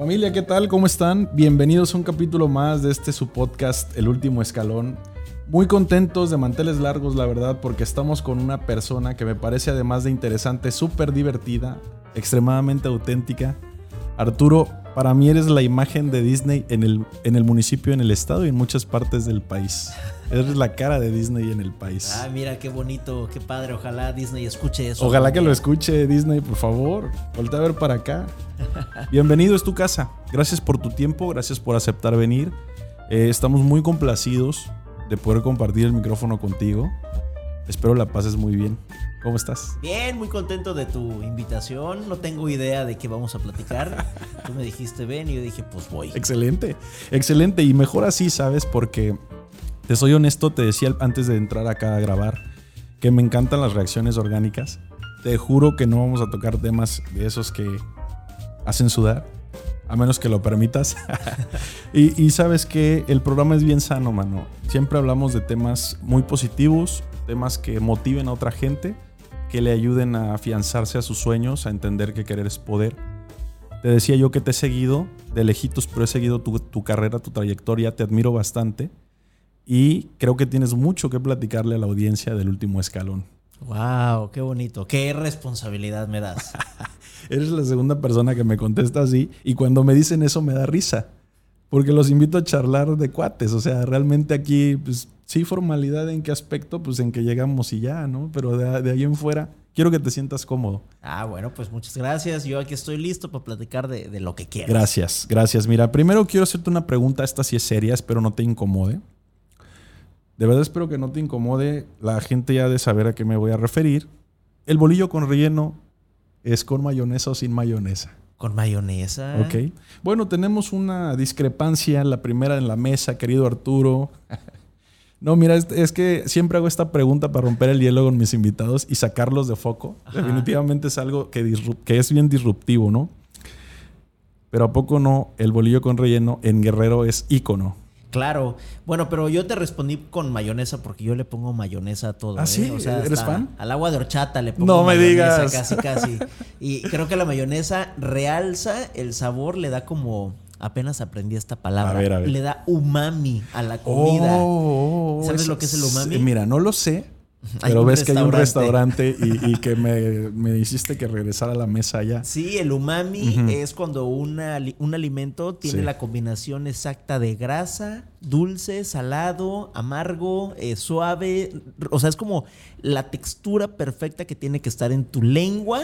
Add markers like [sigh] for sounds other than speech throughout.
Familia, ¿qué tal? ¿Cómo están? Bienvenidos a un capítulo más de este su podcast, El Último Escalón. Muy contentos de manteles largos, la verdad, porque estamos con una persona que me parece además de interesante, súper divertida, extremadamente auténtica. Arturo, para mí eres la imagen de Disney en el, en el municipio, en el estado y en muchas partes del país. Eres la cara de Disney en el país. Ah, mira qué bonito, qué padre. Ojalá Disney escuche eso. Ojalá que lo escuche Disney, por favor. Voltea a ver para acá. Bienvenido, es tu casa. Gracias por tu tiempo, gracias por aceptar venir. Eh, estamos muy complacidos de poder compartir el micrófono contigo. Espero la pases muy bien. ¿Cómo estás? Bien, muy contento de tu invitación. No tengo idea de qué vamos a platicar. [laughs] Tú me dijiste ven y yo dije pues voy. Excelente, excelente. Y mejor así, ¿sabes? Porque te soy honesto, te decía antes de entrar acá a grabar que me encantan las reacciones orgánicas. Te juro que no vamos a tocar temas de esos que hacen sudar, a menos que lo permitas. [laughs] y, sabes que el programa es bien sano, mano. Siempre hablamos de temas muy positivos, temas que motiven a otra gente, que le ayuden a afianzarse a sus sueños, a entender que querer es poder. Te decía yo que te he seguido de lejitos, pero he seguido tu, tu carrera, tu trayectoria, te admiro bastante y creo que tienes mucho que platicarle a la audiencia del último escalón. Wow, qué bonito. Qué responsabilidad me das. [laughs] Eres la segunda persona que me contesta así y cuando me dicen eso me da risa. Porque los invito a charlar de cuates. O sea, realmente aquí, pues sí, formalidad en qué aspecto, pues en que llegamos y ya, ¿no? Pero de, ahí en fuera, quiero que te sientas cómodo. Ah, bueno, pues muchas gracias. Yo aquí estoy listo para platicar de, de lo que quieras. Gracias, gracias. Mira, primero quiero hacerte una pregunta. Esta sí es seria, espero no te incomode. De verdad espero que no te incomode. La gente ya de saber a qué me voy a referir. El bolillo con relleno es con mayonesa o sin mayonesa. Con mayonesa. Ok. Bueno, tenemos una discrepancia, la primera en la mesa, querido Arturo. [laughs] No, mira, es, que siempre hago esta pregunta para romper el hielo con mis invitados y sacarlos de foco. Definitivamente es algo que, que es bien disruptivo, ¿no? Pero ¿a poco no? El bolillo con relleno en Guerrero es ícono. Claro. Bueno, pero yo te respondí con mayonesa porque yo le pongo mayonesa a todo. ¿Ah, ¿eh? sí? O sea, ¿Eres fan? Al agua de horchata le pongo no me digas. casi, casi. [laughs] Y creo que la mayonesa realza el sabor, le da como apenas aprendí esta palabra. A ver, a ver. Le da umami a la comida. Oh, ¿Sabes lo que es el umami? Mira, no lo sé, pero ves que hay un restaurante y, que [laughs] me, hiciste que regresara a la mesa allá. Sí, el umami es cuando una, un alimento tiene la combinación exacta de grasa, dulce, salado, amargo, eh, suave. O sea, es como la textura perfecta que tiene que estar en tu lengua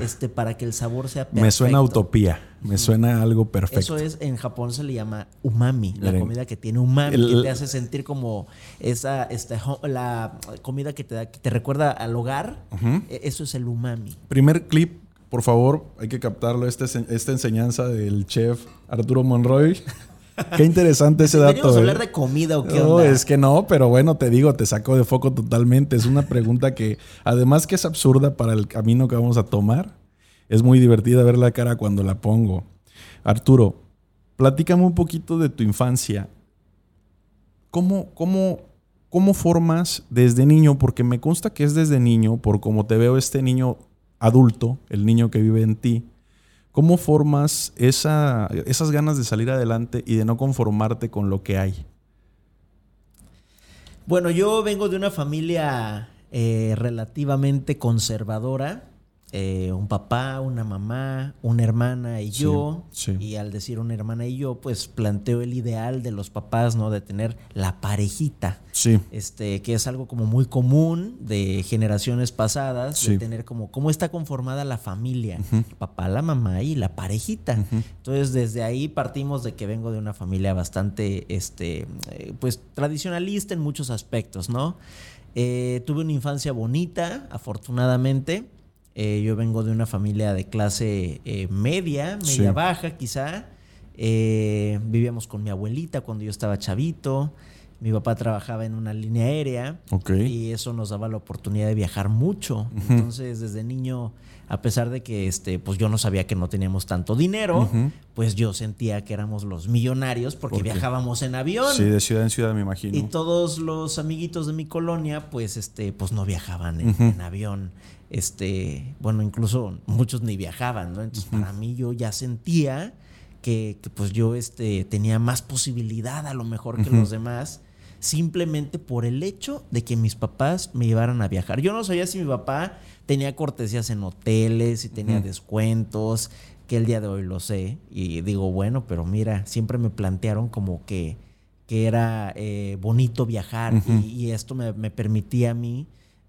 este, para que el sabor sea perfecto. Me suena utopía, me suena algo perfecto. Eso es, en Japón se le llama umami, la comida que tiene umami, que te hace sentir como esa, esta, la comida que te, da, que te recuerda al hogar. E, eso es el umami. Primer clip, por favor, hay que captarlo, esta, esta enseñanza del chef Arturo Monroy. Qué interesante ese dato. ¿Vamos a hablar ¿eh? de comida o qué No, es que no, pero bueno, te digo, te saco de foco totalmente. Es una pregunta que, además que es absurda para el camino que vamos a tomar, es muy divertida ver la cara cuando la pongo. Arturo, platícame un poquito de tu infancia. ¿Cómo, cómo, cómo formas desde niño? Porque me consta que es desde niño, por como te veo este niño adulto, el niño que vive en ti ¿Cómo formas esa, esas ganas de salir adelante y de no conformarte con lo que hay? Bueno, yo vengo de una familia eh, relativamente conservadora. Eh, un papá, una mamá, una hermana y yo. Y al decir una hermana y yo, pues planteo el ideal de los papás, ¿no? De tener la parejita. Sí. Este, que es algo como muy común de generaciones pasadas, de tener como cómo está conformada la familia, papá, la mamá y la parejita. Entonces, desde ahí partimos de que vengo de una familia bastante, este, eh, pues tradicionalista en muchos aspectos, ¿no? Eh, tuve una infancia bonita, afortunadamente. Eh, yo vengo de una familia de clase eh, media, media baja quizá. Eh, vivíamos con mi abuelita cuando yo estaba chavito. Mi papá trabajaba en una línea aérea y eso nos daba la oportunidad de viajar mucho. Entonces, desde niño, a pesar de que este, pues yo no sabía que no teníamos tanto dinero, pues yo sentía que éramos los millonarios porque viajábamos en avión. Sí, de ciudad en ciudad me imagino. Y todos los amiguitos de mi colonia, pues este, pues no viajaban en avión este, bueno, incluso muchos ni viajaban, ¿no? Entonces, para mí yo ya sentía que, pues yo este, tenía más posibilidad a lo mejor que los demás, simplemente por el hecho de que mis papás me llevaran a viajar. Yo no sabía si mi papá tenía cortesías en hoteles, y tenía descuentos, que el día de hoy lo sé. Y digo, bueno, pero mira, siempre me plantearon como que, que era eh, bonito viajar y, esto me, me permitía a mí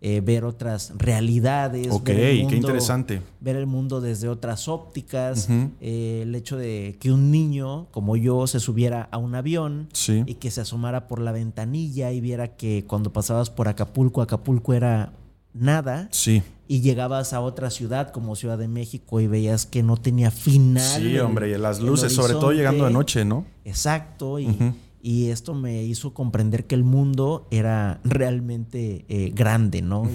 eh, ver otras realidades. Ok, qué interesante. Ver el mundo desde otras ópticas. Eh, el hecho de que un niño como yo se subiera a un avión y que se asomara por la ventanilla y viera que cuando pasabas por Acapulco, Acapulco era nada. Sí. Y llegabas a otra ciudad como Ciudad de México y veías que no tenía final. Sí, hombre, y las luces, sobre todo llegando de noche, ¿no? Exacto, y, y esto me hizo comprender que el mundo era realmente eh, grande, ¿no?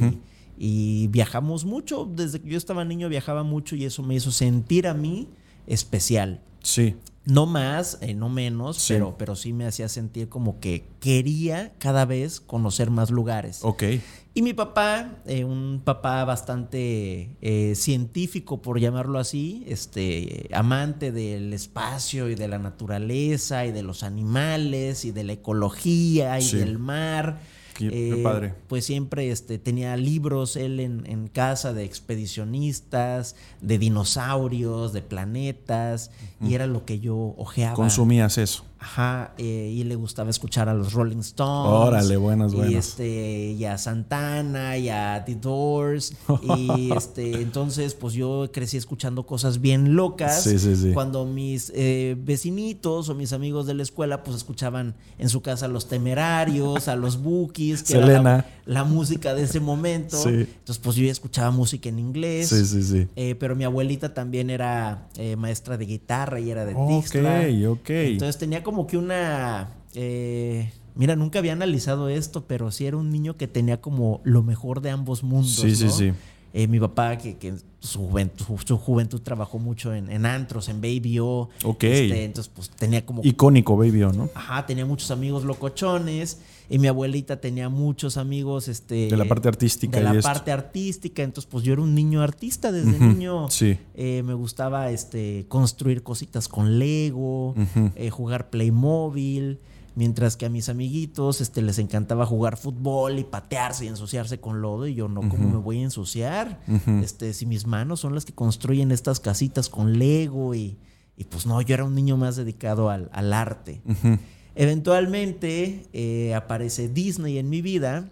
y, viajamos mucho, desde que yo estaba niño viajaba mucho y eso me hizo sentir a mí especial. Sí. No más, eh, no menos, Pero, pero sí me hacía sentir como que quería cada vez conocer más lugares. Ok. Y mi papá, eh, un papá bastante eh, científico, por llamarlo así, este, amante del espacio y de la naturaleza y de los animales y de la ecología y del mar. Qué, padre. Pues siempre este, tenía libros él en, casa de expedicionistas, de dinosaurios, de planetas, y era lo que yo ojeaba. Consumías eso. Ajá, eh, y le gustaba escuchar a los Rolling Stones. Órale, buenas, buenas. Y, este, y a Santana, y a The Doors. y [laughs] este, entonces, pues yo crecí escuchando cosas bien locas. Sí, sí, sí. Cuando mis eh, vecinitos o mis amigos de la escuela, pues escuchaban en su casa a los temerarios, a los bookies, que era la, música de ese momento. Sí. Entonces, pues yo ya escuchaba música en inglés. Sí, sí, sí. Eh, pero mi abuelita también era maestra de guitarra y era de Ok, ok. Entonces tenía como que una... Eh, mira, nunca había analizado esto, pero sí era un niño que tenía como lo mejor de ambos mundos. Sí, sí, sí. Eh, mi papá, que, que su, juventud, su, juventud, trabajó mucho en, antros, en Baby O. Ok. Este, entonces, pues tenía como. Icónico Baby O, ¿no? Ajá, tenía muchos amigos locochones. Y mi abuelita tenía muchos amigos. Este, de la parte artística. De la parte artística. Entonces, pues yo era un niño artista desde niño. Sí. Eh, me gustaba este, construir cositas con Lego, eh, jugar Playmobil. Mientras que a mis amiguitos este, les encantaba jugar fútbol y patearse y ensuciarse con lodo. Y yo no, ¿cómo me voy a ensuciar? este, si mis manos son las que construyen estas casitas con Lego. Y, pues no, yo era un niño más dedicado al, arte. Eventualmente eh, aparece Disney en mi vida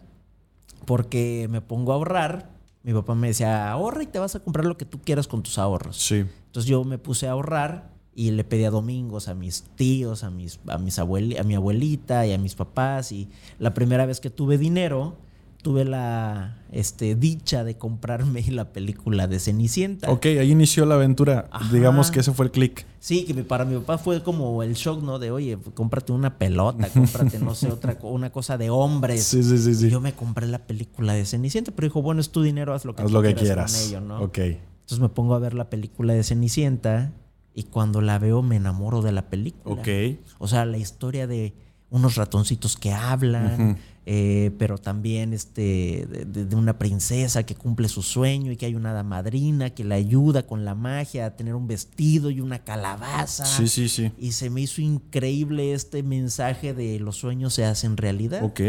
porque me pongo a ahorrar. Mi papá me decía, ahorra y te vas a comprar lo que tú quieras con tus ahorros. Sí. Entonces yo me puse a ahorrar y le pedía domingos a mis tíos, a, mis, a, mis a mi abuelita y a mis papás. Y la primera vez que tuve dinero, tuve la este, dicha de comprarme [laughs] la película de Cenicienta. Ok, ahí inició la aventura. Digamos que ese fue el click. Sí, que para mi papá fue como el shock, ¿no? De, oye, cómprate una pelota, [laughs] cómprate, no sé, otra una cosa de hombres. Sí, sí, sí. sí. yo me compré la película de Cenicienta, pero dijo, bueno, es tu dinero, haz lo que, haz lo que quieras con ello, ¿no? Ok. Entonces me pongo a ver la película de Cenicienta y cuando la veo me enamoro de la película. Ok. O sea, la historia de unos ratoncitos que hablan, eh, pero también este, de, una princesa que cumple su sueño y que hay una hada madrina que la ayuda con la magia a tener un vestido y una calabaza. Sí, sí, sí. Y se me hizo increíble este mensaje de los sueños se hacen realidad. Ok.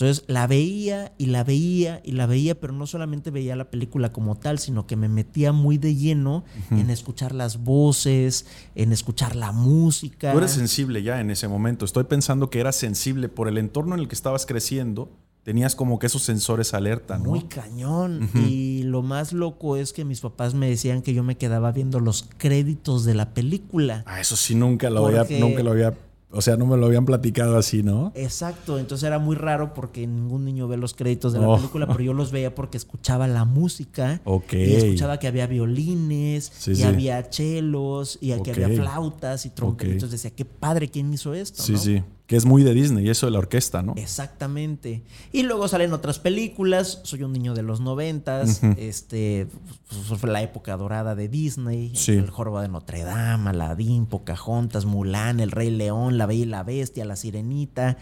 Entonces la veía y la veía y la veía, pero no solamente veía la película como tal, sino que me metía muy de lleno en escuchar las voces, en escuchar la música. Tú eres sensible ya en ese momento. Estoy pensando que eras sensible por el entorno en el que estabas creciendo. Tenías como que esos sensores alerta, ¿no? Muy cañón. Y lo más loco es que mis papás me decían que yo me quedaba viendo los créditos de la película. Ah, eso sí nunca lo había, nunca lo había o sea, no me lo habían platicado así, ¿no? Exacto, entonces era muy raro porque ningún niño ve los créditos de la oh. película, pero yo los veía porque escuchaba la música. Ok. Y escuchaba que había violines, y había chelos, y que había flautas y trompetas. Entonces decía, qué padre, ¿quién hizo esto? Sí, sí. Que es muy de Disney, y eso de la orquesta, ¿no? Exactamente. Y luego salen otras películas. Soy un niño de los noventas. Este pues, fue la época dorada de Disney. El Jorba de Notre Dame, Aladdin, Pocahontas, Mulan, El Rey León, La Bella y la Bestia, La Sirenita.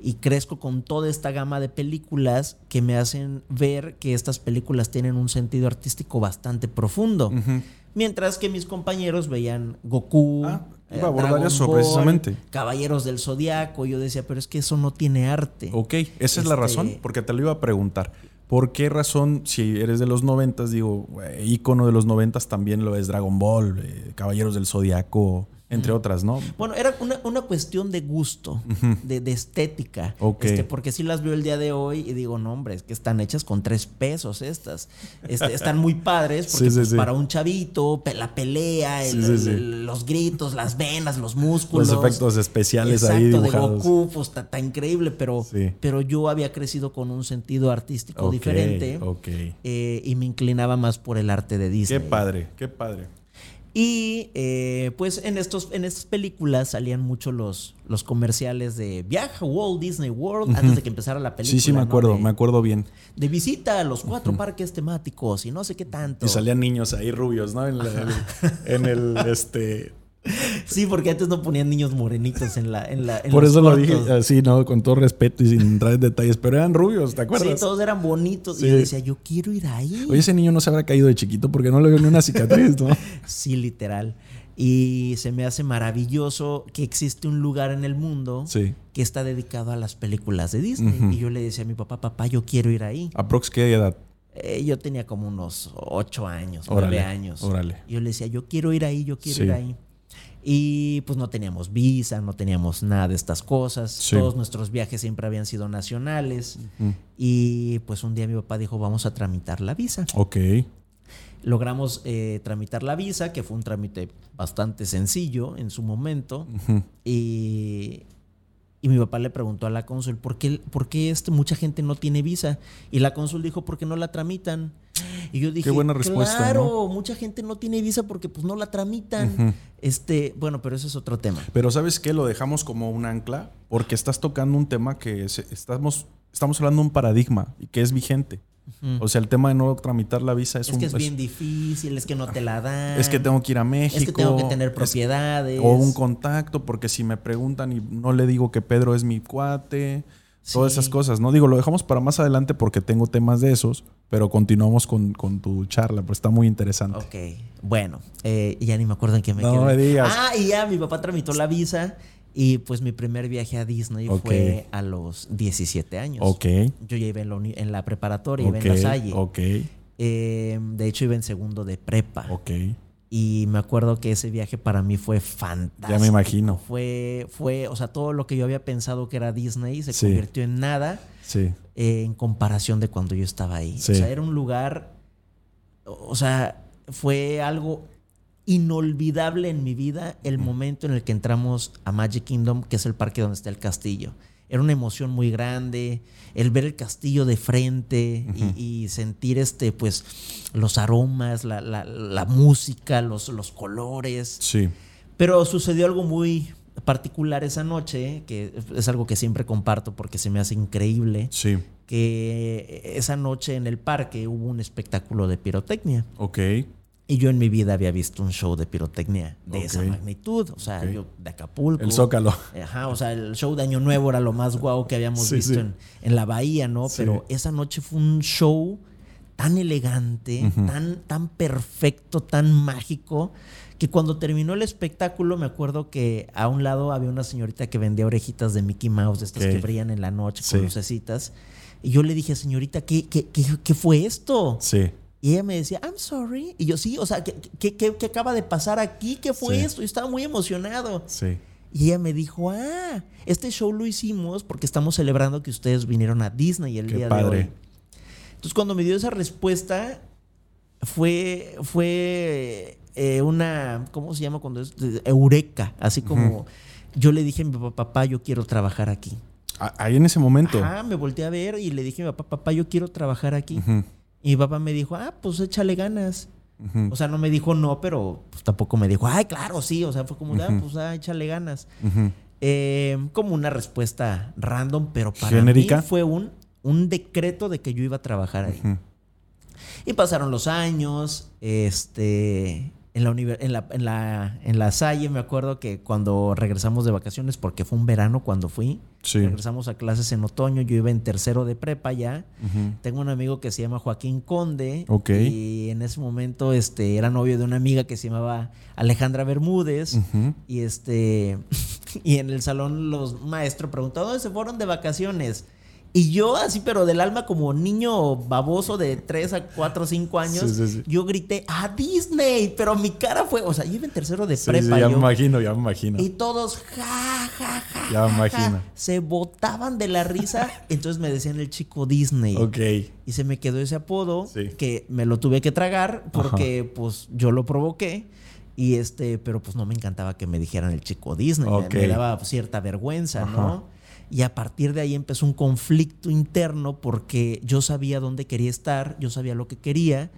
y crezco con toda esta gama de películas que me hacen ver que estas películas tienen un sentido artístico bastante profundo. Mientras que mis compañeros veían Goku, ah, iba a abordar eso precisamente. Caballeros del Zodiaco. Yo decía, pero es que eso no tiene arte. Ok, esa es la razón, este porque te lo iba a preguntar. ¿Por qué razón, si eres de los noventas, digo, ícono de los noventas también lo es Dragon Ball, eh, Caballeros del Zodiaco, entre otras, ¿no? Bueno, era una, cuestión de gusto, de, estética. Este, porque si las veo el día de hoy y digo, no, hombre, es que están hechas con tres pesos estas. Este, están muy padres [laughs] porque pues, para un chavito, la pelea, los gritos, las venas, los músculos. Los efectos especiales ahí dibujados. de Goku, pues está, increíble, pero, pero yo había crecido con un sentido artístico diferente. Eh, y me inclinaba más por el arte de Disney. Qué padre, qué padre. Y eh, pues en, estos, en estas películas salían mucho los, los comerciales de viaja a Walt Disney World antes de que empezara la película. Sí, sí, me acuerdo, me acuerdo bien. De visita a los cuatro parques temáticos y no sé qué tanto. Y salían niños ahí rubios, ¿no? En, en el, [laughs] este, Sí, porque antes no ponían niños morenitos en la. En la Por eso lo dije así, ¿no? Con todo respeto y sin entrar en detalles, pero eran rubios, ¿te acuerdas? Sí, todos eran bonitos. Y yo decía, yo quiero ir ahí. Oye, ese niño no se habrá caído de chiquito porque no le veo ni una cicatriz, ¿no? [laughs] sí, literal. Y se me hace maravilloso que existe un lugar en el mundo que está dedicado a las películas de Disney. Y yo le decía a mi papá, papá, yo quiero ir ahí. ¿Aprox qué edad? Eh, yo tenía como unos ocho años, nueve años. Órale. Yo le decía, yo quiero ir ahí, yo quiero ir ahí. Y pues no teníamos visa, no teníamos nada de estas cosas. Todos nuestros viajes siempre habían sido nacionales. Y pues un día mi papá dijo, vamos a tramitar la visa. Ok. Logramos eh, tramitar la visa, que fue un trámite bastante sencillo en su momento. Y y mi papá le preguntó a la cónsul, ¿por qué, por qué este, mucha gente no tiene visa? Y la cónsul dijo, ¿por qué no la tramitan? Y yo dije, qué buena respuesta, claro, mucha gente no tiene visa porque pues no la tramitan. Este, bueno, pero eso es otro tema. Pero ¿sabes qué? Lo dejamos como un ancla porque estás tocando un tema que estamos, estamos hablando de un paradigma y que es vigente. O sea, el tema de no tramitar la visa es, es que es bien difícil, es que no te la dan. Es que tengo que ir a México. Es que tengo que tener propiedades. o un contacto, porque si me preguntan y no le digo que Pedro es mi cuate. Todas esas cosas, ¿no? Digo, lo dejamos para más adelante porque tengo temas de esos, pero continuamos con, tu charla, pues está muy interesante. Ok, bueno, eh, ya ni me acuerdo en qué me No me digas. Ah, y ya mi papá tramitó la visa y pues mi primer viaje a Disney fue a los 17 años. Ok. Yo ya iba en la, preparatoria, iba en la Salle. Ok. Eh, de hecho, iba en segundo de prepa. Ok. Y me acuerdo que ese viaje para mí fue fantástico. Ya me imagino. Fue, fue, o sea, todo lo que yo había pensado que era Disney se convirtió en nada. Sí. Eh, en comparación de cuando yo estaba ahí. Sí. O sea, era un lugar, o sea, fue algo inolvidable en mi vida el momento en el que entramos a Magic Kingdom, que es el parque donde está el castillo. Era una emoción muy grande, el ver el castillo de frente y, sentir este, pues, los aromas, la, música, los, los colores. Sí. Pero sucedió algo muy particular esa noche, que es algo que siempre comparto porque se me hace increíble. Sí. Que esa noche en el parque hubo un espectáculo de pirotecnia. Ok. Y yo en mi vida había visto un show de pirotecnia de esa magnitud. O sea, yo de Acapulco. El Zócalo. Ajá, o sea, el show de Año Nuevo era lo más guau que habíamos visto En, la bahía, ¿no? Pero esa noche fue un show tan elegante, tan, tan perfecto, tan mágico, que cuando terminó el espectáculo me acuerdo que a un lado había una señorita que vendía orejitas de Mickey Mouse, de estas que brillan en la noche con lucecitas. Y yo le dije, señorita, ¿qué, qué, qué, qué fue esto? Sí. Y ella me decía, I'm sorry. Y yo, sí, o sea, ¿qué, qué, acaba de pasar aquí? ¿Qué fue esto? Yo estaba muy emocionado. Sí. Y ella me dijo, ah, este show lo hicimos porque estamos celebrando que ustedes vinieron a Disney el día de hoy. Entonces, cuando me dio esa respuesta, fue, fue eh, una, ¿cómo se llama cuando es? Eureka. Así como yo le dije a mi papá, papá, yo quiero trabajar aquí. Ahí en ese momento. Ah, me volteé a ver y le dije a mi papá, papá, yo quiero trabajar aquí. Y mi papá me dijo, ah, pues échale ganas. O sea, no me dijo no, pero pues, tampoco me dijo, ay, claro, sí. O sea, fue como, ah, pues ah, échale ganas. Em, como una respuesta random, pero para mí fue un, un decreto de que yo iba a trabajar ahí. Y pasaron los años, este, en la, en, la, en, la, en la Salle me acuerdo que cuando regresamos de vacaciones, porque fue un verano cuando fui, regresamos a clases en otoño, yo iba en tercero de prepa ya. Tengo un amigo que se llama Joaquín Conde. Y en ese momento este, era novio de una amiga que se llamaba Alejandra Bermúdez. Y este [laughs] y en el salón los maestros preguntaron, ¿dónde se fueron de vacaciones? Y yo así, pero del alma como niño baboso de 3 a 4 o 5 años, yo grité a Disney, pero mi cara fue, o sea, yo iba en tercero de prepa. ya me imagino, ya me imagino. Y todos, ja, ja, ja. Ya me imagino. se botaban de la risa, [laughs] entonces me decían el chico Disney. Ok. Y se me quedó ese apodo que me lo tuve que tragar porque pues yo lo provoqué. Y este, pero pues no me encantaba que me dijeran el chico Disney. Me, daba cierta vergüenza, ¿no? Y a partir de ahí empezó un conflicto interno porque yo sabía dónde quería estar, yo sabía lo que quería,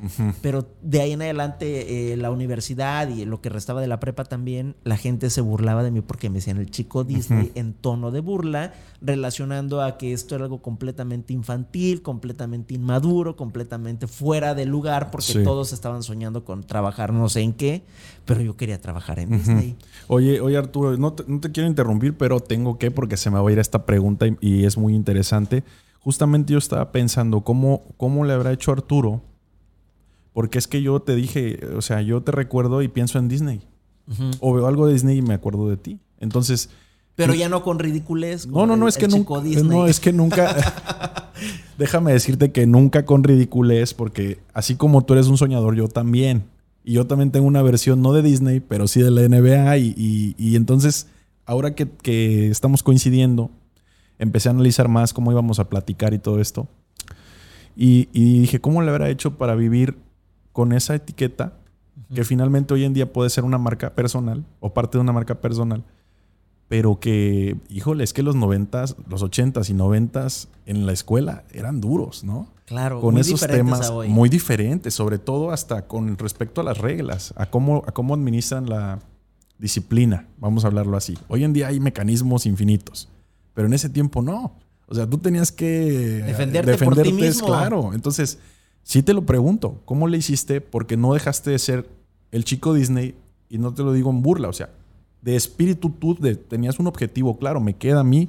pero de ahí en adelante eh, la universidad y lo que restaba de la prepa también, la gente se burlaba de mí porque me decían el chico Disney en tono de burla, relacionando a que esto era algo completamente infantil, completamente inmaduro, completamente fuera de lugar, porque todos estaban soñando con trabajar no sé en qué, pero yo quería trabajar en Disney. Oye, oye Arturo, no te, no te quiero interrumpir, pero tengo que porque se me va a ir esta pregunta y, es muy interesante. Justamente yo estaba pensando cómo, cómo le habrá hecho Arturo, porque es que yo te dije, o sea, yo te recuerdo y pienso en Disney. O veo algo de Disney y me acuerdo de ti. Entonces... Pero ya no con ridiculez. no, no, no, es que nunca. No, es que nunca. déjame decirte que nunca con ridiculez, porque así como tú eres un soñador, yo también. Y yo también tengo una versión, no de Disney, pero sí de la NBA. Y, y, entonces, ahora que, que, estamos coincidiendo, empecé a analizar más cómo íbamos a platicar y todo esto. Y, dije, ¿cómo le habrá hecho para vivir con esa etiqueta que finalmente hoy en día puede ser una marca personal o parte de una marca personal? Pero que, híjole, es que los noventas, los ochentas y noventas en la escuela eran duros, ¿no? Claro, con esos temas muy diferentes, sobre todo hasta con respecto a las reglas, a cómo, a cómo administran la disciplina, vamos a hablarlo así. Hoy en día hay mecanismos infinitos. Pero en ese tiempo no. O sea, tú tenías que defenderte, defenderte por ti mismo. Claro. Entonces, sí te lo pregunto, ¿cómo le hiciste? Porque no dejaste de ser el chico Disney y no te lo digo en burla. O sea, de espíritu tú tenías un objetivo claro. Me queda a mí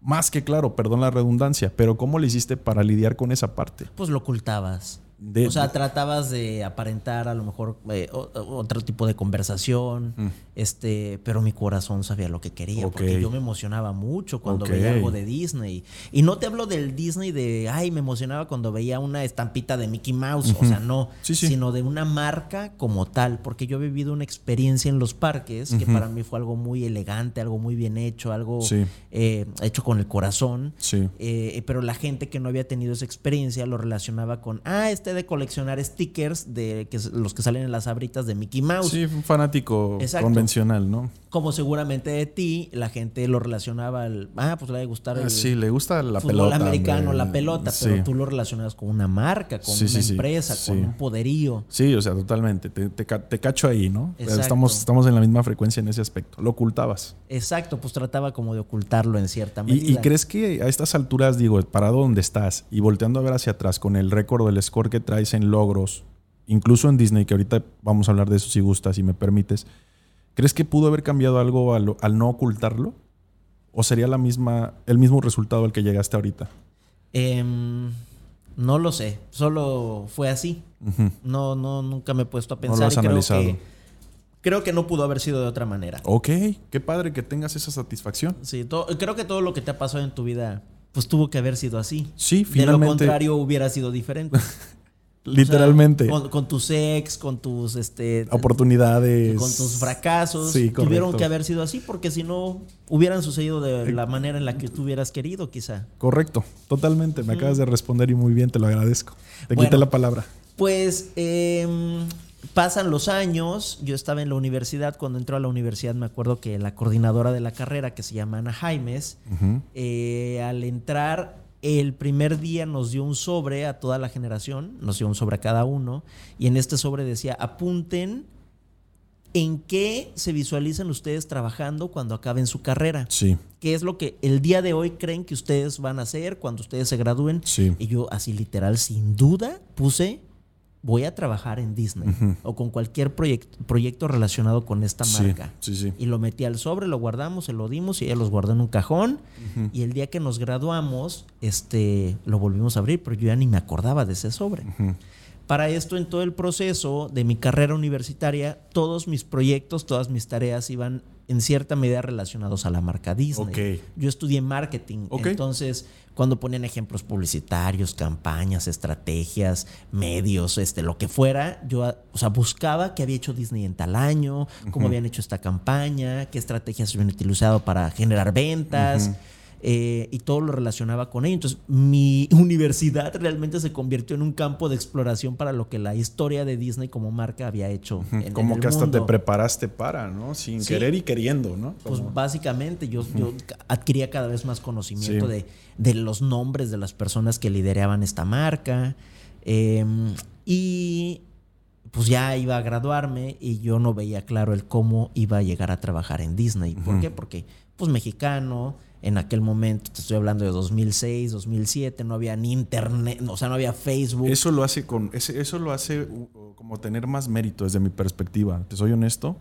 más que claro, perdón la redundancia, pero ¿cómo le hiciste para lidiar con esa parte? Pues lo ocultabas o sea, tratabas de aparentar a lo mejor eh, otro tipo de conversación, mm. este, pero mi corazón sabía lo que quería, porque yo me emocionaba mucho cuando veía algo de Disney. Y no te hablo del Disney de, ay, me emocionaba cuando veía una estampita de Mickey Mouse, o sea, no, sino de una marca como tal, porque yo he vivido una experiencia en los parques que para mí fue algo muy elegante, algo muy bien hecho, algo eh, hecho con el corazón, eh, pero la gente que no había tenido esa experiencia lo relacionaba con, ah, este de coleccionar stickers de que, los que salen en las abritas de Mickey Mouse. Sí, un fanático convencional, ¿no? Como seguramente de ti, la gente lo relacionaba al. Ah, pues le va a gustar ah, el. sí, le gusta la fútbol americano, la pelota, pero tú lo relacionas con una marca, con una empresa, con un poderío. Sí, o sea, totalmente. Te, cacho ahí, ¿no? Estamos, estamos en la misma frecuencia en ese aspecto. Lo ocultabas. Exacto, pues trataba como de ocultarlo en cierta medida. ¿Y, ¿Y, crees que a estas alturas, digo, parado donde estás y volteando a ver hacia atrás con el récord del score que traes en logros, incluso en Disney, que ahorita vamos a hablar de eso si gustas, si me permites, ¿crees que pudo haber cambiado algo al, no ocultarlo? ¿O sería la misma, el mismo resultado al que llegaste ahorita? Em, no lo sé, solo fue así. No, no, nunca me he puesto a pensar. No creo que, creo que no pudo haber sido de otra manera. Ok, qué padre que tengas esa satisfacción. Sí, creo que todo lo que te ha pasado en tu vida, pues tuvo que haber sido así. Sí, finalmente. De lo contrario hubiera sido diferente. [laughs] Literalmente. con, tus ex, con tus este, oportunidades. Con tus fracasos. tuvieron que haber sido así porque si no hubieran sucedido de la manera en la que tú hubieras querido, quizá. Correcto, totalmente. Me acabas de responder y muy bien, te lo agradezco. Te quité la palabra. Pues em, pasan los años. Yo estaba en la universidad. Cuando entró a la universidad, me acuerdo que la coordinadora de la carrera, que se llama Ana Jaimes, eh, al entrar el primer día nos dio un sobre a toda la generación, nos dio un sobre a cada uno, y en este sobre decía, apunten en qué se visualizan ustedes trabajando cuando acaben su carrera. Sí. ¿Qué es lo que el día de hoy creen que ustedes van a hacer cuando ustedes se gradúen? Sí. Y yo así literal, sin duda, puse voy a trabajar en Disney o con cualquier proyecto, proyecto relacionado con esta marca. Sí, sí. Y lo metí al sobre, lo guardamos, se lo dimos y ella los guardó en un cajón. Y el día que nos graduamos, este, lo volvimos a abrir, pero yo ya ni me acordaba de ese sobre. Para esto, en todo el proceso de mi carrera universitaria, todos mis proyectos, todas mis tareas iban en cierta medida relacionados a la marca Disney. Yo estudié marketing, entonces cuando ponían ejemplos publicitarios, campañas, estrategias, medios, este, lo que fuera, yo o sea, buscaba qué había hecho Disney en tal año, cómo habían hecho esta campaña, qué estrategias habían utilizado para generar ventas. Eh, y todo lo relacionaba con ello. Entonces, mi [laughs] universidad realmente se convirtió en un campo de exploración para lo que la historia de Disney como marca había hecho. como que hasta te preparaste para, ¿no? Sin querer y queriendo, ¿no? Pues básicamente yo, yo, adquiría cada vez más conocimiento de, de, los nombres de las personas que lideraban esta marca. Em, y pues ya iba a graduarme y yo no veía claro el cómo iba a llegar a trabajar en Disney. ¿Por qué? Porque, pues mexicano, en aquel momento, te estoy hablando de 2006, 2007, no había ni internet, o sea, no había Facebook. Eso lo hace con eso lo hace como tener más mérito desde mi perspectiva. Te soy honesto.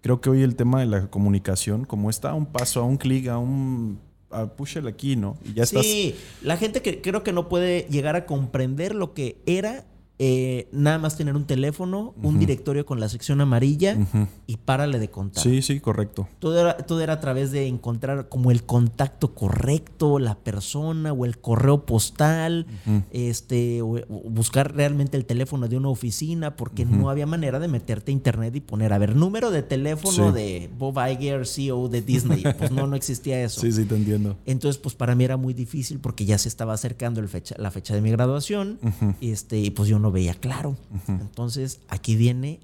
Creo que hoy el tema de la comunicación, como está a un paso, a un clic, a un a push aquí, ¿no? Y ya sí, la gente que creo que no puede llegar a comprender lo que era eh, nada más tener un teléfono, un directorio con la sección amarilla y párale de contar. Sí, sí, correcto. Todo era, todo era a través de encontrar como el contacto correcto, la persona o el correo postal, este, buscar realmente el teléfono de una oficina, porque no había manera de meterte a internet y poner, a ver, número de teléfono de Bob Iger, CEO de Disney. [laughs] Pues no, no existía eso. Sí, sí, te entiendo. Entonces, pues para mí era muy difícil porque ya se estaba acercando el fecha, la fecha de mi graduación este, y pues yo no veía claro. Entonces, aquí viene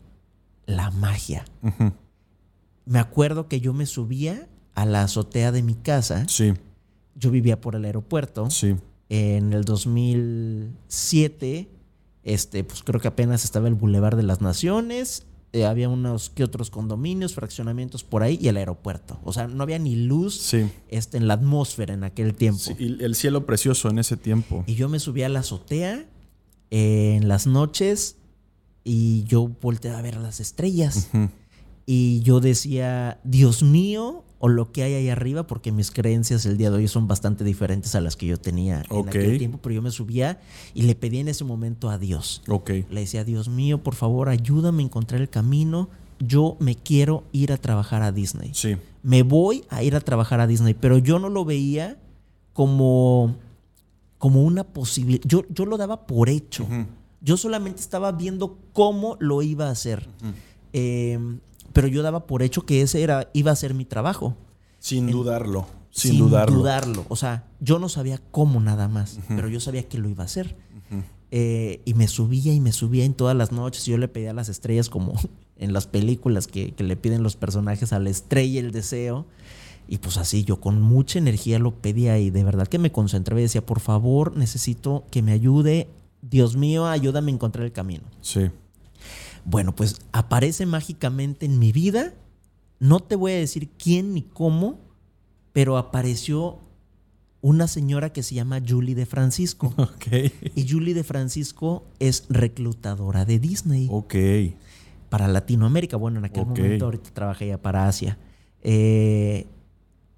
la magia. Me acuerdo que yo me subía a la azotea de mi casa. Sí. Yo vivía por el aeropuerto. Sí. En el 2007, este, pues creo que apenas estaba el Boulevard de las Naciones. Eh, había unos que otros condominios, fraccionamientos por ahí y el aeropuerto. O sea, no había ni luz este, en la atmósfera en aquel tiempo. y el cielo precioso en ese tiempo. Y yo me subía a la azotea en las noches y yo volteé a ver las estrellas. Y yo decía, Dios mío, o lo que hay ahí arriba, porque mis creencias el día de hoy son bastante diferentes a las que yo tenía en aquel tiempo, pero yo me subía y le pedí en ese momento a Dios. Le decía, Dios mío, por favor, ayúdame a encontrar el camino. Yo me quiero ir a trabajar a Disney. Sí. Me voy a ir a trabajar a Disney, pero yo no lo veía como como una posibilidad. Yo, yo lo daba por hecho. Yo solamente estaba viendo cómo lo iba a hacer. Em, pero yo daba por hecho que ese era, iba a ser mi trabajo. Sin dudarlo. Sin, dudarlo. dudarlo. O sea, yo no sabía cómo nada más, pero yo sabía que lo iba a hacer. Eh, y me subía y me subía en todas las noches. Y yo le pedía a las estrellas, como [laughs] en las películas que, que le piden los personajes a la estrella el deseo. Y pues así, yo con mucha energía lo pedía y de verdad que me concentraba y decía, por favor, necesito que me ayude. Dios mío, ayúdame a encontrar el camino. Sí. Bueno, pues aparece mágicamente en mi vida. No te voy a decir quién ni cómo, pero apareció una señora que se llama Julie de Francisco. [laughs] Ok. Y Julie de Francisco es reclutadora de Disney. Ok. Para Latinoamérica. Bueno, en aquel momento ahorita trabajé ya para Asia. Eh,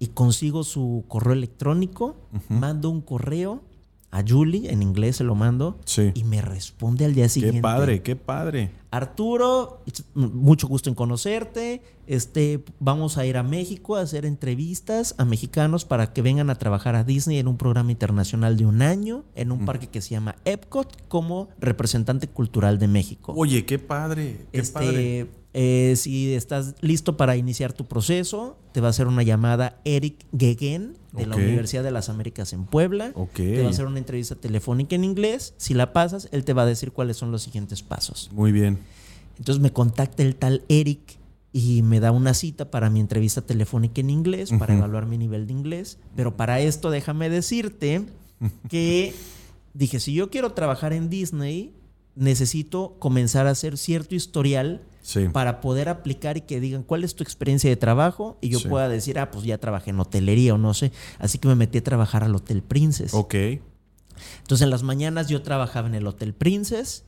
y consigo su correo electrónico, mando un correo a Julie, en inglés se lo mando, y me responde al día siguiente. Qué padre, qué padre. Arturo, mucho gusto en conocerte. Este, vamos a ir a México a hacer entrevistas a mexicanos para que vengan a trabajar a Disney en un programa internacional de un año, en un parque que se llama Epcot, como representante cultural de México. Oye, qué padre, qué este, padre. Eh, si estás listo para iniciar tu proceso, te va a hacer una llamada Eric Gegen de la Universidad de las Américas en Puebla. Te va a hacer una entrevista telefónica en inglés. Si la pasas, él te va a decir cuáles son los siguientes pasos. Muy bien. Entonces me contacta el tal Eric y me da una cita para mi entrevista telefónica en inglés, para evaluar mi nivel de inglés. Pero para esto déjame decirte [laughs] que dije, si yo quiero trabajar en Disney, necesito comenzar a hacer cierto historial para poder aplicar y que digan cuál es tu experiencia de trabajo y yo pueda decir, ah, pues ya trabajé en hotelería o no sé. Así que me metí a trabajar al Hotel Princess. Ok. Entonces en las mañanas yo trabajaba en el Hotel Princess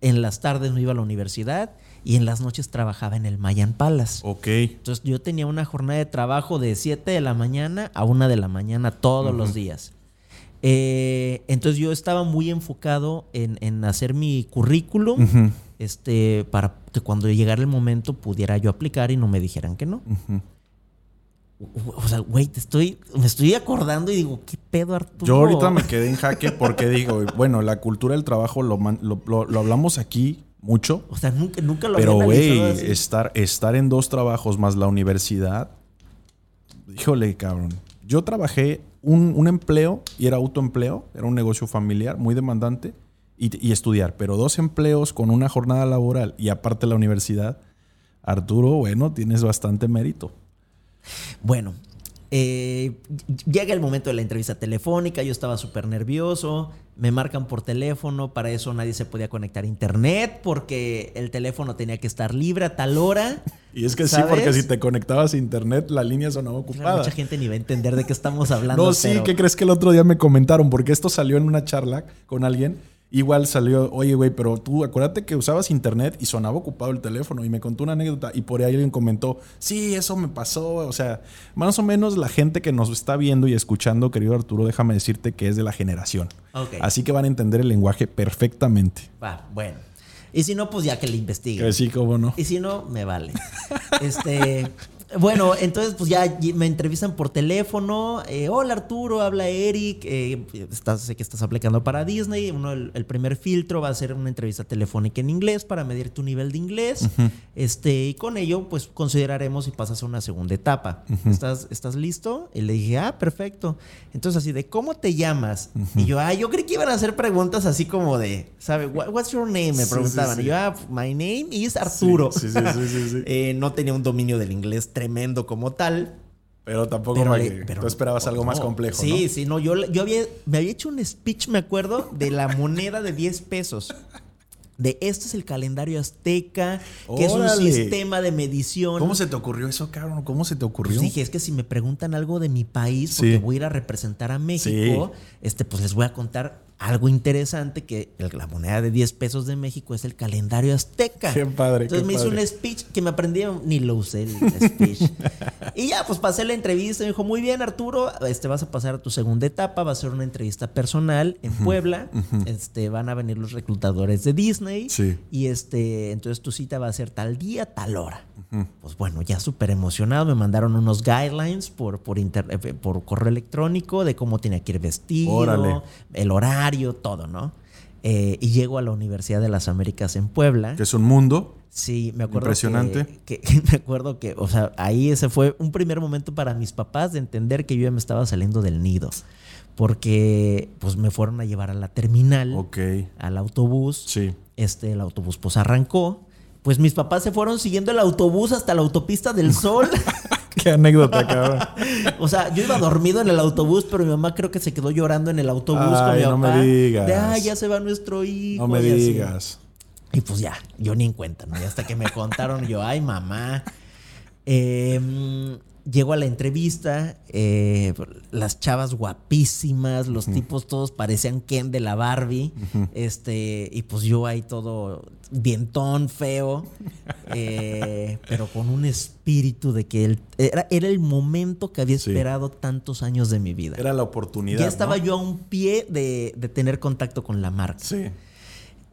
en las tardes me iba a la universidad y en las noches trabajaba en el Mayan Palace. Ok. Entonces yo tenía una jornada de trabajo de 7 de la mañana a 1 de la mañana todos los días. Eh, entonces yo estaba muy enfocado en, hacer mi currículum este, para que cuando llegara el momento pudiera yo aplicar y no me dijeran que no. O sea, güey, te estoy, me estoy acordando y digo, ¿qué pedo, Arturo? Yo ahorita me quedé en jaque porque digo, bueno, la cultura del trabajo lo, lo, hablamos aquí mucho. O sea, nunca, nunca lo Pero, güey, estar, estar en dos trabajos más la universidad, híjole, cabrón. Yo trabajé un, un empleo y era autoempleo, era un negocio familiar muy demandante y, y estudiar, pero dos empleos con una jornada laboral y aparte la universidad, Arturo, bueno, tienes bastante mérito. Bueno, eh, llega el momento de la entrevista telefónica, yo estaba súper nervioso, me marcan por teléfono, para eso nadie se podía conectar a internet porque el teléfono tenía que estar libre a tal hora. Y es que sí, porque si te conectabas a internet, la línea sonaba ocupada. Mucha gente ni va a entender de qué estamos hablando. No, sí, ¿qué crees que el otro día me comentaron? Porque esto salió en una charla con alguien Igual salió, oye, güey, pero tú acuérdate que usabas internet y sonaba ocupado el teléfono. Y me contó una anécdota y por ahí alguien comentó, sí, eso me pasó. O sea, más o menos la gente que nos está viendo y escuchando, querido Arturo, déjame decirte que es de la generación. Así que van a entender el lenguaje perfectamente. Va, bueno. Y si no, pues ya que le investiguen. Que sí, cómo no. Y si no, me vale. [laughs] este. Bueno, entonces pues ya me entrevistan por teléfono. Eh, Hola Arturo, habla Eric. Eh, estás, sé que estás aplicando para Disney. Uno, el, primer filtro va a ser una entrevista telefónica en inglés para medir tu nivel de inglés. este, y con ello, pues consideraremos si pasas a una segunda etapa. ¿Estás, ¿Estás listo? Y le dije, ah, perfecto. Entonces, así de, ¿cómo te llamas? Y yo, ah, yo creí que iban a hacer preguntas así como de, ¿sabe? What's your name? Me preguntaban. Y yo, ah, my name is Arturo. Sí, sí, sí, [laughs] eh, no tenía un dominio del inglés tremendo como tal. Pero tampoco pero, tú esperabas algo más complejo. Sí, sí, no. Yo, yo había, me había hecho un speech, me acuerdo, de la moneda de 10 pesos. De este es el calendario azteca, que es un sistema de medición. ¿Cómo se te ocurrió eso, cabrón? ¿Cómo se te ocurrió? Pues dije, es que si me preguntan algo de mi país, porque voy a ir a representar a México, este, pues les voy a contar algo interesante que la moneda de 10 pesos de México es el calendario azteca. Qué padre. Entonces me hizo un speech que me aprendí, ni lo usé el [laughs] speech. y ya, pues pasé la entrevista. Me dijo, muy bien, Arturo, este, vas a pasar a tu segunda etapa. Va a ser una entrevista personal en Puebla. este, van a venir los reclutadores de Disney. Sí. Y este, entonces tu cita va a ser tal día, tal hora. Pues bueno, ya súper emocionado. Me mandaron unos guidelines por, por, eh, por correo electrónico de cómo tenía que ir vestido, el horario, todo, ¿no? Eh, y llego a la Universidad de las Américas en Puebla. Que es un mundo. Sí, me acuerdo. Impresionante. Que, [laughs] me acuerdo que, o sea, ahí ese fue un primer momento para mis papás de entender que yo ya me estaba saliendo del nido. Porque, pues, me fueron a llevar a la terminal. Ok. Al autobús. Sí. Este, el autobús, pues, arrancó pues mis papás se fueron siguiendo el autobús hasta la autopista del Sol. [laughs] [laughs] Qué anécdota, [laughs] cabrón. o sea, yo iba dormido en el autobús, pero mi mamá creo que se quedó llorando en el autobús con mi no me digas. De, ay, ya se va nuestro hijo. No me digas. Y pues ya, yo ni en cuenta, ¿no? Y hasta que me contaron, yo, ay, mamá. Eh, llego a la entrevista, eh, las chavas guapísimas, los tipos todos parecían Ken de la Barbie, este, y pues yo ahí todo dientón, feo, eh, pero con un espíritu de que él, era, era, el momento que había esperado tantos años de mi vida. Era la oportunidad. Ya estaba yo a un pie de, tener contacto con la marca. Sí.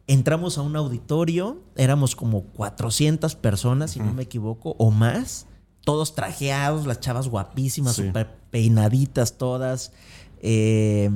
Entramos a un auditorio, éramos como 400 personas, si no me equivoco, o más todos trajeados, las chavas guapísimas, súper peinaditas todas. Eh,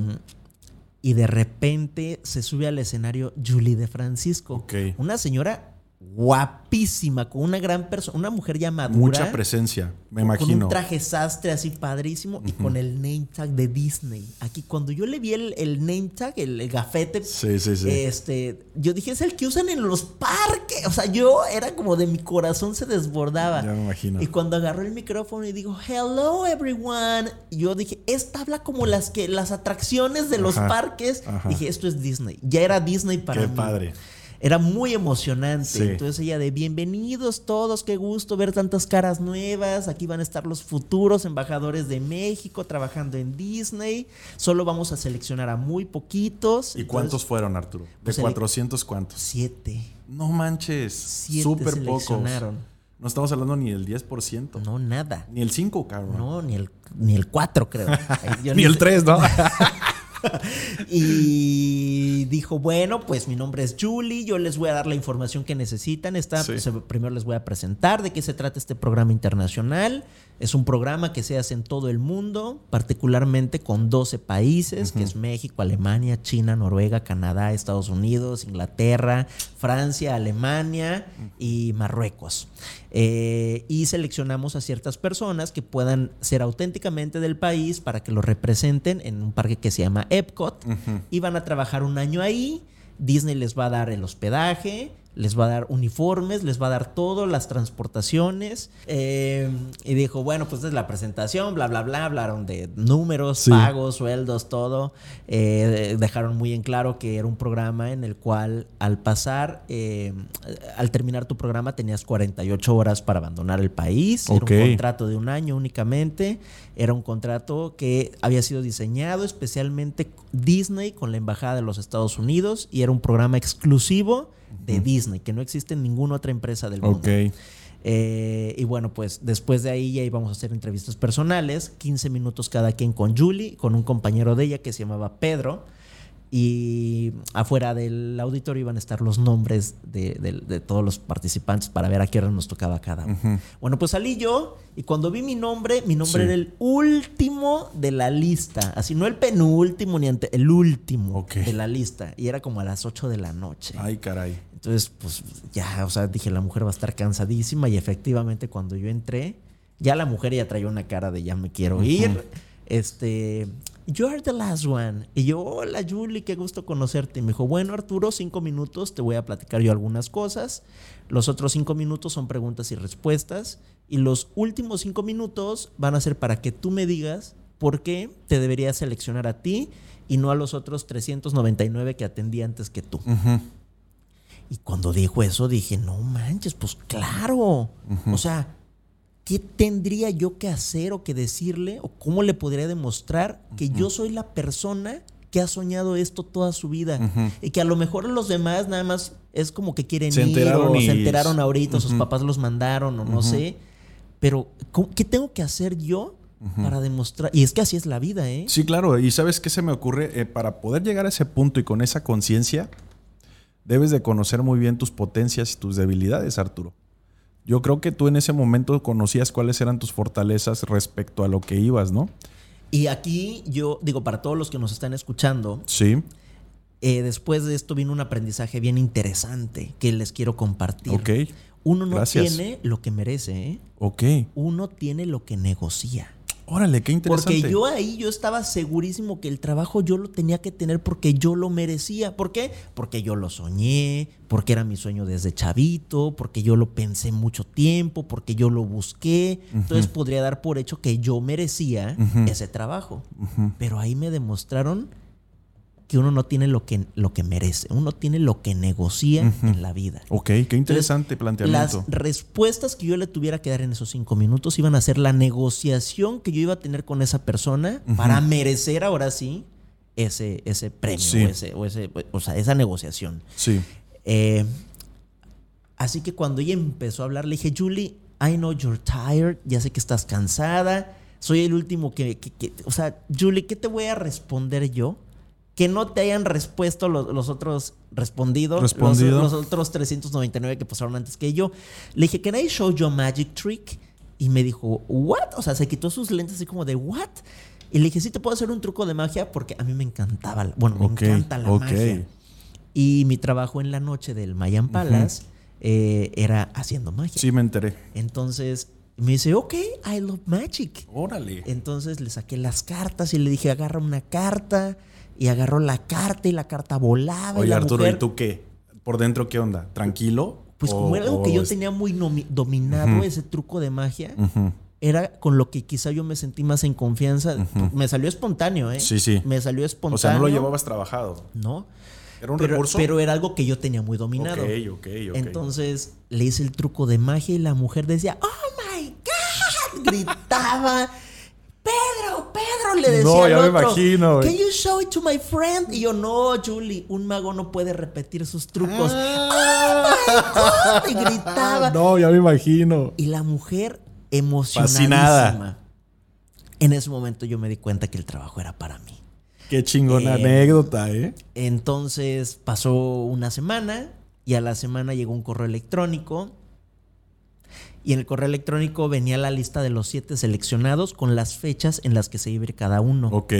y de repente se sube al escenario Julie de Francisco. Una señora guapísima, con una gran persona, una mujer ya madura. Mucha presencia, me imagino. Con un traje sastre así padrísimo y con el name tag de Disney. Aquí, cuando yo le vi el, name tag, el, gafete, Este, yo dije, es el que usan en los parques. O sea, yo era como de mi corazón se desbordaba. Ya me imagino. Y cuando agarró el micrófono y dijo, hello everyone, yo dije, esta habla como las que las atracciones de los parques. Dije, esto es Disney. Ya era Disney para Qué mí. padre. Era muy emocionante. Entonces ella de bienvenidos todos, qué gusto ver tantas caras nuevas. Aquí van a estar los futuros embajadores de México trabajando en Disney. Solo vamos a seleccionar a muy poquitos. ¿Y cuántos fueron, Arturo? ¿De 400 cuántos? Siete. No manches. Súper pocos. No estamos hablando ni del 10%. No, nada. Ni el 5, cabrón. No, ni el, ni el 4, creo. [laughs] ni el 3, ¿no? [laughs] [laughs] y dijo, bueno, pues mi nombre es Julie, yo les voy a dar la información que necesitan. Esta, pues, primero les voy a presentar de qué se trata este programa internacional. Es un programa que se hace en todo el mundo, particularmente con 12 países, que es México, Alemania, China, Noruega, Canadá, Estados Unidos, Inglaterra, Francia, Alemania y Marruecos. Eh, y seleccionamos a ciertas personas que puedan ser auténticamente del país para que lo representen en un parque que se llama Epcot y van a trabajar un año ahí. Disney les va a dar el hospedaje, les va a dar uniformes, les va a dar todo, las transportaciones. Eh, y dijo, bueno, pues es la presentación, bla, bla, bla. Hablaron de números, pagos, sueldos, todo. Eh, dejaron muy en claro que era un programa en el cual al pasar, eh, al terminar tu programa tenías 48 horas para abandonar el país. Era un contrato de un año únicamente. Era un contrato que había sido diseñado especialmente Disney con la Embajada de los Estados Unidos y era un programa exclusivo de Disney, que no existe en ninguna otra empresa del mundo. Eh, y bueno, pues después de ahí ya íbamos a hacer entrevistas personales, 15 minutos cada quien con Julie, con un compañero de ella que se llamaba Pedro y afuera del auditorio iban a estar los nombres de, todos los participantes para ver a qué hora nos tocaba cada uno. Bueno, pues salí yo y cuando vi mi nombre, mi nombre era el último de la lista, así no el penúltimo ni ante, el último de la lista y era como a las 8 de la noche. Ay, caray. Entonces, pues ya, o sea, dije, la mujer va a estar cansadísima y efectivamente cuando yo entré, ya la mujer ya traía una cara de ya me quiero ir. Este, You are the last one. Y yo, hola Julie, qué gusto conocerte. Y me dijo, bueno Arturo, cinco minutos, te voy a platicar yo algunas cosas. Los otros cinco minutos son preguntas y respuestas. Y los últimos cinco minutos van a ser para que tú me digas por qué te debería seleccionar a ti y no a los otros 399 que atendí antes que tú. Y cuando dijo eso dije, no manches, pues claro. O sea, ¿qué tendría yo que hacer o que decirle o cómo le podría demostrar que yo soy la persona que ha soñado esto toda su vida y que a lo mejor los demás nada más es como que quieren ir o se enteraron ahorita, sus papás los mandaron o no sé, pero ¿qué tengo que hacer yo para demostrar. Y es que así es la vida, ¿eh? Sí, claro. Y sabes qué se me ocurre? Eh, para poder llegar a ese punto y con esa conciencia, debes de conocer muy bien tus potencias y tus debilidades, Arturo. Yo creo que tú en ese momento conocías cuáles eran tus fortalezas respecto a lo que ibas, ¿no? Y aquí yo digo, para todos los que nos están escuchando, sí. Eh, después de esto vino un aprendizaje bien interesante que les quiero compartir. Ok. Uno no tiene lo que merece, ¿eh? Ok. Uno tiene lo que negocia. Órale, qué interesante. Porque yo ahí yo estaba segurísimo que el trabajo yo lo tenía que tener porque yo lo merecía. ¿Por qué? Porque yo lo soñé, porque era mi sueño desde chavito, porque yo lo pensé mucho tiempo, porque yo lo busqué. Entonces podría dar por hecho que yo merecía ese trabajo. Pero ahí me demostraron que uno no tiene lo que, lo que merece, uno tiene lo que negocia en la vida. Ok, qué interesante planteamiento. Las respuestas que yo le tuviera que dar en esos cinco minutos iban a ser la negociación que yo iba a tener con esa persona para merecer ahora sí ese, ese premio o, ese, o, sea, esa negociación. Sí. Eh, así que cuando ella empezó a hablar, le dije, Julie, I know you're tired, ya sé que estás cansada, soy el último que, que o sea, Julie, ¿qué te voy a responder yo? Que no te hayan respuesto los, otros respondido, Los, otros 399 que pasaron antes que yo. Le dije, ¿Can I show you a magic trick? Y me dijo, ¿what? O sea, se quitó sus lentes así como de, ¿what? Y le dije, sí, te puedo hacer un truco de magia porque a mí me encantaba, bueno, me encanta la magia. Y mi trabajo en la noche del Mayan Palace eh, era haciendo magia. Sí, me enteré. Entonces me dice, ok, I love magic. Órale. Entonces le saqué las cartas y le dije, agarra una carta y agarró la carta y la carta volaba. Oye, y Arturo, ¿y tú qué? ¿Por dentro qué onda? ¿Tranquilo? Pues como era algo que yo tenía muy dominado, ese truco de magia, era con lo que quizá yo me sentí más en confianza. Me salió espontáneo, ¿eh? Sí, sí. Me salió espontáneo. O sea, no lo llevabas trabajado. No. ¿Era un pero, recurso? pero era algo que yo tenía muy dominado. Ok, ok, ok. Entonces le hice el truco de magia y la mujer decía, ¡Oh my God! Gritaba. Pedro, Pedro, le decía No, al ya me imagino. Can you show it to my friend? Y yo, no, Julie, un mago no puede repetir sus trucos. Ah. ¡Oh my God! Y gritaba. No, ya me imagino. Y la mujer. Fascinada. En ese momento yo me di cuenta que el trabajo era para mí. Qué chingona Eh, anécdota, ¿eh? Entonces pasó una semana y a la semana llegó un correo electrónico. Y en el correo electrónico venía la lista de los siete seleccionados con las fechas en las que se iba cada uno. Ok.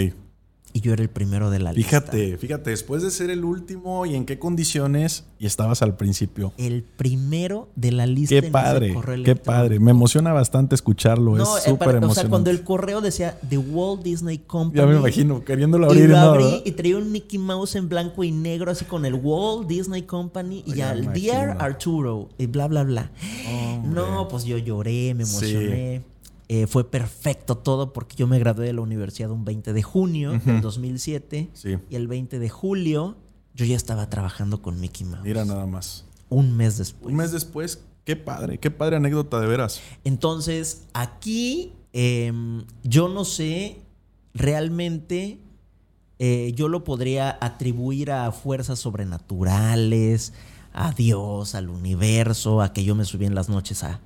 Y yo era el primero de la lista. Fíjate, fíjate, después de ser el último y en qué condiciones, y estabas al principio. El primero de la lista. Qué padre, qué padre. Me emociona bastante escucharlo, No, es eh, súper emocionante. o sea, cuando el correo decía The Walt Disney Company. Ya me imagino, queriéndolo Y abrir. lo ¿no? abrí y traía un Mickey Mouse en blanco y negro, así con el Walt Disney Company y Ya el Dear. Arturo y bla, bla, bla. No, pues yo lloré, me Sí. Eh, fue perfecto todo porque yo me gradué de la universidad un 20 de junio del 2007 Sí. y el 20 de julio yo ya estaba trabajando con Mickey Mouse. Mira nada más. Un mes después. Un mes después, qué padre, qué padre anécdota de veras. Entonces, aquí em, yo no sé realmente, eh, yo lo podría atribuir a fuerzas sobrenaturales, a Dios, al universo, a que yo me subí en las noches a,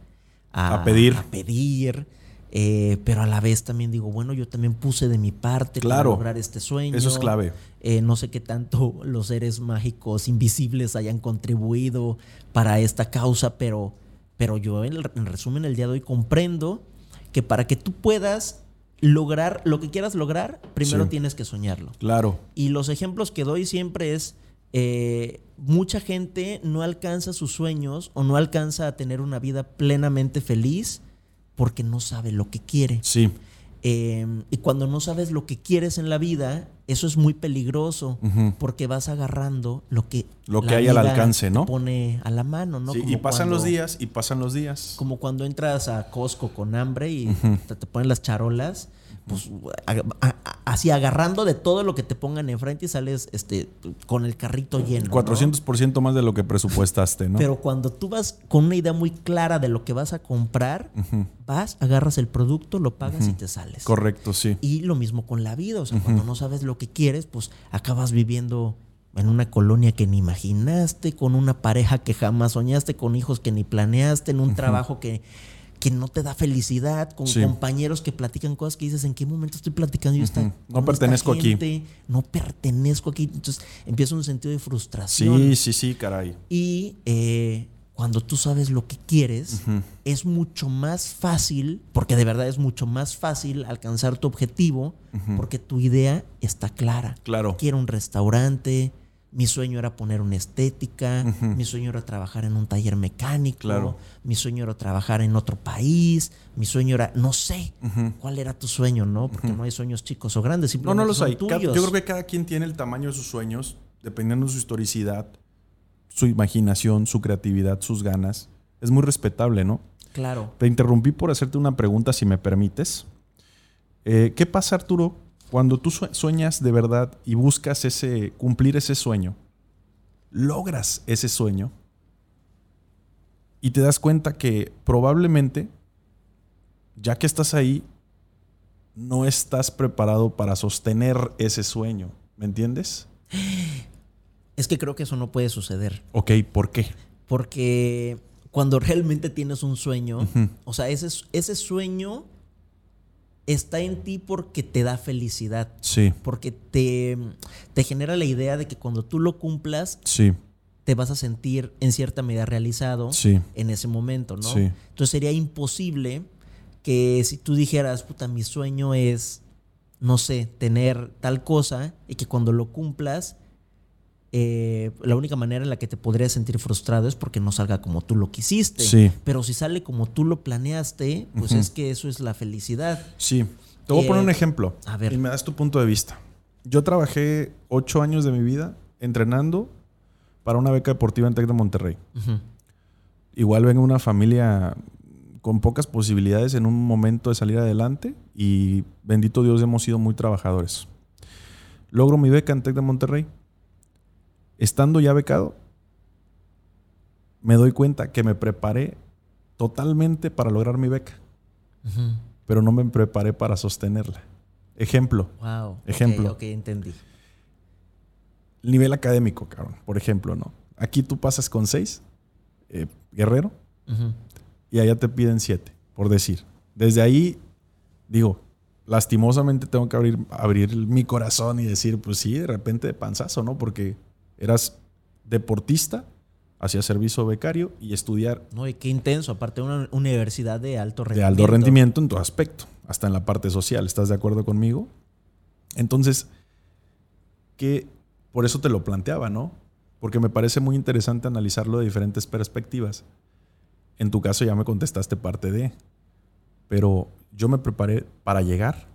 A pedir. a pedir, eh, pero a la vez también digo, bueno, yo también puse de mi parte Claro. para lograr este sueño. Eso es clave. Eh, no sé qué tanto [laughs] los seres mágicos invisibles hayan contribuido para esta causa, pero, pero yo en, en resumen el día de hoy comprendo que para que tú puedas lograr lo que quieras lograr, primero Sí. tienes que soñarlo. Claro. Y los ejemplos que doy siempre es, eh, mucha gente no alcanza sus sueños o no alcanza a tener una vida plenamente feliz porque no sabe lo que quiere. Sí. Eh, y cuando no sabes lo que quieres en la vida, eso es muy peligroso porque vas agarrando lo que, Lo que hay al alcance, ¿no? te pone a la mano, ¿no? Sí, Como y pasan cuando- los días, y pasan los días. Como cuando entras a Costco con hambre y te, te ponen las charolas, pues a- a- a- así agarrando de todo lo que te pongan enfrente y sales este, con el carrito lleno. ¿no? 400% más de lo que presupuestaste, ¿no? Pero cuando tú vas con una idea muy clara de lo que vas a comprar, vas, agarras el producto, lo pagas y te sales. Correcto, sí. Y lo mismo con la vida, o sea, cuando no sabes lo que quieres, pues acabas viviendo en una colonia que ni imaginaste, con una pareja que jamás soñaste, con hijos que ni planeaste, en un trabajo que, que no te da felicidad, con Sí. compañeros que platican cosas que dices, ¿en qué momento estoy platicando yo No esta pertenezco aquí. No pertenezco aquí. Entonces empieza un sentido de frustración. Sí, sí, sí, caray. Y eh, cuando tú sabes lo que quieres, es mucho más fácil, porque de verdad es mucho más fácil alcanzar tu objetivo, porque tu idea está clara. Claro. Quiero un restaurante, mi sueño era poner una estética, mi sueño era trabajar en un taller mecánico, Claro. mi sueño era trabajar en otro país, mi sueño era, no sé, cuál era tu sueño, ¿no? Porque no hay sueños chicos o grandes, No, simplemente no los son hay. Tuyos. yo creo que cada quien tiene el tamaño de sus sueños, dependiendo de su historicidad, su imaginación, su creatividad, sus ganas. Es muy respetable, ¿no? Claro. Te interrumpí por hacerte una pregunta, si me permites. Eh, ¿Qué pasa, Arturo, cuando tú sue- sueñas de verdad y buscas ese, cumplir ese sueño? Logras ese sueño y te das cuenta que probablemente, ya que estás ahí, no estás preparado para sostener ese sueño. ¿Me entiendes? [gasps] Es que creo que eso no puede suceder. Ok, ¿por qué? Porque cuando [laughs] realmente tienes un sueño, o sea, ese, ese sueño está en ti porque te da felicidad. Sí, Porque te, te genera la idea de que cuando tú lo cumplas, sí, te vas a sentir en cierta medida realizado sí. en ese momento, ¿no? Sí. Entonces sería imposible que si tú dijeras, puta, mi sueño es, no sé, tener tal cosa y que cuando lo cumplas, eh, la única manera en la que te podrías sentir frustrado es porque no salga como tú lo quisiste. Sí. Pero si sale como tú lo planeaste, pues es que eso es la felicidad. Sí. Te voy a poner Eh, un ejemplo. a ver. Y me das tu punto de vista. Yo trabajé ocho años de mi vida entrenando para una beca deportiva en Tec de Monterrey. Igual vengo una familia con pocas posibilidades en un momento de salir adelante y bendito Dios hemos sido muy trabajadores. Logro mi beca en Tec de Monterrey estando ya becado, me doy cuenta que me preparé totalmente para lograr mi beca, pero no me preparé para sostenerla. Ejemplo. Wow. Ejemplo. Ok, entendí. Nivel académico, cabrón. Por ejemplo, ¿no? Aquí tú pasas con seis, eh, guerrero, y allá te piden siete, por decir. Desde ahí, digo, lastimosamente tengo que abrir, abrir mi corazón y decir, pues sí, de repente de panzazo, ¿no? Porque eras deportista, hacías servicio becario y estudiar. No, y qué intenso, aparte de una universidad de alto rendimiento. De alto rendimiento en todo aspecto, hasta en la parte social, ¿estás de acuerdo conmigo? Entonces, que por eso te lo planteaba, ¿no? Porque me parece muy interesante analizarlo de diferentes perspectivas. En tu caso ya me contestaste parte de, pero yo me preparé para llegar,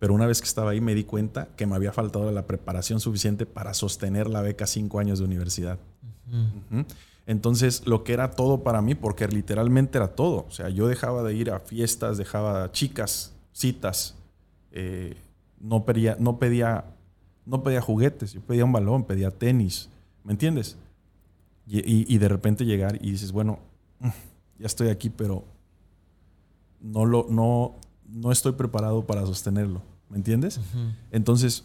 pero una vez que estaba ahí me di cuenta que me había faltado la preparación suficiente para sostener la beca cinco años de universidad. Entonces, lo que era todo para mí, porque literalmente era todo. O sea, yo dejaba de ir a fiestas, dejaba chicas, citas, eh, no, pedía, no, pedía, no pedía juguetes, yo pedía un balón, pedía tenis, ¿me entiendes? Y, y de repente llegar y dices, bueno, ya estoy aquí, pero no, lo, no, no estoy preparado para sostenerlo. ¿Me entiendes? Entonces,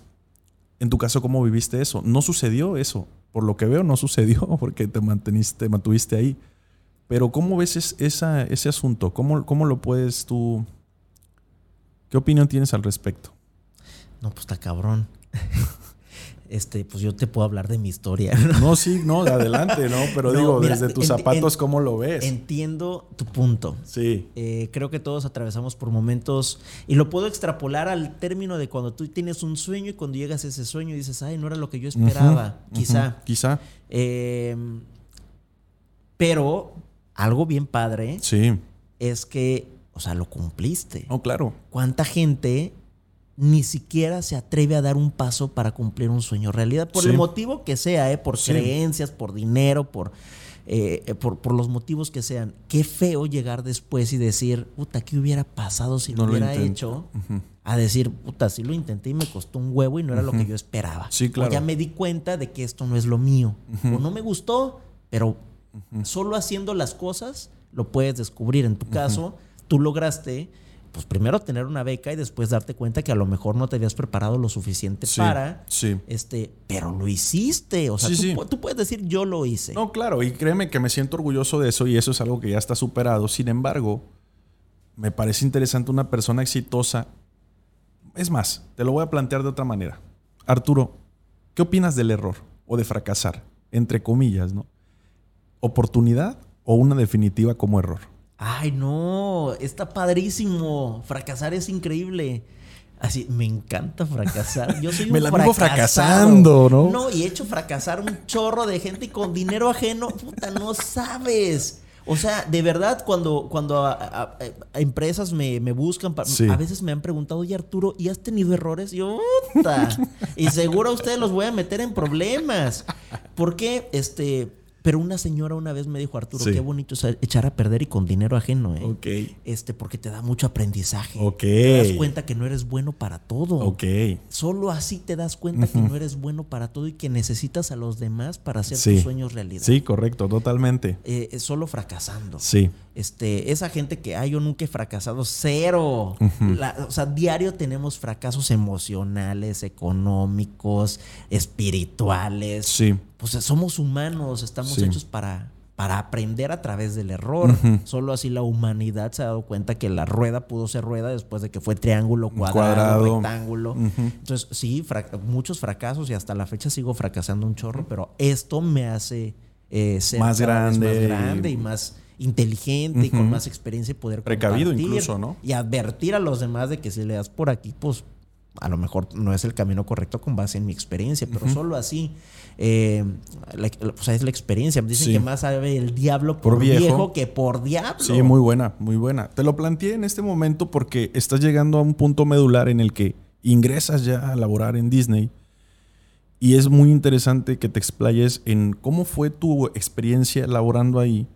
en tu caso, ¿cómo viviste eso? No sucedió eso. Por lo que veo, no [laughs] sucedió porque te, manteniste, mantuviste ahí. Pero ¿cómo ves esa, ese asunto? ¿Cómo, ¿Cómo lo puedes tú... ¿Qué opinión tienes al respecto? No, pues está cabrón. [laughs] este, pues yo te puedo hablar de mi historia. [laughs] No, sí, no, adelante, ¿no? Pero [laughs] digo, desde tus zapatos, ¿cómo lo ves? Entiendo tu punto. Sí. Eh, creo que todos atravesamos por momentos, y lo puedo extrapolar al término de cuando tú tienes un sueño y cuando llegas a ese sueño dices, ay, no era lo que yo esperaba, quizá. quizá. Em, pero algo bien padre sí. es que, o sea, lo cumpliste. No, claro. ¿Cuánta gente ni siquiera se atreve a dar un paso para cumplir un sueño realidad, por el motivo que sea, ¿eh? por creencias, por dinero, por, eh, por, por, los motivos que sean. Qué feo llegar después y decir, puta, ¿qué hubiera pasado si lo hubiera hecho? A decir, puta, sí lo intenté y me costó un huevo y no era lo que yo esperaba. Sí, claro. O ya me di cuenta de que esto no es lo mío. O no me gustó, pero solo haciendo las cosas lo puedes descubrir. En tu caso, tú lograste pues primero tener una beca y después darte cuenta que a lo mejor no te habías preparado lo suficiente para. Sí. Este, pero lo hiciste. O sea, tú, puedes decir yo lo hice. No, claro, y créeme que me siento orgulloso de eso y eso es algo que ya está superado. Sin embargo, me parece interesante una persona exitosa. Es más, te lo voy a plantear de otra manera. Arturo, ¿qué opinas del error o de fracasar? Entre comillas, ¿no? ¿Oportunidad o una definitiva como error? Ay, no, está padrísimo. Fracasar es increíble. Así, me encanta fracasar. Yo soy [laughs] un Me la vivo fracasando, ¿no? No, y he hecho fracasar un chorro de gente con dinero ajeno, puta, no sabes. O sea, de verdad, cuando, cuando a, empresas me, buscan, a veces me han preguntado, oye Arturo, ¿y has tenido errores? Y yo, puta. y seguro a ustedes los voy a meter en problemas. ¿Por qué? Este pero una señora una vez me dijo, Arturo, qué bonito es echar a perder y con dinero ajeno, ¿eh? Ok. Este, porque te da mucho aprendizaje. Ok. Te das cuenta que no eres bueno para todo. Ok. Solo así te das cuenta que no eres bueno para todo y que necesitas a los demás para hacer tus sueños realidad. Sí, correcto, totalmente. Eh, solo fracasando. Sí. Este, esa gente que, ay, yo nunca he fracasado, cero. o sea, diario tenemos fracasos emocionales, económicos, espirituales. Sí pues somos humanos, estamos hechos para, para aprender a través del error. Solo así la humanidad se ha dado cuenta que la rueda pudo ser rueda después de que fue triángulo, cuadrado, rectángulo. Entonces, sí, muchos fracasos y hasta la fecha sigo fracasando un chorro, pero esto me hace eh, ser más grande, más grande y más inteligente y con más experiencia y poder precavido incluso, ¿no? Y advertir a los demás de que si le das por aquí, pues a lo mejor no es el camino correcto con base en mi experiencia, pero solo así eh, es la experiencia. Dicen que más sabe el diablo por, viejo. que por diablo. Sí, muy buena, muy buena. Te lo planteé en este momento porque estás llegando a un punto medular en el que ingresas ya a laborar en Disney. Y es muy interesante que te explayes en cómo fue tu experiencia laborando ahí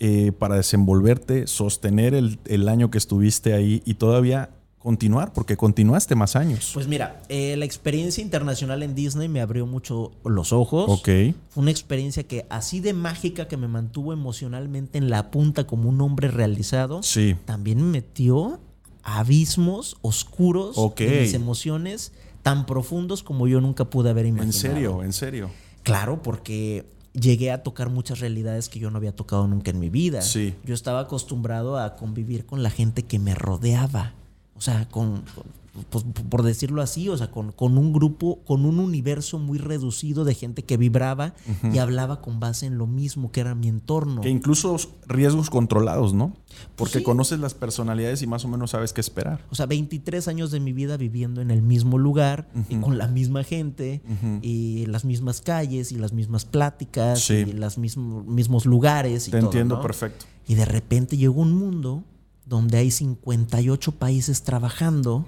eh, para desenvolverte, sostener el, el año que estuviste ahí y todavía continuar? Porque continuaste más años. Pues mira, eh, la experiencia internacional en Disney me abrió mucho los ojos. Ok. Fue una experiencia que así de mágica que me mantuvo emocionalmente en la punta como un hombre realizado. Sí. También me metió a abismos oscuros Ok. de mis emociones tan profundos como yo nunca pude haber imaginado. En serio, en serio. Claro, porque llegué a tocar muchas realidades que yo no había tocado nunca en mi vida. Sí. Yo estaba acostumbrado a convivir con la gente que me rodeaba. O sea, con, pues, por decirlo así, o sea, con, con un grupo, con un universo muy reducido de gente que vibraba y hablaba con base en lo mismo que era mi entorno. Que incluso riesgos controlados, ¿no? Porque Sí. conoces las personalidades y más o menos sabes qué esperar. O sea, 23 años de mi vida viviendo en el mismo lugar y con la misma gente y las mismas calles y las mismas pláticas Sí. y los mismos lugares. Y Te todo, entiendo ¿no? perfecto. Y de repente llegó un mundo donde hay 58 países trabajando.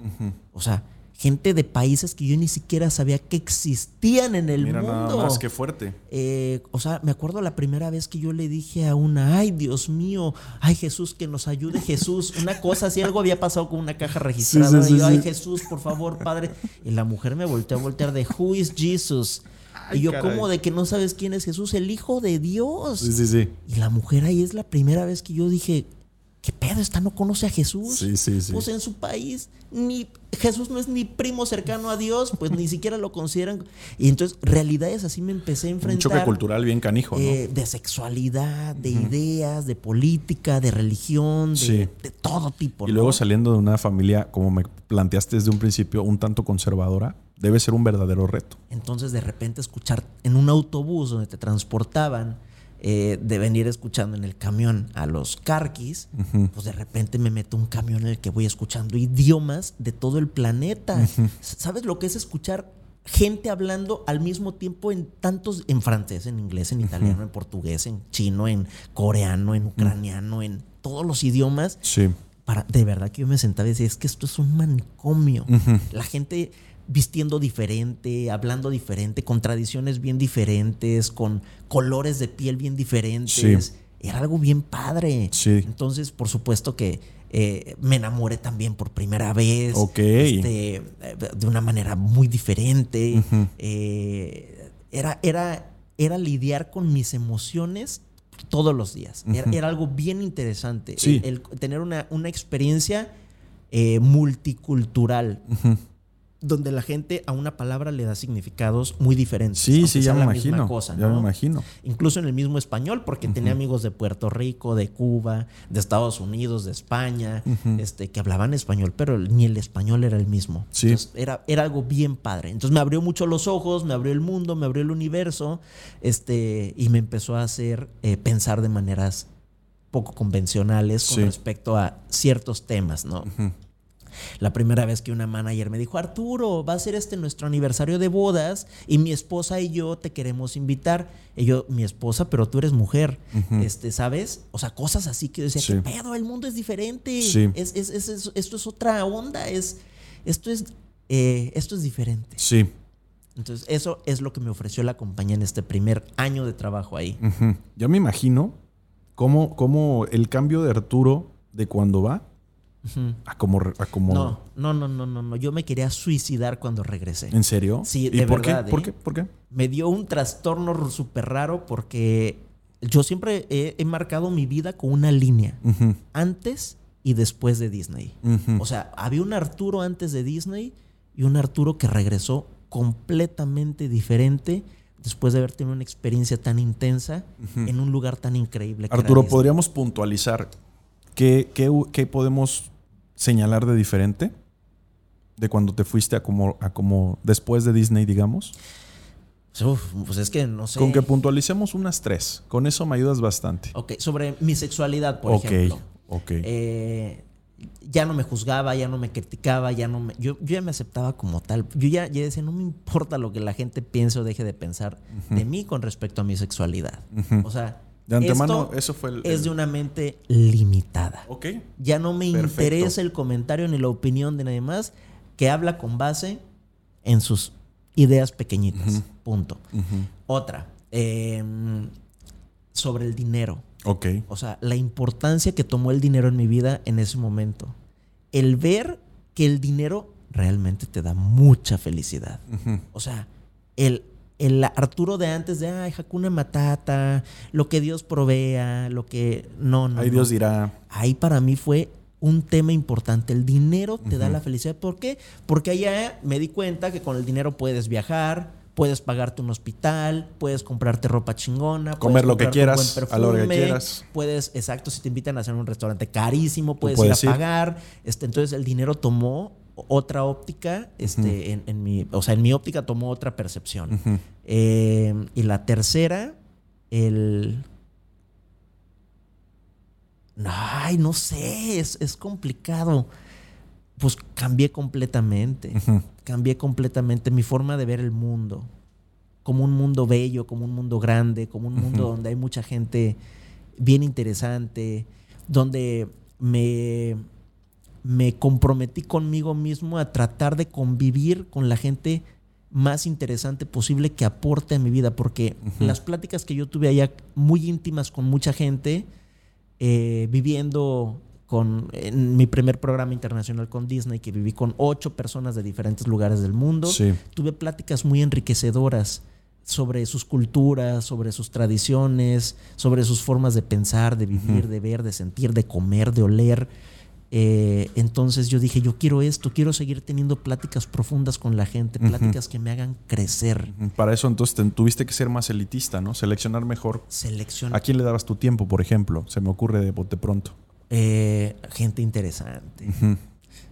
O sea, gente de países que yo ni siquiera sabía que existían en el Mira mundo. nada más, qué fuerte. Eh, o sea, me acuerdo la primera vez que yo le dije a una, ay Dios mío, ay Jesús, que nos ayude Jesús. Una cosa así, algo había pasado con una caja registrada. sí, y yo, sí. ay Jesús, por favor, Padre. Y la mujer me volteó a voltear de, who is Jesus? Ay, y yo, caray. ¿cómo de que no sabes quién es Jesús? El Hijo de Dios. Sí, sí, sí. Y la mujer ahí es la primera vez que yo dije, ¿qué pedo? ¿Esta no conoce a Jesús? Sí, sí, sí. Pues en su país, ni Jesús no es ni primo cercano a Dios, pues ni [laughs] siquiera lo consideran. Y entonces, realidades así me empecé a Un enfrentar. choque cultural bien canijo, ¿no? eh, de sexualidad, de ideas, de política, de religión, de, Sí. de todo tipo. y ¿no? luego saliendo de una familia, como me planteaste desde un principio, un tanto conservadora, debe ser un verdadero reto. Entonces, de repente, escuchar en un autobús donde te transportaban, eh, de venir escuchando en el camión a los carquis, pues de repente me meto un camión en el que voy escuchando idiomas de todo el planeta. ¿Sabes lo que es escuchar gente hablando al mismo tiempo en tantos, en francés, en inglés, en italiano, en portugués, en chino, en coreano, en ucraniano, en todos los idiomas? Sí. para, de verdad que yo me sentaba y decía, es que esto es un manicomio. La gente vistiendo diferente, hablando diferente, con tradiciones bien diferentes, con colores de piel bien diferentes. Sí. Era algo bien padre. Sí. Entonces, por supuesto que eh, me enamoré también por primera vez. Ok. Este, de una manera muy diferente. Eh, era, era, era lidiar con mis emociones todos los días. Era, era algo bien interesante. Sí. El, el tener una, una experiencia eh, multicultural. Donde la gente a una palabra le da significados muy diferentes. Sí, sí, ya me imagino. cosa, Ya me ¿no? imagino. Incluso en el mismo español, porque tenía amigos de Puerto Rico, de Cuba, de Estados Unidos, de España, este, que hablaban español, pero ni el español era el mismo. Sí. Entonces, era, era algo bien padre. Entonces me abrió mucho los ojos, me abrió el mundo, me abrió el universo, este, y me empezó a hacer eh, pensar de maneras poco convencionales con Sí. respecto a ciertos temas, ¿no? La primera vez que una manager me dijo, Arturo, va a ser este nuestro aniversario de bodas y mi esposa y yo te queremos invitar. Y yo, mi esposa, pero tú eres mujer, este, ¿sabes? O sea, cosas así que yo decía, Sí. ¿qué pedo? El mundo es diferente. Sí. Es, es- es- es- esto es otra onda, es, esto, es, eh, esto es diferente. Sí. Entonces, eso es lo que me ofreció la compañía en este primer año de trabajo ahí. Ya me imagino cómo, cómo el cambio de Arturo de cuando va a como... A como No, no, no, no, no, no. Yo me quería suicidar cuando regresé. ¿En serio? Sí, ¿Y de por verdad, qué? ¿Por ¿eh? qué? ¿Por qué? me dio un trastorno súper raro porque yo siempre he, he marcado mi vida con una línea, antes y después de Disney. O sea, había un Arturo antes de Disney y un Arturo que regresó completamente diferente después de haber tenido una experiencia tan intensa en un lugar tan increíble. Arturo. ¿podríamos puntualizar qué, qué, qué podemos señalar de diferente de cuando te fuiste a como, a como después de Disney, digamos? Uf, pues es que no sé. Con que puntualicemos unas tres. Con eso me ayudas bastante. Ok, sobre mi sexualidad, por ok, ejemplo. ok. Eh, ya no me juzgaba, ya no me criticaba, ya no me, yo, yo ya me aceptaba como tal. Yo ya, ya decía, no me importa lo que la gente piense o deje de pensar de mí con respecto a mi sexualidad. O sea, de antemano, esto eso fue el... es de una mente limitada. Ok. Ya no me Perfecto. interesa el comentario ni la opinión de nadie más que habla con base en sus ideas pequeñitas. Punto. Otra, eh, sobre el dinero. Ok. O sea, la importancia que tomó el dinero en mi vida en ese momento. El ver que el dinero realmente te da mucha felicidad. O sea, el, el Arturo de antes de, ay, Hakuna Matata, lo que Dios provea, lo que... No, no. Ahí Dios dirá. Ahí para mí fue un tema importante. El dinero te da la felicidad. ¿Por qué? Porque allá me di cuenta que con el dinero puedes viajar, puedes pagarte un hospital, puedes comprarte ropa chingona, comer lo que quieras, a lo que quieras. Puedes, exacto, si te invitan a hacer un restaurante carísimo, puedes, ir a pagar. Este, entonces el dinero tomó otra óptica, este, en, mi, o sea, en mi óptica tomó otra percepción. Eh, y la tercera, el Ay, no sé, es, complicado. Pues cambié completamente. Cambié completamente mi forma de ver el mundo. Como un mundo bello, como un mundo grande, como un mundo donde hay mucha gente bien interesante, donde me, me comprometí conmigo mismo a tratar de convivir con la gente más interesante posible que aporte a mi vida, porque las pláticas que yo tuve allá muy íntimas con mucha gente, eh, viviendo con en mi primer programa internacional con Disney, que viví con ocho personas de diferentes lugares del mundo. Tuve pláticas muy enriquecedoras sobre sus culturas, sobre sus tradiciones, sobre sus formas de pensar, de vivir, de ver, de sentir, de comer, de oler. Eh, entonces yo dije, yo quiero esto, quiero seguir teniendo pláticas profundas con la gente, pláticas que me hagan crecer. Para eso entonces tuviste que ser más elitista, ¿no? Seleccionar mejor. Seleccionar. ¿A quién le dabas tu tiempo, por ejemplo? Se me ocurre de bote pronto. Eh, gente interesante.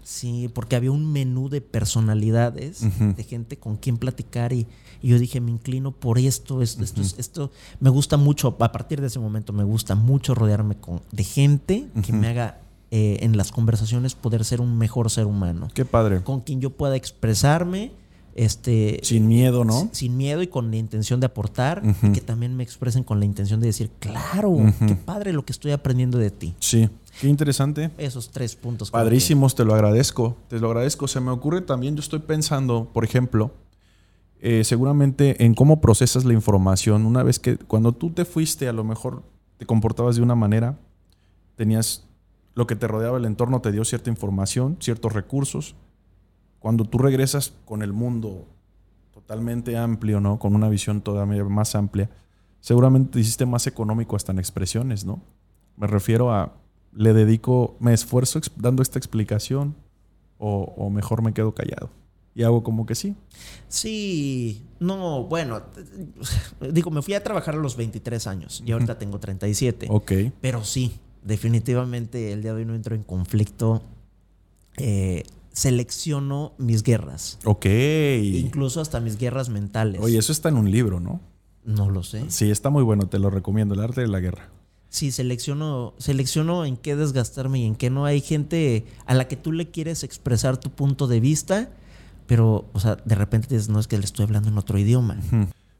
Sí, porque había un menú de personalidades, de gente con quien platicar y, yo dije, me inclino por esto, esto, esto, esto, me gusta mucho, a partir de ese momento me gusta mucho rodearme con, de gente que me haga eh, en las conversaciones poder ser un mejor ser humano. Qué padre. Con quien yo pueda expresarme. Este, sin miedo, ¿no? Sin miedo y con la intención de aportar, y que también me expresen con la intención de decir, claro, qué padre lo que estoy aprendiendo de ti. Sí, qué interesante. Esos tres puntos. Padrísimos, te lo agradezco, te lo agradezco. Se me ocurre también, yo estoy pensando, por ejemplo, eh, seguramente en cómo procesas la información. Una vez que cuando tú te fuiste, a lo mejor te comportabas de una manera, tenías lo que te rodeaba el entorno te dio cierta información, ciertos recursos. Cuando tú regresas con el mundo totalmente amplio, ¿no? Con una visión todavía más amplia, seguramente te hiciste más económico hasta en expresiones, ¿no? Me refiero a, le dedico, me esfuerzo dando esta explicación o, o mejor me quedo callado. Y hago como que sí. Sí, no, bueno, digo, me fui a trabajar a los 23 años y ahorita tengo 37. Ok. Pero sí, definitivamente el día de hoy no entro en conflicto. Eh, selecciono mis guerras. Ok. Incluso hasta mis guerras mentales. Oye, eso está en un libro, ¿no? No lo sé. Sí, está muy bueno, te lo recomiendo, el arte de la guerra. Sí, selecciono, selecciono en qué desgastarme y en qué no. Hay gente a la que tú le quieres expresar tu punto de vista, pero, o sea, de repente dices, no es que le estoy hablando en otro idioma.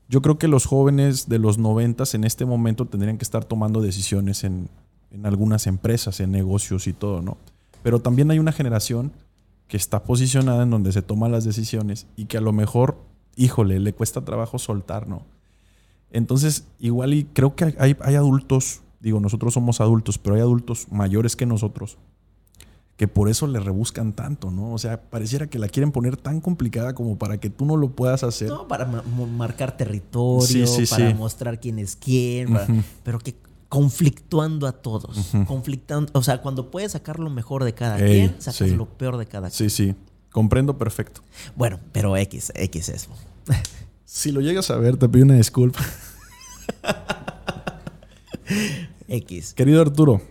Yo creo que los jóvenes de los noventas en este momento tendrían que estar tomando decisiones en, en algunas empresas, en negocios y todo, ¿no? Pero también hay una generación que está posicionada en donde se toman las decisiones y que a lo mejor, híjole, le cuesta trabajo soltar, ¿no? Entonces, igual y creo que hay, hay adultos, digo, nosotros somos adultos, pero hay adultos mayores que nosotros que por eso le rebuscan tanto, ¿no? O sea, pareciera que la quieren poner tan complicada como para que tú no lo puedas hacer. No, para marcar territorio, para mostrar quién es quién, pero que conflictuando a todos. Conflictando, o sea, cuando puedes sacar lo mejor de cada quien, sacas lo peor de cada quien. Sí, sí. Comprendo perfecto. Bueno, pero X, X eso. [laughs] si lo llegas a ver, te pido una disculpa. X. Querido Arturo,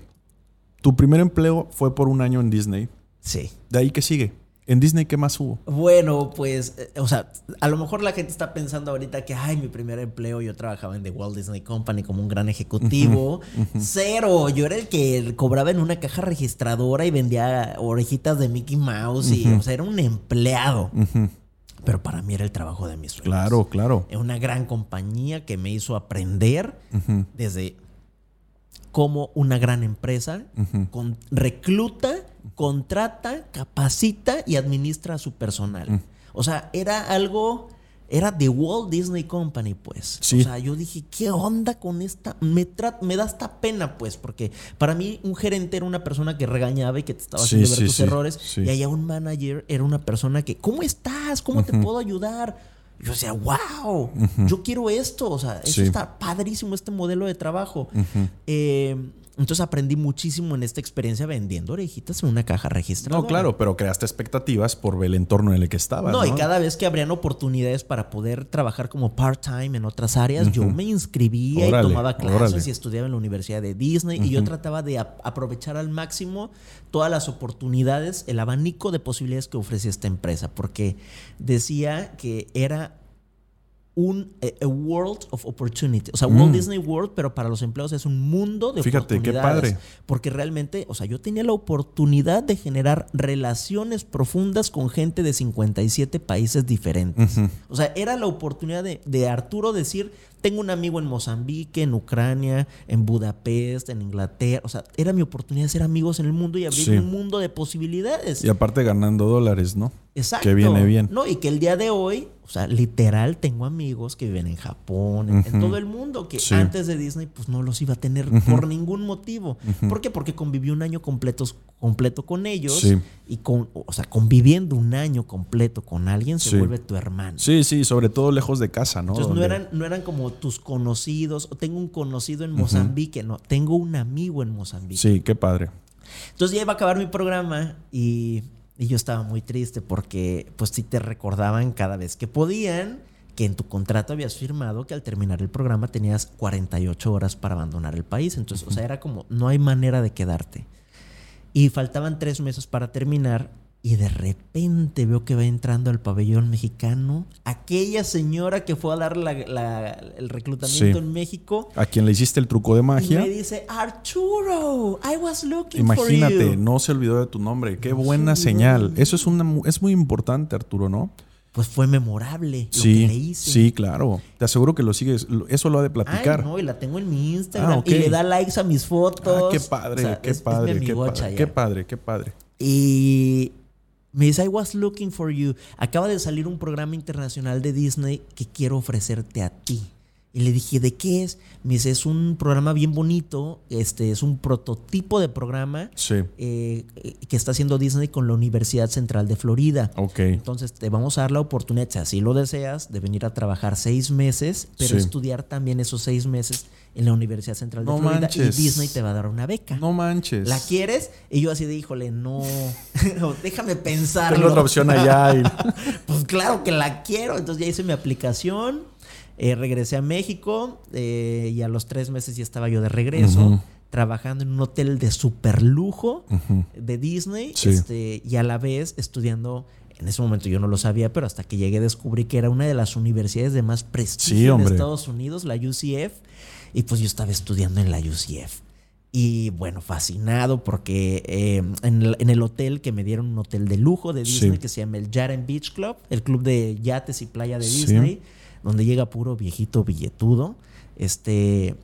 tu primer empleo fue por un año en Disney. Sí. ¿De ahí qué sigue? ¿En Disney qué más hubo? Bueno, pues, eh, o sea, a lo mejor la gente está pensando ahorita que, ay, mi primer empleo, yo trabajaba en The Walt Disney Company como un gran ejecutivo. Cero, yo era el que cobraba en una caja registradora y vendía orejitas de Mickey Mouse y, o sea, era un empleado. Pero para mí era el trabajo de mis sueños. Claro, claro. Una gran compañía que me hizo aprender desde cómo una gran empresa con, recluta contrata, capacita y administra a su personal. O sea, era algo era The Walt Disney Company, pues. Sí. O sea, yo dije, ¿qué onda con esta? Me, me da esta pena, pues, porque para mí un gerente era una persona que regañaba y que te estaba Sí, haciendo ver sí, tus errores. Y allá un manager era una persona que, ¿cómo estás? ¿Cómo te puedo ayudar? Yo decía, wow, yo quiero esto. O sea, eso está padrísimo, este modelo de trabajo. Eh, entonces aprendí muchísimo en esta experiencia vendiendo orejitas en una caja registrada. No, claro, pero creaste expectativas por el entorno en el que estabas. No, No, y cada vez que abrían oportunidades para poder trabajar como part-time en otras áreas, yo me inscribía Órale, y tomaba clases órale. y estudiaba en la Universidad de Disney y yo trataba de ap- aprovechar al máximo todas las oportunidades, el abanico de posibilidades que ofrecía esta empresa, porque decía que era un eh, a world of opportunity, o sea, Walt Disney World, pero para los empleados es un mundo de Mm. Fíjate, qué oportunidades. padre. Porque realmente, o sea, yo tenía la oportunidad de generar relaciones profundas con gente de 57 países diferentes. O sea, era la oportunidad de, de Arturo decir, tengo un amigo en Mozambique, en Ucrania, en Budapest, en Inglaterra. O sea, era mi oportunidad de ser amigos en el mundo y abrir Sí. un mundo de posibilidades. Y aparte ganando dólares, ¿no? Exacto. Que viene bien. No, y que el día de hoy, o sea, literal, tengo amigos que viven en Japón, en, en todo el mundo, que Sí. antes de Disney, pues no los iba a tener por ningún motivo. ¿Por qué? Porque conviví un año completo, completo con ellos. Sí. Y con, o sea, conviviendo un año completo con alguien se Sí. vuelve tu hermano. Sí, sí, sobre todo lejos de casa, ¿no? Entonces no eran, no eran como tus conocidos, o tengo un conocido en Mozambique, no, tengo un amigo en Mozambique. Sí, qué padre. Entonces ya iba a acabar mi programa y, y yo estaba muy triste porque pues sí te recordaban cada vez que podían que en tu contrato habías firmado que al terminar el programa tenías 48 horas para abandonar el país. Entonces, o sea, era como, no hay manera de quedarte. Y faltaban tres meses para terminar y de repente veo que va entrando al pabellón mexicano aquella señora que fue a dar la- la- el reclutamiento Sí. en México. A quien le hiciste el truco de Y magia, me dice, Arturo, I was looking for imagínate, you". no se olvidó de tu nombre. Qué buena señal. Eso es, una, es muy importante, Arturo, ¿no? pues fue memorable lo Sí, que le hice. sí, claro. Te aseguro que lo sigues. Eso lo ha de Ay, platicar. no, y la tengo en mi Instagram. Ah. Y le da likes a mis fotos. Ah, qué padre, O sea, qué es- es mi padre, qué padre, qué padre, qué padre. Y me dice, I was looking for you. Acaba de salir un programa internacional de Disney que quiero ofrecerte a ti. Y le dije, ¿de qué es? Me dice, es un programa bien bonito. Este es un prototipo de programa Sí, eh, que está haciendo Disney con la Universidad Central de Florida. ok. Entonces te vamos a dar la oportunidad, si así lo deseas, de venir a trabajar seis meses, pero Sí. estudiar también esos seis meses en la Universidad Central de No Florida manches. y Disney te va a dar una beca. No manches. ¿La quieres? Y yo así de, híjole, no, [laughs] déjame pensarlo. Tengo otra opción allá. y- [laughs] Pues claro que la quiero. Entonces ya hice mi aplicación, eh, regresé a México eh, y a los tres meses ya estaba yo de regreso. Trabajando en un hotel de super lujo de Disney Sí. este, y a la vez estudiando. En ese momento yo no lo sabía, pero hasta que llegué descubrí que era una de las universidades de más prestigio Sí, hombre. Estados Unidos, la UCF. Y pues yo estaba estudiando en la UCF. Y bueno, fascinado porque eh, en, el, en el hotel que me dieron un hotel de lujo de Disney Sí. que se llama el Yaren Beach Club, el club de yates y playa de Sí. Donde llega puro viejito billetudo. Este,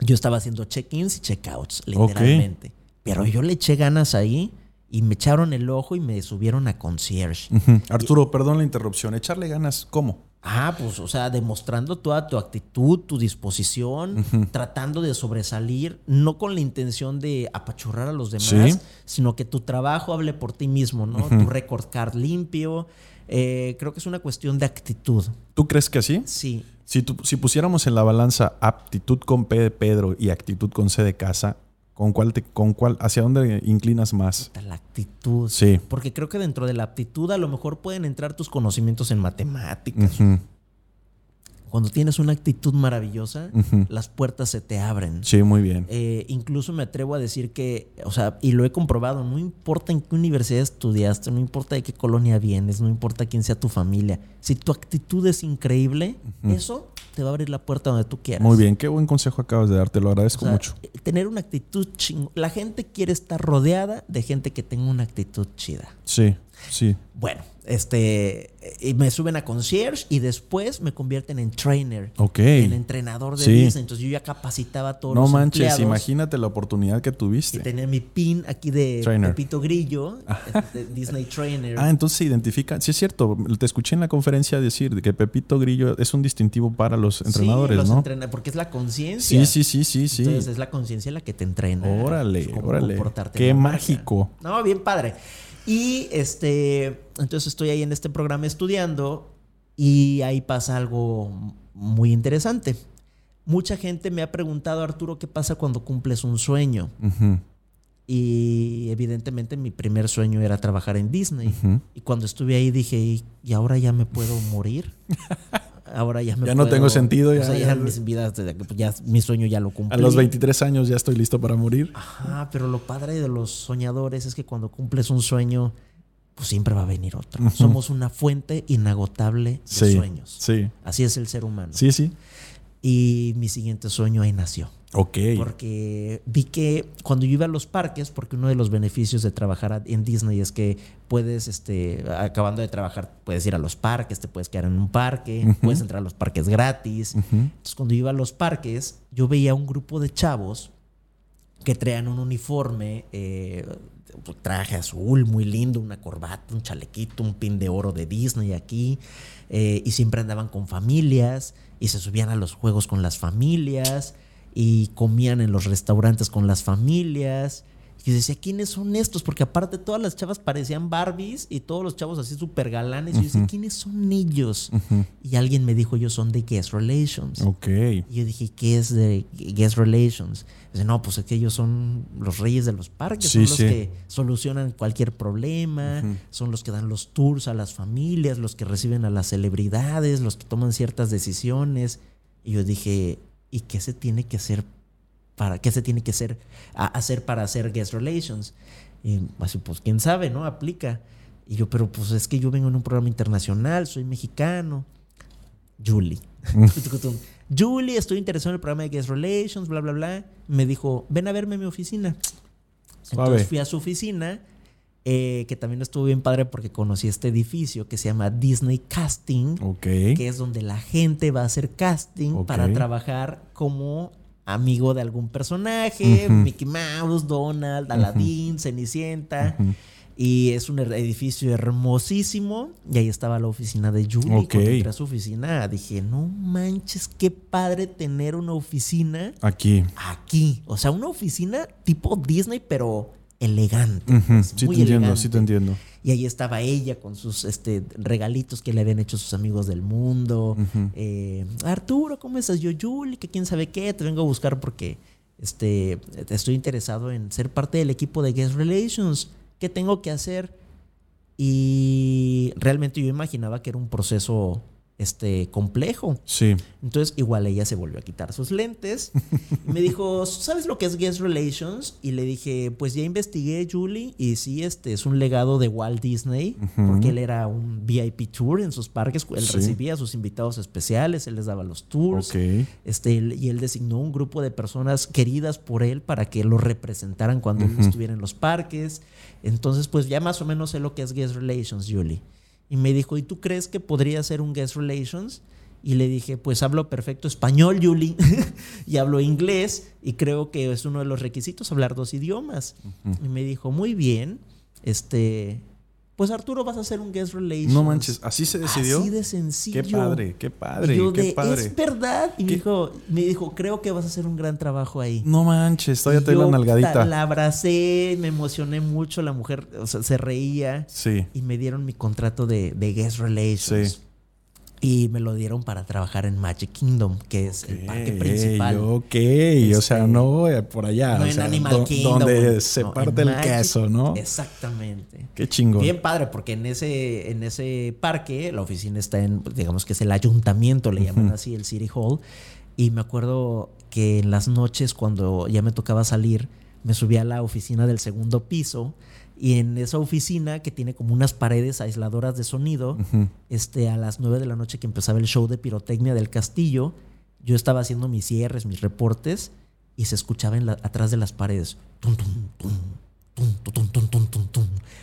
yo estaba haciendo check-ins y check-outs, literalmente. Pero yo le eché ganas ahí y me echaron el ojo y me subieron a concierge. Arturo, perdón la interrupción. Echarle ganas, ¿cómo? Ah, pues, o sea, demostrando toda tu actitud, tu disposición, tratando de sobresalir, no con la intención de apachurrar a los demás, Sí. sino que tu trabajo hable por ti mismo, ¿no? Tu record card limpio. Eh, creo que es una cuestión de actitud. ¿Tú crees que así? Sí. Si, tú- si pusiéramos en la balanza aptitud con P de Pedro y actitud con C de casa, ¿con cuál te, con cuál, hacia dónde inclinas más? La actitud. Sí. Porque creo que dentro de la aptitud a lo mejor pueden entrar tus conocimientos en matemáticas. Cuando tienes una actitud maravillosa, las puertas se te abren. Sí, muy bien. Eh, incluso me atrevo a decir que, o sea, y lo he comprobado, no importa en qué universidad estudiaste, no importa de qué colonia vienes, no importa quién sea tu familia, si tu actitud es increíble, eso te va a abrir la puerta donde tú quieras. Muy bien. Qué buen consejo acabas de dar. Te lo O agradezco sea, mucho. eh, Tener una actitud ching... La gente quiere estar rodeada de gente que tenga una actitud chida. Sí. Sí. Bueno, este, y me suben a concierge y después me convierten en trainer. Ok. En entrenador de Sí. Disney. Entonces yo ya capacitaba a todos No los manches, empleados. imagínate la oportunidad que Y tuviste. tenía mi pin aquí de Trainer. Pepito Grillo, de Disney Trainer. Ah, entonces se identifica. Sí, es cierto. Te escuché en la conferencia decir que Pepito Grillo es un distintivo para los entrenadores, Sí, los ¿no? entrena- porque es la conciencia. Sí, sí, sí, sí, sí. Entonces es la conciencia la que te entrena. Órale, órale. Qué marca. mágico. No, bien padre. Y este, entonces estoy ahí en este programa estudiando y ahí pasa algo muy interesante. Mucha gente me ha preguntado, Arturo, ¿qué pasa cuando cumples un sueño? Y evidentemente mi primer sueño era trabajar en Disney. Y cuando estuve ahí dije, ¿y, y ahora ya me puedo morir? [laughs] Ahora ya me Ya no tengo sentido, o ya- sea, ya, ya- mis vidas, ya mi sueño ya lo cumplí. A los 23 años ya estoy listo para morir. Ajá, pero lo padre de los soñadores es que cuando cumples un sueño, pues siempre va a venir otro. Somos una fuente inagotable de Sí. sueños. Sí. Así es el ser humano. Sí, sí. Y mi siguiente sueño ahí nació. Ok. Porque vi que cuando yo iba a los parques, porque uno de los beneficios de trabajar en Disney es que puedes, este, acabando de trabajar, puedes ir a los parques, te puedes quedar en un parque, puedes entrar a los parques gratis. Entonces, cuando yo iba a los parques, yo veía un grupo de chavos que traían un uniforme, eh, un traje azul muy lindo, una corbata, un chalequito, un pin de oro de Disney aquí, eh, y siempre andaban con familias y se subían a los juegos con las familias y comían en los restaurantes con las familias. Y yo decía, ¿quiénes son estos? Porque aparte todas las chavas parecían Barbies y todos los chavos así súper galanes. Y yo decía, ¿quiénes son ellos? Y alguien me dijo, ellos son de Guest Relations. Ok. Y yo dije, ¿qué es de Guest Relations? Dice, no, pues es que ellos son los reyes de los parques, Sí, son los sí. que solucionan cualquier problema, son los que dan los tours a las familias, los que reciben a las celebridades, los que toman ciertas decisiones. Y yo dije, ¿y qué se tiene que hacer para qué se tiene que hacer, a- hacer para hacer Guest Relations? Y así, pues quién sabe, ¿no? Aplica. Y yo, pero pues es que yo vengo en un programa internacional, soy mexicano. Julie. [laughs] Julie, estoy interesado en el programa de Guest Relations, bla, bla, bla. Me dijo, ven a verme a mi oficina. Suave. Entonces fui a su oficina, eh, que también estuvo bien padre porque conocí este edificio que se llama Disney Casting, Ok. que es donde la gente va a hacer casting para trabajar como amigo de algún personaje. Mickey Mouse, Donald, Aladdin, Cenicienta. Y es un edificio hermosísimo. Y ahí estaba la oficina de Julie. Ok. Cuando entré a su oficina dije, no manches, qué padre tener una oficina Aquí. aquí. O sea, una oficina tipo Disney, pero elegante. Pues, Sí te entiendo, elegante. sí te entiendo. Y ahí estaba ella con sus este, regalitos que le habían hecho sus amigos del mundo. Eh, Arturo, ¿cómo estás? Yo, Julie, que quién sabe qué, te vengo a buscar porque este, estoy interesado en ser parte del equipo de Guest Relations. ¿Qué tengo que hacer? Y realmente yo imaginaba que era un proceso este, complejo. Sí. Entonces, igual ella se volvió a quitar sus lentes. Y [laughs] me dijo, ¿sabes lo que es Guest Relations? Y le dije, pues ya investigué, Julie, y sí, este es un legado de Walt Disney, porque él era un VIP tour en sus parques. Él Sí. recibía a sus invitados especiales, él les daba los tours. Ok. Este, y él designó un grupo de personas queridas por él para que lo representaran cuando él estuviera en los parques. Entonces, pues ya más o menos sé lo que es Guest Relations, Julie. Y me dijo, ¿y tú crees que podría ser un Guest Relations? Y le dije, pues hablo perfecto español, Julie, [laughs] y hablo inglés, y creo que es uno de los requisitos hablar dos idiomas. Y me dijo, muy bien, este, pues Arturo vas a hacer un Guest Relations. No manches, ¿así se decidió? Así de sencillo. Qué padre, qué padre, Y yo qué de, padre. Es verdad. Y me dijo, me dijo, creo que vas a hacer un gran trabajo ahí. No manches, todavía Y te doy la nalgadita. ta- La abracé, me emocioné mucho. La mujer o sea, se reía Sí. y me dieron mi contrato de, de Guest Relations. Sí. Y me lo dieron para trabajar en Magic Kingdom, que es el parque principal. Ok, o sea, Este, no por allá. no o en sea, Animal do- Kingdom. Donde se parte el Magic- queso, ¿no? Exactamente. Qué chingón. Bien padre, porque en ese, en ese parque, la oficina está en, pues, digamos que es el ayuntamiento, le llaman así, el City Hall. Y me acuerdo que en las noches, cuando ya me tocaba salir, me subía a la oficina del segundo piso. Y en esa oficina que tiene como unas paredes aisladoras de sonido, este, a las 9 de la noche que empezaba el show de pirotecnia del castillo, yo estaba haciendo mis cierres, mis reportes, y se escuchaba en la, atrás de las paredes.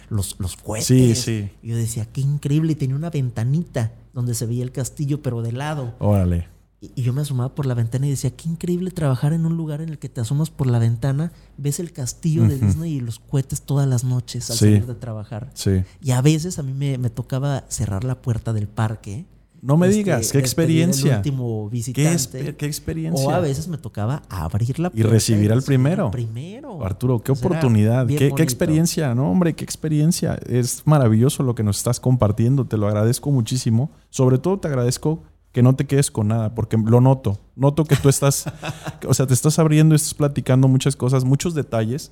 Los, los cohetes. Sí, sí. Y yo decía, qué increíble. Y tenía una ventanita donde se veía el castillo, pero de lado. Órale. Y, y yo me asomaba por la ventana y decía, qué increíble trabajar en un lugar en el que te asomas por la ventana, ves el castillo de. Disney y los cohetes todas las noches al Sí. salir de trabajar. Sí. Y a veces a mí me, me tocaba cerrar la puerta del parque. No me este, digas, qué experiencia. último ¿Qué, visitante. qué experiencia. O a veces me tocaba abrir la Y puerta. recibir al primero. primero. Arturo, qué O sea, era oportunidad, qué, qué experiencia, no hombre, qué experiencia. Es maravilloso lo que nos estás compartiendo, te lo agradezco muchísimo. Sobre todo te agradezco que no te quedes con nada, porque lo noto. Noto que tú estás, [laughs] o sea, te estás abriendo, estás platicando muchas cosas, muchos detalles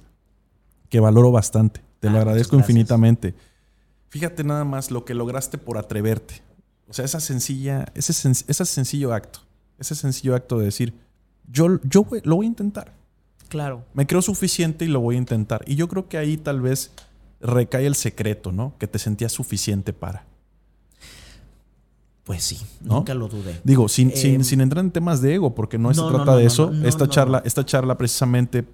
que valoro bastante. Te Ah, lo muchas agradezco infinitamente. Fíjate nada más lo que lograste por atreverte. O sea, esa sencilla, ese, sen- ese sencillo acto, ese sencillo acto de decir, yo, yo voy- lo voy a intentar. Claro. Me creo suficiente y lo voy a intentar. Y yo creo que ahí tal vez recae el secreto, ¿no? Que te sentías suficiente para. Pues sí, ¿No? nunca lo dudé. Digo, sin, Eh, sin, sin entrar en temas de ego, porque no, se trata no, de eso. esta, charla, esta charla precisamente,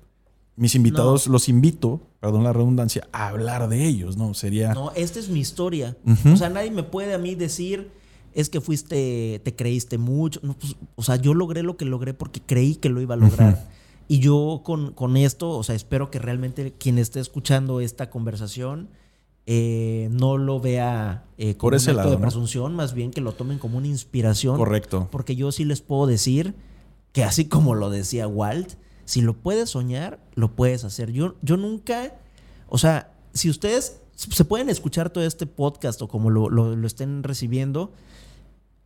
mis invitados los invito, perdón la redundancia, a hablar de ellos, ¿no? Sería... No, esta es mi historia. O sea, nadie me puede a mí decir, es que fuiste, te creíste mucho. Pues, o sea, yo logré lo que logré porque creí que lo iba a lograr. Y yo con, con esto, o sea, espero que realmente quien esté escuchando esta conversación eh, no lo vea eh, como Por ese un acto lado, de ¿no? presunción, más bien que lo tomen como una inspiración. Correcto. Porque yo sí les puedo decir que así [laughs] como lo decía Walt, si lo puedes soñar, lo puedes hacer. Yo, yo nunca, o sea, si ustedes se pueden escuchar todo este podcast o como lo, lo- lo estén recibiendo,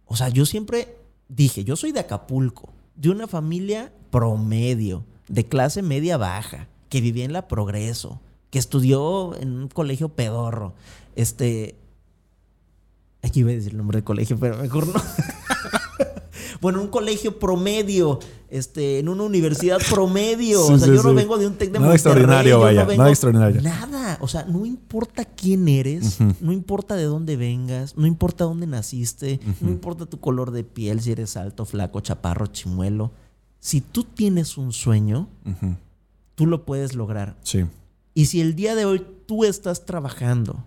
o sea, yo siempre dije, yo soy de Acapulco, de una familia promedio, de clase media baja, que vivía en la Progreso, que estudió en un colegio pedorro. Este. Aquí iba a decir el nombre del colegio, pero mejor no. [laughs] bueno, un colegio promedio, este, en una universidad promedio. Sí, o sea, sí, yo no vengo de un TEC de Nada Monterrey, extraordinario, no vaya, vengo- nada extraordinario. Nada. O sea, no importa quién eres, no importa de dónde vengas, no importa dónde naciste, no importa tu color de piel, si eres alto, flaco, chaparro, chimuelo. Si tú tienes un sueño, tú lo puedes lograr. Sí. Y si el día de hoy tú estás trabajando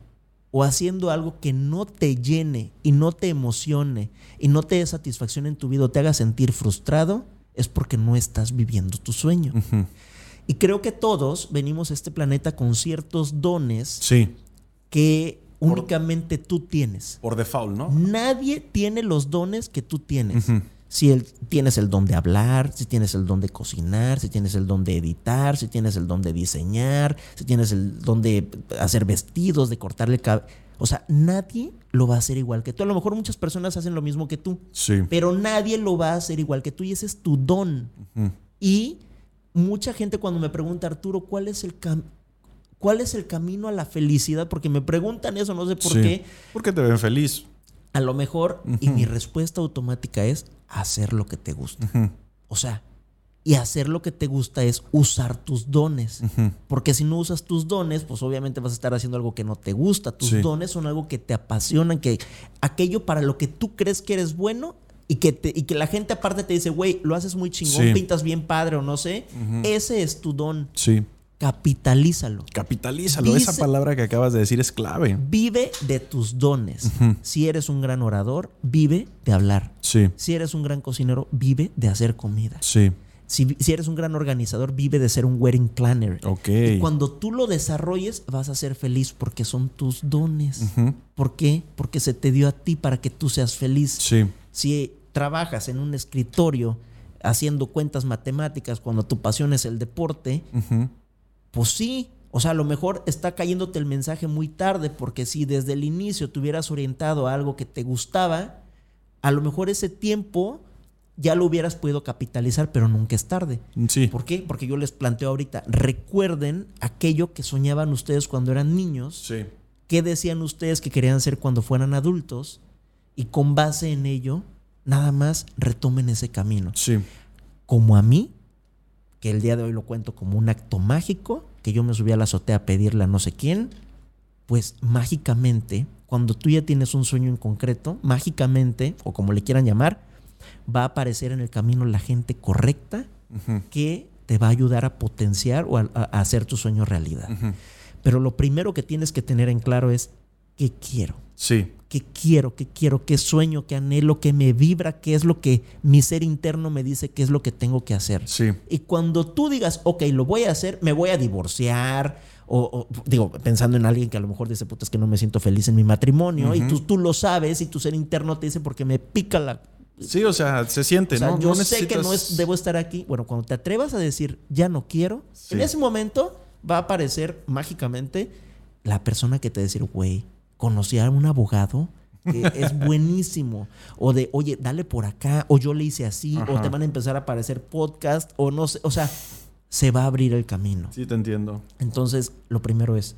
o haciendo algo que no te llene y no te emocione y no te dé satisfacción en tu vida o te haga sentir frustrado, es porque no estás viviendo tu sueño. Y creo que todos venimos a este planeta con ciertos dones Sí. que únicamente tú tienes. Por default, ¿no? Nadie tiene los dones que tú tienes. Si el- tienes el don de hablar, si tienes el don de cocinar, si tienes el don de editar, si tienes el don de diseñar, si tienes el don de hacer vestidos, de cortarle el cabello. O sea, nadie lo va a hacer igual que tú. A lo mejor muchas personas hacen lo mismo que tú, Sí. pero nadie lo va a hacer igual que tú y ese es tu don. Y mucha gente cuando me pregunta, Arturo, ¿cuál es el cam- ¿Cuál es el camino a la felicidad? Porque me preguntan eso, no sé por Sí. qué. ¿Por qué te ven feliz? A lo mejor, y mi respuesta automática es hacer lo que te gusta. O sea, y hacer lo que te gusta es usar tus dones. Porque si no usas tus dones, pues obviamente vas a estar haciendo algo que no te gusta. Tus Sí. dones son algo que te apasionan, que aquello para lo que tú crees que eres bueno y que, te- y que la gente aparte te dice, güey, lo haces muy chingón, Sí. pintas bien padre o no sé. Ese es tu don. Sí. Capitalízalo. Capitalízalo. Dice- Esa palabra que acabas de decir es clave. Vive de tus dones. Si eres un gran orador, vive de hablar. Sí. Si eres un gran cocinero, vive de hacer comida. Sí. Si, si eres un gran organizador, vive de ser un wedding planner. Ok. Y cuando tú lo desarrolles, vas a ser feliz porque son tus dones. ¿Por qué? Porque se te dio a ti para que tú seas feliz. Sí. Si trabajas en un escritorio haciendo cuentas matemáticas cuando tu pasión es el deporte, Ujú. Pues sí. O sea, a lo mejor está cayéndote el mensaje muy tarde porque si desde el inicio te hubieras orientado a algo que te gustaba, a lo mejor ese tiempo ya lo hubieras podido capitalizar, pero nunca es tarde. Sí. ¿Por qué? Porque yo les planteo ahorita, recuerden aquello que soñaban ustedes cuando eran niños, Sí. qué decían ustedes que querían ser cuando fueran adultos y con base en ello, nada más retomen ese camino. Sí. Como a mí, que el día de hoy lo cuento como un acto mágico, que yo me subí a la azotea a pedirle a no sé quién, pues mágicamente, cuando tú ya tienes un sueño en concreto, mágicamente, o como le quieran llamar, va a aparecer en el camino la gente correcta que te va a ayudar a potenciar o a, hacer tu sueño realidad. Pero lo primero que tienes que tener en claro es qué quiero. Sí. ¿Qué quiero? ¿Qué quiero? ¿Qué sueño? ¿Qué anhelo? ¿Qué me vibra? ¿Qué es lo que mi ser interno me dice qué es lo que tengo que hacer? Sí. Y cuando tú digas, ok, lo voy a hacer, me voy a divorciar, o, digo, pensando en alguien que a lo mejor dice, puta, es que no me siento feliz en mi matrimonio, y tú, tú lo sabes, y tu ser interno te dice, porque me pica la Sí, o sea, se siente, ¿no? Yo sé que no es, debo estar aquí. Bueno, cuando te atrevas a decir, ya no quiero, en ese momento va a aparecer mágicamente la persona que te va a decir, güey, conocí a un abogado que es [laughs] buenísimo. O de, oye, dale por acá, o yo le hice así, o te van a empezar a aparecer podcast, o no sé, o sea, se va a abrir el camino. Sí, te entiendo. Entonces, lo primero es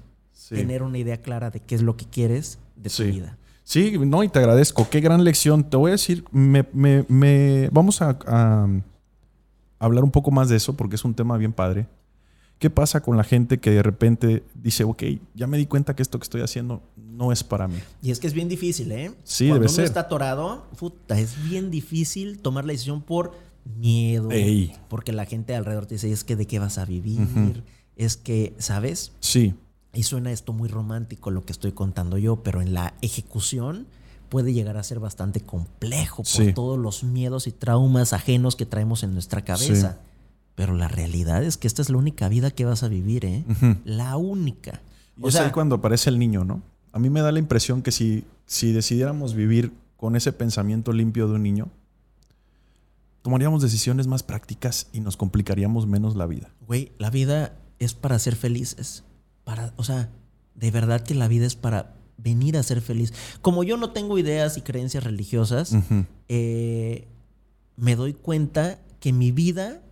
tener una idea clara de qué es lo que quieres de tu vida. Sí, no, y te agradezco. Qué gran lección. Te voy a decir, me, me, vamos a, hablar un poco más de eso porque es un tema bien padre. ¿Qué pasa con la gente que de repente dice, ok, ya me di cuenta que esto que estoy haciendo no es para mí? Y es que es bien difícil, ¿eh? Sí, Cuando debe uno ser. está atorado, puta, es bien difícil tomar la decisión por miedo. Porque la gente alrededor te dice, es que de qué vas a vivir, es que, ¿sabes? Sí. Y suena esto muy romántico lo que estoy contando yo, pero en la ejecución puede llegar a ser bastante complejo por todos los miedos y traumas ajenos que traemos en nuestra cabeza. Pero la realidad es que esta es la única vida que vas a vivir, ¿eh? La única. o es sea, ahí cuando aparece el niño, ¿no? A mí me da la impresión que si, si decidiéramos vivir con ese pensamiento limpio de un niño, tomaríamos decisiones más prácticas y nos complicaríamos menos la vida. Güey, la vida es para ser felices para, o sea, de verdad que la vida es para venir a ser feliz. Como yo no tengo ideas y creencias religiosas, eh, me doy cuenta que mi vida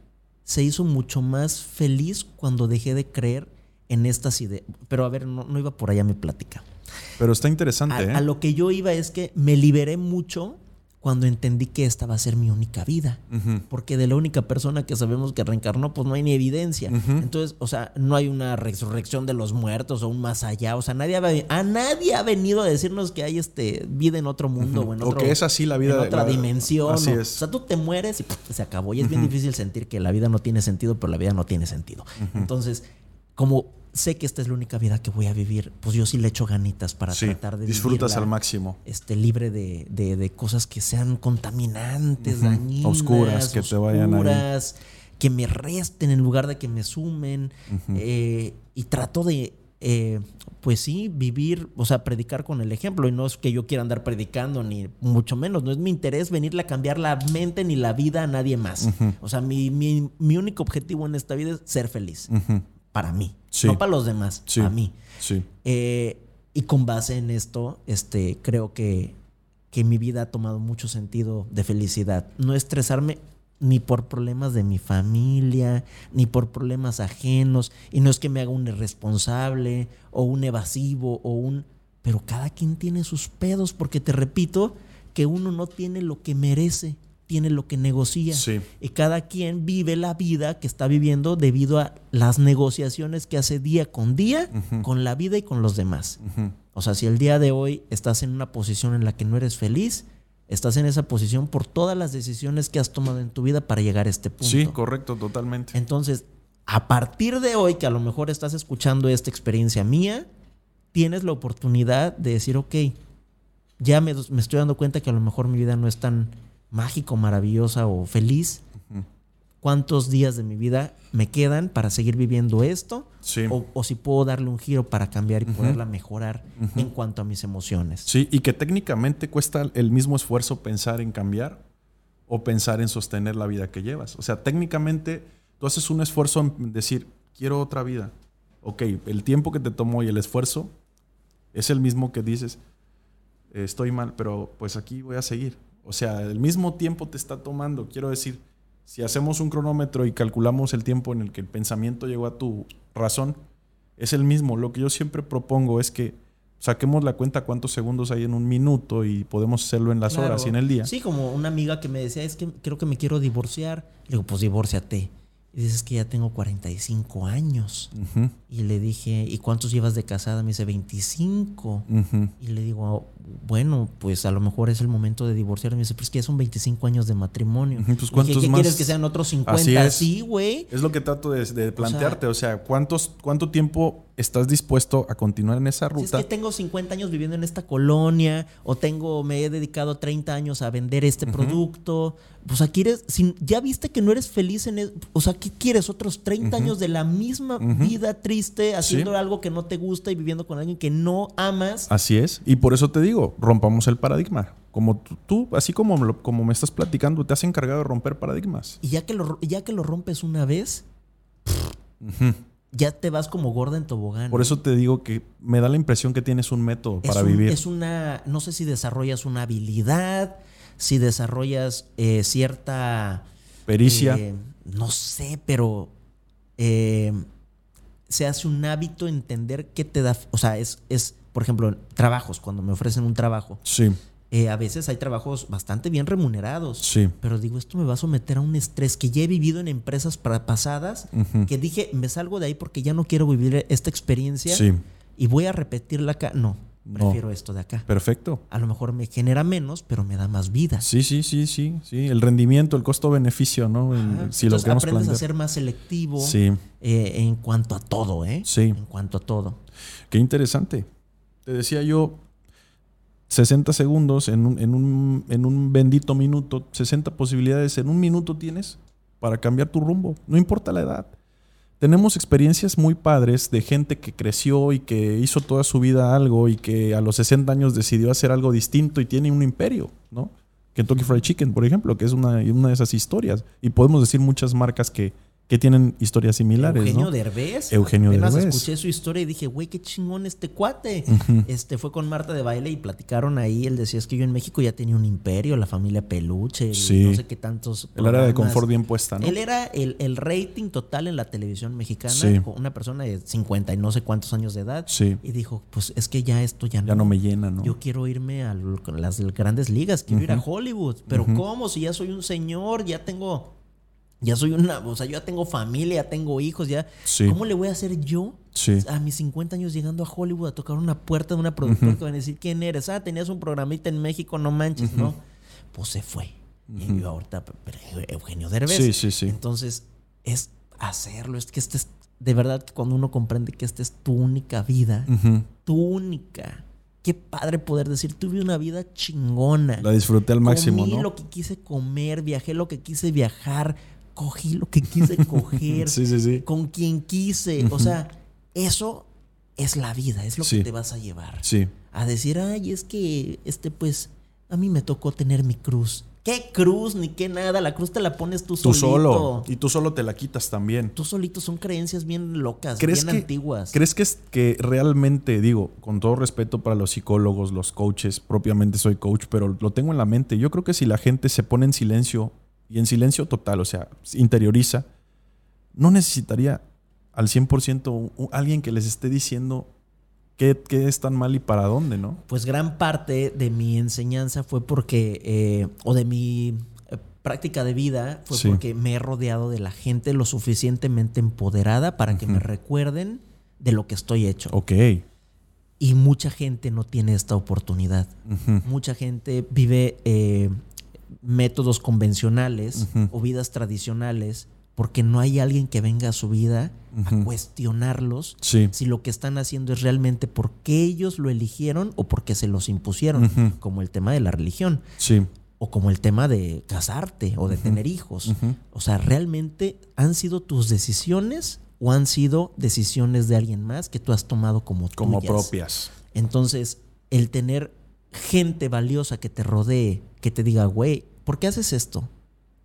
se hizo mucho más feliz cuando dejé de creer en estas ideas. Pero a ver, no, iba por allá mi plática. Pero está interesante. A, ¿eh? a, lo que yo iba es que me liberé mucho cuando entendí que esta va a ser mi única vida. Porque de la única persona que sabemos que reencarnó, pues no hay ni evidencia. Entonces, o sea, no hay una resurrección de los muertos o un más allá. O sea, nadie ha, a nadie ha venido a decirnos que hay este vida en otro mundo o en otro, que es así la vida. En otra dimensión. Así o, es. o sea, tú te mueres y se acabó. Y es bien difícil sentir que la vida no tiene sentido, pero la vida no tiene sentido. Entonces, como sé que esta es la única vida que voy a vivir, pues yo sí le echo ganitas para tratar de disfrutas al máximo. Este, libre de, de, cosas que sean contaminantes, dañinas, oscuras, que te vayan a que me resten en lugar de que me sumen. Eh, y trato de, eh, pues sí, vivir, o sea, predicar con el ejemplo. Y no es que yo quiera andar predicando, ni mucho menos. No es mi interés venirle a cambiar la mente ni la vida a nadie más. O sea, mi, mi, mi, único objetivo en esta vida es ser feliz para mí, no para los demás, sí. a mí. Sí. Eh, y con base en esto, este, creo que, que mi vida ha tomado mucho sentido de felicidad. No estresarme ni por problemas de mi familia, ni por problemas ajenos. Y no es que me haga un irresponsable o un evasivo o un... Pero cada quien tiene sus pedos porque te repito que uno no tiene lo que merece tiene lo que negocia. Y cada quien vive la vida que está viviendo debido a las negociaciones que hace día con día con la vida y con los demás. O sea, si el día de hoy estás en una posición en la que no eres feliz, estás en esa posición por todas las decisiones que has tomado en tu vida para llegar a este punto. Sí, correcto, totalmente. Entonces, a partir de hoy, que a lo mejor estás escuchando esta experiencia mía, tienes la oportunidad de decir, ok, ya me, me estoy dando cuenta que a lo mejor mi vida no es tan mágico, maravillosa o feliz, ¿cuántos días de mi vida me quedan para seguir viviendo esto? O, si puedo darle un giro para cambiar y poderla mejorar en cuanto a mis emociones. Sí, y que técnicamente cuesta el mismo esfuerzo pensar en cambiar o pensar en sostener la vida que llevas. O sea, técnicamente tú haces un esfuerzo en decir, quiero otra vida. Ok, el tiempo que te tomó y el esfuerzo es el mismo que dices, estoy mal, pero pues aquí voy a seguir. O sea, el mismo tiempo te está tomando. Quiero decir, si hacemos un cronómetro y calculamos el tiempo en el que el pensamiento llegó a tu razón, es el mismo. Lo que yo siempre propongo es que saquemos la cuenta cuántos segundos hay en un minuto y podemos hacerlo en las horas y en el día. Sí, como una amiga que me decía, es que creo que me quiero divorciar. Le digo, pues divórciate. Y dices que ya tengo 45 años. Y le dije, ¿y cuántos llevas de casada? Me dice, 25. Y le digo, bueno, pues a lo mejor es el momento de divorciar. Me dice, pues que ya son 25 años de matrimonio. Pues ¿cuántos ¿Qué más? quieres que sean otros 50? Así güey. Es lo que trato de, plantearte. O sea, ¿cuántos, ¿cuánto tiempo estás dispuesto a continuar en esa Si ruta. es que tengo 50 años viviendo en esta colonia o tengo me he dedicado 30 años a vender este producto, pues aquí eres si ya viste que no eres feliz en es- o sea, ¿qué quieres otros 30 años de la misma vida triste haciendo algo que no te gusta y viviendo con alguien que no amas? Así es. Y por eso te digo, rompamos el paradigma. Como tú, tú, así como, como me estás platicando, te has encargado de romper paradigmas. Y ya que lo ya que lo rompes una vez, ya te vas como gorda en tobogán. Por eso te digo que me da la impresión que tienes un método Es para un- vivir. Es una, no sé si desarrollas una habilidad, si desarrollas eh, cierta... Pericia. eh, no sé, pero eh, se hace un hábito entender qué te da... O sea, es, es, por ejemplo, trabajos, cuando me ofrecen un trabajo. sí, eh, a veces hay trabajos bastante bien remunerados. sí. Pero digo, esto me va a someter a un estrés que ya he vivido en empresas pasadas, que dije, me salgo de ahí porque ya no quiero vivir esta experiencia Sí. y voy a repetirla acá. No, No. prefiero esto de acá. Perfecto. A lo mejor me genera menos, pero me da más vida. Sí, sí, sí, sí, sí. El rendimiento, el costo-beneficio, ¿no? Ajá. si lo Entonces queremos aprendes plantear. a ser más selectivo Sí, eh, en cuanto a todo, ¿eh? Sí. En cuanto a todo. qué interesante. Te decía yo, 60 segundos en un, en un, en un bendito minuto, 60 posibilidades en un minuto tienes para cambiar tu rumbo. No importa la edad. Tenemos experiencias muy padres de gente que creció y que hizo toda su vida algo y que a los 60 años decidió hacer algo distinto y tiene un imperio, ¿no? Kentucky Fried Chicken, por ejemplo, que es una, una de esas historias. Y podemos decir muchas marcas que, que tienen historias similares, Eugenio ¿no? Derbez. Eugenio Apenas Derbez. escuché su historia y dije, güey, qué chingón este cuate. Este fue con Marta de baile y platicaron ahí. Él decía, es que yo en México ya tenía un imperio, la familia Peluche, el Sí. no sé qué tantos. El área de confort bien puesta, ¿no? Él era el, el rating total en la televisión mexicana, Sí. una persona de 50 y no sé cuántos años de edad. Sí. Y dijo, pues es que ya esto ya, Ya no me llena, ¿no? Yo quiero irme a las grandes ligas, quiero ir a Hollywood. Pero ¿cómo? Si ya soy un señor, ya tengo. Ya soy una. O sea, yo ya tengo familia, ya tengo hijos, ya. Sí. ¿Cómo le voy a hacer yo Sí. a mis 50 años llegando a Hollywood a tocar una puerta de una productora que van a decir quién eres? Ah, tenías un programita en México, no manches, ¿no? Pues se fue. Y yo ahorita, pero Eugenio Derbez. Sí, sí, sí. Entonces, es hacerlo. Es que este es. De verdad, que cuando uno comprende que esta es tu única vida, tu única. Qué padre poder decir, tuve una vida chingona. La disfruté al máximo, Comí ¿no? lo que quise comer, viajé lo que quise viajar, cogí lo que quise coger, [laughs] Sí, sí, sí. con quien quise. O sea, eso es la vida, es lo que te vas a llevar. Sí. A decir, ay, es que, este, pues, a mí me tocó tener mi cruz. ¿Qué cruz? Ni qué nada. La cruz te la pones tú, Tú solito. solo. Y tú solo te la quitas también. Tú solito son creencias bien locas, ¿Crees bien que, antiguas. ¿Crees que, es, que realmente, digo, con todo respeto para los psicólogos, los coaches, propiamente soy coach, pero lo tengo en la mente. Yo creo que si la gente se pone en silencio y en silencio total, o sea, interioriza, no necesitaría al 100% un- un- alguien que les esté diciendo qué, qué es tan mal y para dónde, ¿no? Pues gran parte de mi enseñanza fue porque, eh, o de mi eh, práctica de vida, fue Sí. porque me he rodeado de la gente lo suficientemente empoderada para que me recuerden de lo que estoy hecho. Ok. Y mucha gente no tiene esta oportunidad. Mucha gente vive eh, métodos convencionales o vidas tradicionales porque no hay alguien que venga a su vida a cuestionarlos Sí. si lo que están haciendo es realmente porque ellos lo eligieron o porque se los impusieron, como el tema de la religión Sí. o como el tema de casarte o de tener hijos. O sea, ¿realmente han sido tus decisiones o han sido decisiones de alguien más que tú has tomado como Como tuyas? propias. Entonces, el tener gente valiosa que te rodee, que te diga, güey, ¿por qué haces esto?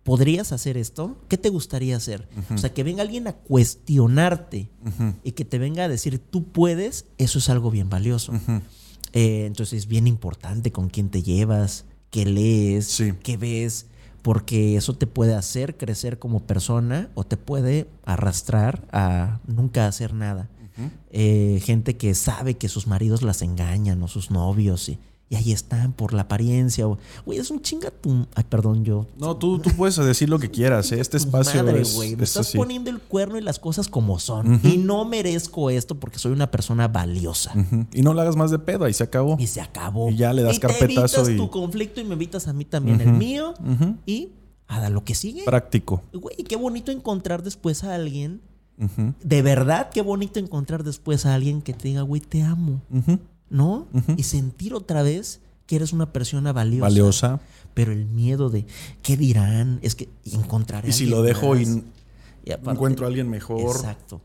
¿Podrías hacer esto? ¿Qué te gustaría hacer? O sea, que venga alguien a cuestionarte y que te venga a decir, tú puedes, eso es algo bien valioso. Eh, entonces, es bien importante con quién te llevas, qué lees, Sí. qué ves, porque eso te puede hacer crecer como persona o te puede arrastrar a nunca hacer nada. Eh, gente que sabe que sus maridos las engañan o sus novios y, y ahí están por la apariencia. Güey, es un chinga tu... Ay, perdón, yo... No, tú, tú puedes decir lo que quieras. ¿eh? Este espacio madre, es, güey, me es estás así. poniendo el cuerno y las cosas como son. Y no merezco esto porque soy una persona valiosa. Y no le hagas más de pedo, ahí se acabó. Y se acabó. Y ya le das y te carpetazo evitas y- tu conflicto y me evitas a mí también el mío. Y a lo que sigue. Práctico. Güey, qué bonito encontrar después a alguien De verdad, qué bonito encontrar después a alguien que te diga, güey, te amo. ¿No? Y sentir otra vez que eres una persona valiosa. Valiosa. Pero el miedo de, ¿qué dirán? Es que encontraré. Y si lo dejo y, encuentro a alguien mejor. Exacto.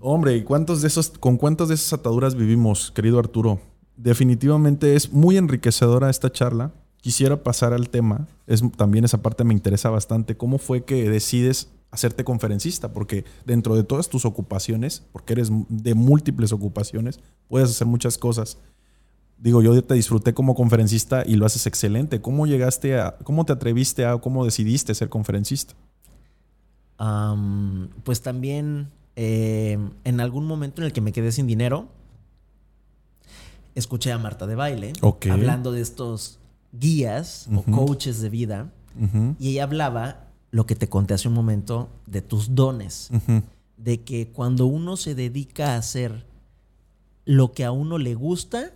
Hombre, ¿y cuántos de esos, con cuántas de esas ataduras vivimos, querido Arturo? Definitivamente es muy enriquecedora esta charla. Quisiera pasar al tema. Es, también esa parte me interesa bastante. ¿Cómo fue que decides hacerte conferencista? Porque dentro de todas tus ocupaciones, porque eres de múltiples ocupaciones, puedes hacer muchas cosas. Digo, yo te disfruté como conferencista y lo haces excelente. ¿Cómo llegaste a, cómo te atreviste a, cómo decidiste ser conferencista? pues también eh, en algún momento en el que me quedé sin dinero, escuché a Marta de Baile hablando de estos guías o coaches de vida y ella hablaba lo que te conté hace un momento de tus dones, de que cuando uno se dedica a hacer lo que a uno le gusta,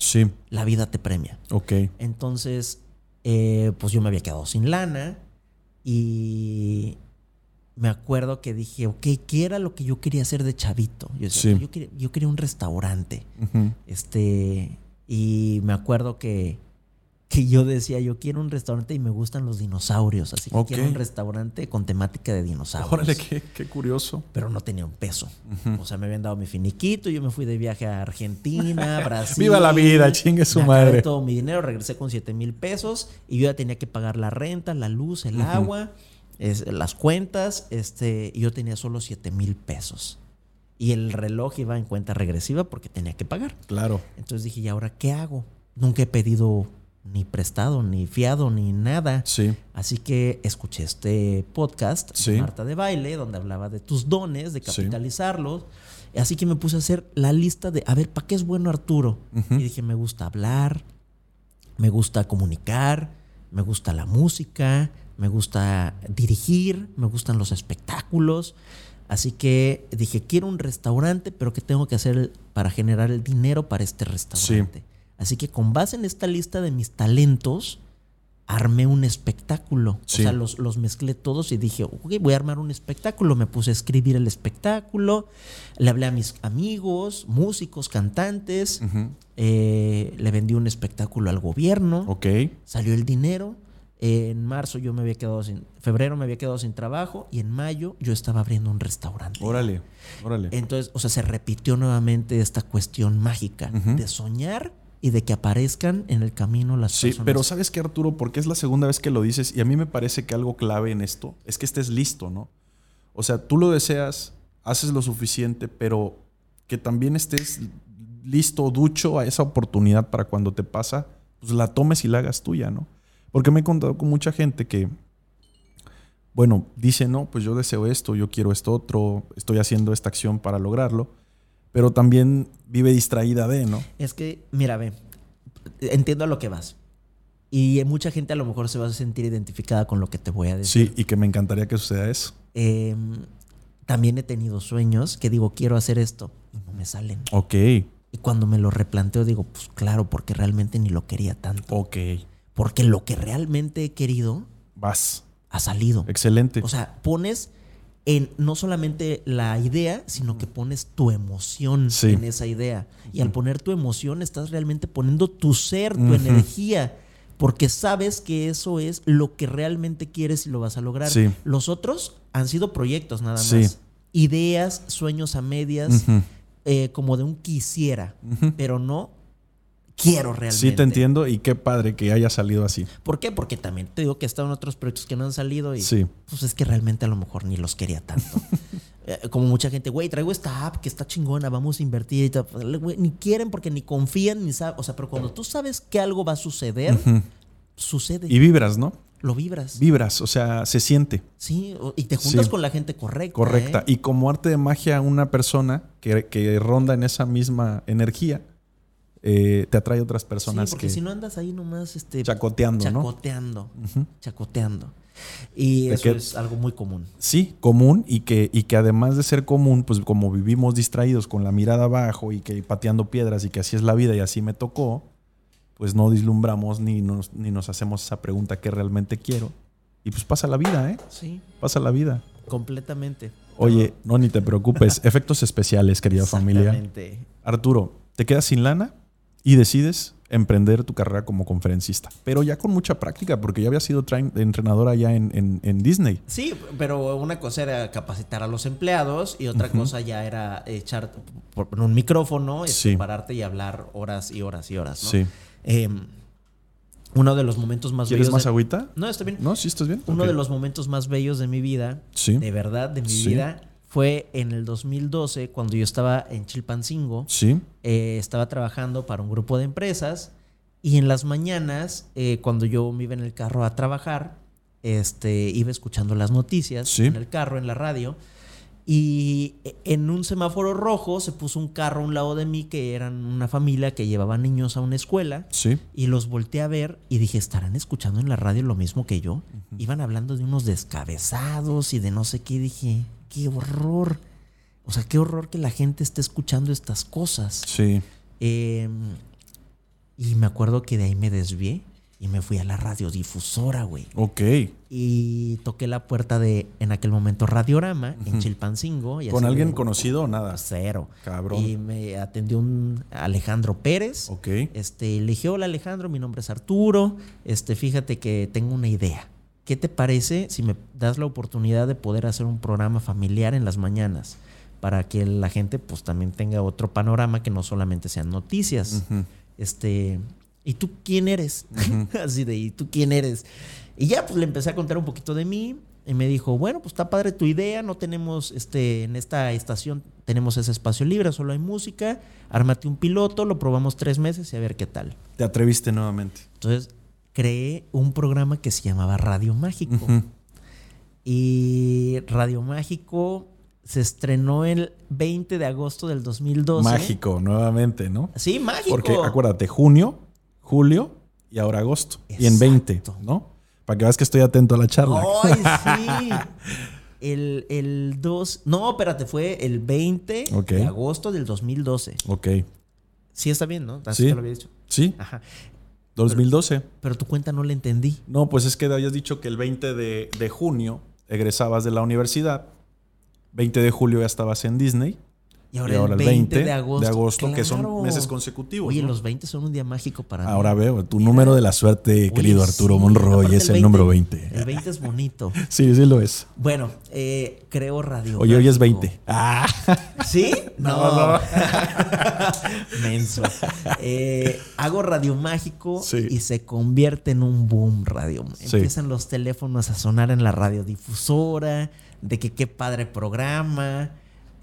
la vida te premia. Ok. Entonces, eh, pues yo me había quedado sin lana y me acuerdo que dije, ok, ¿qué era lo que yo quería hacer de chavito? Yo, yo, quería, un restaurante. Este, y me acuerdo que, que yo decía, yo quiero un restaurante y me gustan los dinosaurios, así que quiero un restaurante con temática de dinosaurios. Órale, qué, curioso. Pero no tenía un peso. O sea, me habían dado mi finiquito, yo me fui de viaje a Argentina, [laughs] Brasil. Viva la vida, chingue su madre. todo mi dinero, regresé con 7 mil pesos y yo ya tenía que pagar la renta, la luz, el agua las cuentas, este, yo tenía solo 7 mil pesos. Y el reloj iba en cuenta regresiva porque tenía que pagar. Claro. Entonces dije, ¿y ahora qué hago? Nunca he pedido ni prestado, ni fiado, ni nada. Sí. Así que escuché este podcast Marta de Baile, donde hablaba de tus dones, de capitalizarlos. Así que me puse a hacer la lista de, a ver, ¿para qué es bueno Arturo? Y dije, me gusta hablar, me gusta comunicar, me gusta la música, me gusta dirigir, me gustan los espectáculos. Así que dije, quiero un restaurante, pero ¿qué tengo que hacer para generar el dinero para este restaurante? Así que con base en esta lista de mis talentos, armé un espectáculo. O sea, los, los, mezclé todos y dije, ok, voy a armar un espectáculo. Me puse a escribir el espectáculo, le hablé a mis amigos, músicos, cantantes, eh, le vendí un espectáculo al gobierno. Ok. Salió el dinero en marzo yo me había quedado sin, febrero me había quedado sin trabajo y en mayo yo estaba abriendo un restaurante. Órale, órale. Entonces, o sea, se repitió nuevamente esta cuestión mágica de soñar y de que aparezcan en el camino las sí, pero ¿sabes qué, Arturo? Porque es la segunda vez que lo dices y a mí me parece que algo clave en esto es que estés listo, ¿no? O sea, tú lo deseas, haces lo suficiente, pero que también estés listo, ducho a esa oportunidad para cuando te pasa, pues la tomes y la hagas tuya, ¿no? Porque me he contado con mucha gente que, bueno, dice, no, pues yo deseo esto, yo quiero esto otro, estoy haciendo esta acción para lograrlo, pero también vive distraída de, ¿no? Es que, mira, ve, entiendo a lo que vas. Y mucha gente a lo mejor se va a sentir identificada con lo que te voy a decir. Sí, y que me encantaría que suceda eso. Em, también he tenido sueños que digo, quiero hacer esto, y no me salen. Ok. Y cuando me lo replanteo, digo, pues claro, porque realmente ni lo quería tanto. Ok. Porque lo que realmente he querido. Vas. Ha salido. Excelente. O sea, pones en no solamente la idea, sino que pones tu emoción en esa idea. Y al poner tu emoción, estás realmente poniendo tu ser, tu energía. Porque sabes que eso es lo que realmente quieres y lo vas a lograr. Los otros han sido proyectos nada más. Ideas, sueños a medias, eh, como de un quisiera, pero no quiero realmente. Sí, te entiendo y qué padre que haya salido así. ¿Por qué? Porque también te digo que estado en otros proyectos que no han salido y sí. pues es que realmente a lo mejor ni los quería tanto. [laughs] Eh, como mucha gente, güey, traigo esta app que está chingona, vamos a invertir y tal. ni quieren porque ni confían ni saben. O sea, pero cuando tú sabes que algo va a suceder, sucede. Y vibras, ¿no? Lo vibras. Vibras, o sea, se siente. Sí, y te juntas con la gente correcta. Correcta. ¿eh? Y como arte de magia, una persona que, que ronda en esa misma energía eh, te atrae otras personas. Sí, porque si no andas ahí nomás este, chacoteando, chacoteando, chacoteando. Y eso es algo muy común. Sí, común y que, y que además de ser común, pues como vivimos distraídos con la mirada abajo y que pateando piedras y que así es la vida y así me tocó, pues no dislumbramos ni nos, ni nos hacemos esa pregunta que realmente quiero. Y pues pasa la vida, ¿eh? Sí. Pasa la vida. Completamente. Oye, no, ni te preocupes. [laughs] Efectos especiales, querida familia. Arturo, te quedas sin lana y decides emprender tu carrera como conferencista. Pero ya con mucha práctica, porque ya había sido entrenadora ya en, en- en Disney. Sí, pero una cosa era capacitar a los empleados y otra cosa ya era echar por un micrófono, este, Sí. pararte y hablar horas y horas y horas, ¿no? Sí. Eh, uno de los momentos más ¿Quieres bellos. más de- agüita? No, está bien. ¿No? ¿Sí estás bien? Uno de los momentos más bellos de mi vida, Sí. de verdad, de mi Sí. vida, fue en el 2012, cuando yo estaba en Chilpancingo. Sí. Eh, estaba trabajando para un grupo de empresas y en las mañanas, eh, cuando yo me iba en el carro a trabajar, este, iba escuchando las noticias Sí. en el carro, en la radio, y en un semáforo rojo se puso un carro a un lado de mí que eran una familia que llevaba niños a una escuela. Sí. Y los volteé a ver y dije, ¿estarán escuchando en la radio lo mismo que yo? Iban hablando de unos descabezados y de no sé qué. Dije, qué horror. O sea, qué horror que la gente esté escuchando estas cosas. Sí. Eh, y me acuerdo que de ahí me desvié y me fui a la radiodifusora, güey. Ok. Y toqué la puerta de, en aquel momento, Radiorama, en Chilpancingo. Y ¿Con alguien conocido o nada? Cero. Cabrón. Y me atendió un Alejandro Pérez. Ok. Este, le dije, hola Alejandro, mi nombre es Arturo. Este, fíjate que tengo una idea. ¿Qué te parece si me das la oportunidad de poder hacer un programa familiar en las mañanas? Para que la gente pues también tenga otro panorama que no solamente sean noticias. Este, ¿y tú quién eres? [laughs] Así de, ¿y tú quién eres? Y ya pues le empecé a contar un poquito de mí. Y me dijo, bueno, pues está padre tu idea, no tenemos, este, en esta estación tenemos ese espacio libre, solo hay música, ármate un piloto, lo probamos tres meses y a ver qué tal. Te atreviste nuevamente. Entonces creé un programa que se llamaba Radio Mágico. Y Radio Mágico se estrenó el 20 de agosto del 2012. Mágico, nuevamente, ¿no? Sí, mágico. Porque acuérdate, junio, julio y ahora agosto. Y en Exacto. 20, ¿no? Para que veas que estoy atento a la charla. ¡Ay, [laughs] sí! El, el 2. No, espérate, fue el 20 Ok. de agosto del 2012. Ok. Sí, está bien, ¿no? Así Sí. te lo había dicho. Sí, Ajá. 2012. Pero tu cuenta no la entendí. No, pues es que habías dicho que el 20 de, de junio egresabas de la universidad. 20 de julio ya estabas en Disney. Y ahora, y ahora el 20, de agosto. que son Claro. meses consecutivos. Oye, ¿no? los 20 son un día mágico para mí. Ahora veo, tu número de la suerte, Oye, querido Arturo sí, Monroy, es el, número 20. El 20 es bonito. [laughs] Sí, sí lo es. Bueno, eh, creo radio. Oye, hoy es Mágico. 20. Ah, [laughs] ¿Sí? No, no. [laughs] Menso. Eh, hago radio mágico Sí. y se convierte en un boom radio. Sí. Empiezan los teléfonos a sonar en la radiodifusora, de que qué padre programa.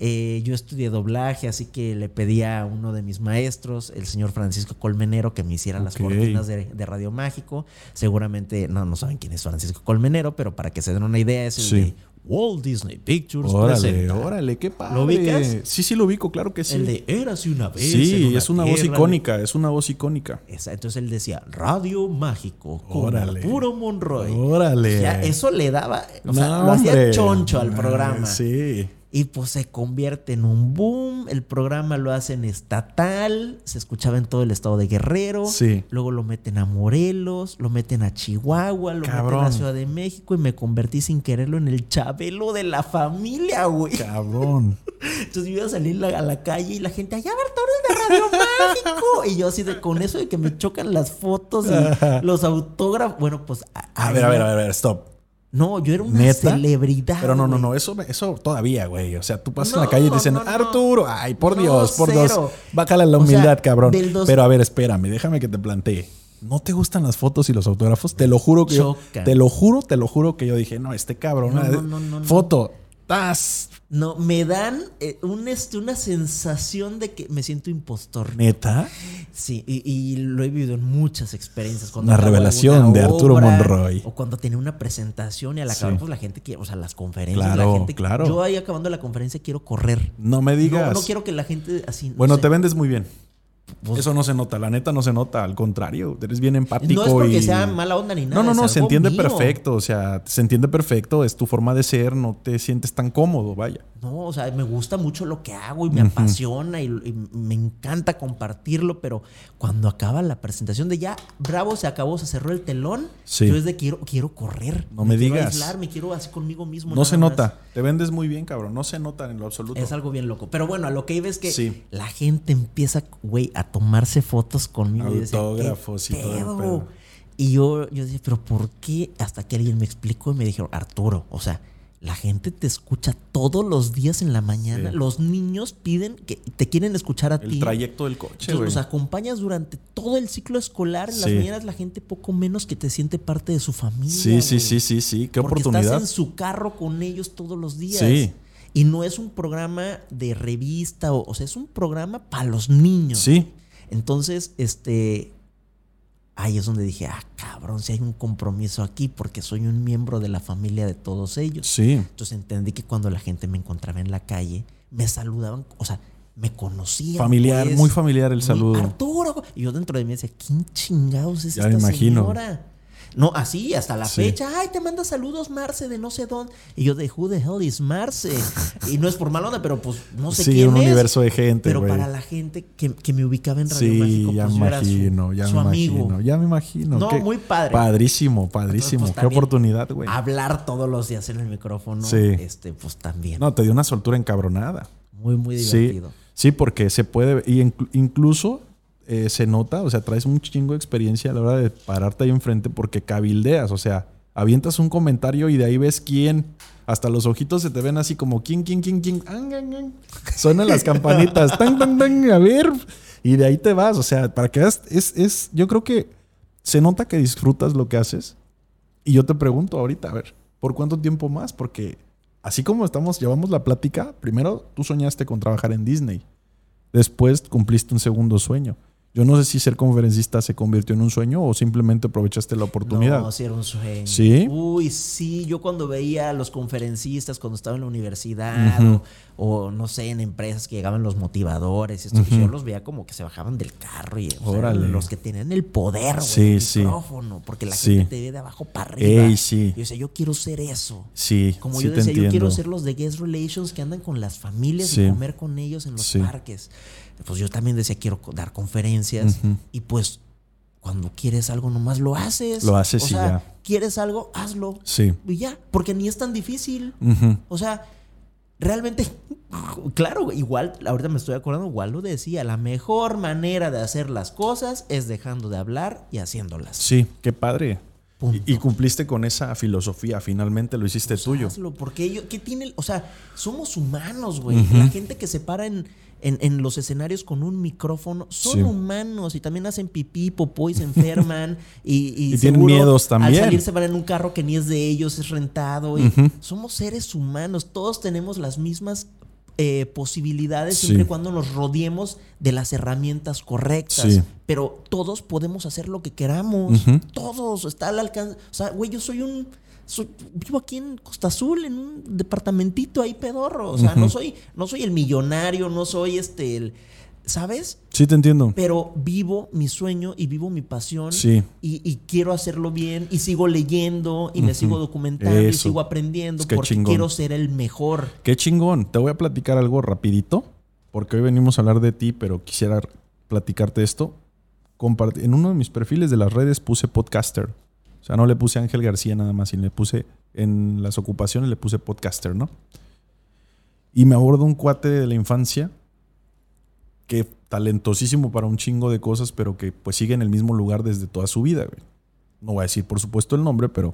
Eh, yo estudié doblaje, así que le pedí a uno de mis maestros, el señor Francisco Colmenero, que me hiciera las cortinas de, de Radio Mágico. Seguramente, no, no saben quién es Francisco Colmenero, pero para que se den una idea, es el Sí. de Walt Disney Pictures órale, presenta. órale, qué padre. ¿Lo ubicas? Sí, sí lo ubico, claro que sí. El de Érase una vez. sí, es una voz icónica, es una voz icónica. esa, entonces él decía Radio Mágico con Órale. Arturo Monroy. Órale. Ya, eso le daba, o sea, lo hacía hombre. choncho al programa. Sí. Y pues se convierte en un boom. El programa lo hacen estatal. Se escuchaba en todo el estado de Guerrero. Sí. Luego lo meten a Morelos, lo meten a Chihuahua, lo meten a Ciudad de México y me convertí sin quererlo en el chabelo de la familia, güey. Cabrón. [laughs] Entonces yo iba a salir a la calle y la gente, allá es de Radio [laughs] Mágico. Y yo así de con eso de que me chocan las fotos y [laughs] los autógrafos. Bueno, pues. A ver, a ver, a ver, a ver, stop. No, yo era una ¿Neta? celebridad. Pero no, no, no, eso, eso todavía, güey. O sea, tú pasas en la calle y te dicen, no, no. Arturo, ay, por Dios, por cero. Dios. Bájale la O sea, humildad, cabrón. dos- Pero a ver, espérame, déjame que te plantee. ¿No te gustan las fotos y los autógrafos? Te lo juro que yo, te lo juro, te lo juro que yo dije, no, este cabrón. No, no, no, no, no. Foto. No, me dan eh, un, este, una sensación de que me siento impostor. ¿Neta? Sí, y, y lo he vivido en muchas experiencias. Cuando Una revelación de Arturo obra, Monroy. O cuando tenía una presentación y al acabar, Sí. pues la gente quiere, o sea, las conferencias, Claro, la gente. claro. Yo ahí acabando la conferencia quiero correr. No me digas. No, no quiero que la gente así. no bueno, sé. te vendes muy bien. Pues, Eso no se nota, la neta no se nota, al contrario, eres bien empático. no es porque y- sea mala onda ni nada. No, no, no, se entiende mío. perfecto, o sea, se entiende perfecto, es tu forma de ser, no te sientes tan cómodo, vaya. No, o sea, me gusta mucho lo que hago y me apasiona y, y me encanta compartirlo, pero cuando acaba la presentación de ya, bravo, se acabó, se cerró el telón, Sí. yo es de quiero, quiero correr. No me quiero digas. aislar, me quiero así conmigo mismo. No se más. nota, te vendes muy bien, cabrón, no se nota en lo absoluto. Es algo bien loco. Pero bueno, a lo que iba es que Sí. la gente empieza, güey, a tomarse fotos conmigo. y decía, Autógrafos "¿Qué y todo el pedo?". pedo. Y yo, yo decía, pero ¿por qué? Hasta que alguien me explicó y me dijeron, Arturo, o sea, la gente te escucha todos los días en la mañana. Sí. Los niños piden que te quieren escuchar a El ti. trayecto del coche, los acompañas durante todo el ciclo escolar. En las mañanas la gente poco menos que te siente parte de su familia. Sí, sí, sí, sí, sí, qué Porque oportunidad. estás en su carro con ellos todos los días. Sí. Y no es un programa de revista, o, o sea, es un programa para los niños. Sí, Entonces, este. Ahí es donde dije, ah, cabrón, si hay un compromiso aquí, porque soy un miembro de la familia de todos ellos. sí. Entonces entendí que cuando la gente me encontraba en la calle, me saludaban, o sea, me conocían. Familiar, pues. muy familiar el saludo. Arturo. Y yo dentro de mí decía, ¿quién chingados es Ya esta me imagino. señora? No, así, hasta la Sí. fecha. Ay, te manda saludos Marce de no sé dónde. Y yo de, who the hell is Marce? y no es por mal onda, pero pues no sé sí, quién un es. universo de gente, Pero para la gente que, que me ubicaba en Radio Sí, Mágico, ya pues me era su- imagino, ya su me amigo. imagino, ya me imagino. No, Qué muy padre. Padrísimo, padrísimo. Pues, qué también oportunidad, güey. Hablar todos los días en el micrófono, Sí. este, pues también. No, te dio una soltura encabronada. Muy, muy Sí, divertido. sí, porque se puede, y inclu- incluso eh, se nota, o sea, traes un chingo de experiencia a la hora de pararte ahí enfrente porque cabildeas, o sea, avientas un comentario y de ahí ves quién. Hasta los ojitos se te ven así como quién, quién, quién, quién. Suenan las campanitas. Tan, tan, tan. A ver. Y de ahí te vas. O sea, para que veas, es, es, yo creo que se nota que disfrutas lo que haces. Y yo te pregunto ahorita, a ver, ¿por cuánto tiempo más? Porque así como estamos, llevamos la plática, primero tú soñaste con trabajar en Disney. Después cumpliste un segundo sueño. Yo no sé si ser conferencista se convirtió en un sueño o simplemente aprovechaste la oportunidad. No, sí era un sueño. ¿Sí? Uy, sí. Yo cuando veía a los conferencistas cuando estaba en la universidad Ujú. o, o, no sé, en empresas que llegaban los motivadores, esto, Ujú. yo los veía como que se bajaban del carro y o sea, los que tenían el poder, güey, Sí, el sí. micrófono, porque la Sí. gente te ve de abajo para arriba. Ey, sí. Yo decía, yo quiero ser eso. Sí, Como yo decía, yo quiero ser los de Guest Relations que andan con las familias y comer con ellos en los parques. Pues yo también decía, quiero dar conferencias. Y pues, cuando quieres algo, nomás lo haces. Lo haces o y sea, ya. quieres algo, hazlo. Sí. Y ya, porque ni es tan difícil. O sea, realmente, [laughs] claro, igual, ahorita me estoy acordando, igual lo decía, la mejor manera de hacer las cosas es dejando de hablar y haciéndolas. Sí, qué padre. Punto. Y, y cumpliste con esa filosofía, finalmente lo hiciste Pues tuyo. hazlo, porque ellos, ¿qué tiene? O sea, somos humanos, güey. La gente que se para en, en, en los escenarios con un micrófono son Sí. humanos y también hacen pipí, popó y se enferman. [laughs] y, y, Y tienen miedos también. Al salir se van en un carro que ni es de ellos, es rentado. Y. Somos seres humanos, todos tenemos las mismas eh, posibilidades Sí. siempre y cuando nos rodeemos de las herramientas correctas. Sí. Pero todos podemos hacer lo que queramos. Todos. Está al alcance. O sea, güey, yo soy un. Vivo aquí en Costa Azul, en un departamentito ahí pedorro. O sea, no soy, no soy el millonario, no soy este el. ¿Sabes? Sí, te entiendo. Pero vivo mi sueño y vivo mi pasión. Sí. Y, y quiero hacerlo bien. Y sigo leyendo y me sigo documentando y sigo aprendiendo Es que porque chingón. quiero ser el mejor. Qué chingón. Te voy a platicar algo rapidito, porque hoy venimos a hablar de ti, pero quisiera platicarte esto. Compart- en uno de mis perfiles de las redes puse podcaster. Sea, no le puse Ángel García nada más, sino le puse en las ocupaciones le puse podcaster, ¿no? Y me aborda un cuate de la infancia que talentosísimo para un chingo de cosas, pero que pues sigue en el mismo lugar desde toda su vida, güey. No voy a decir por supuesto el nombre, pero...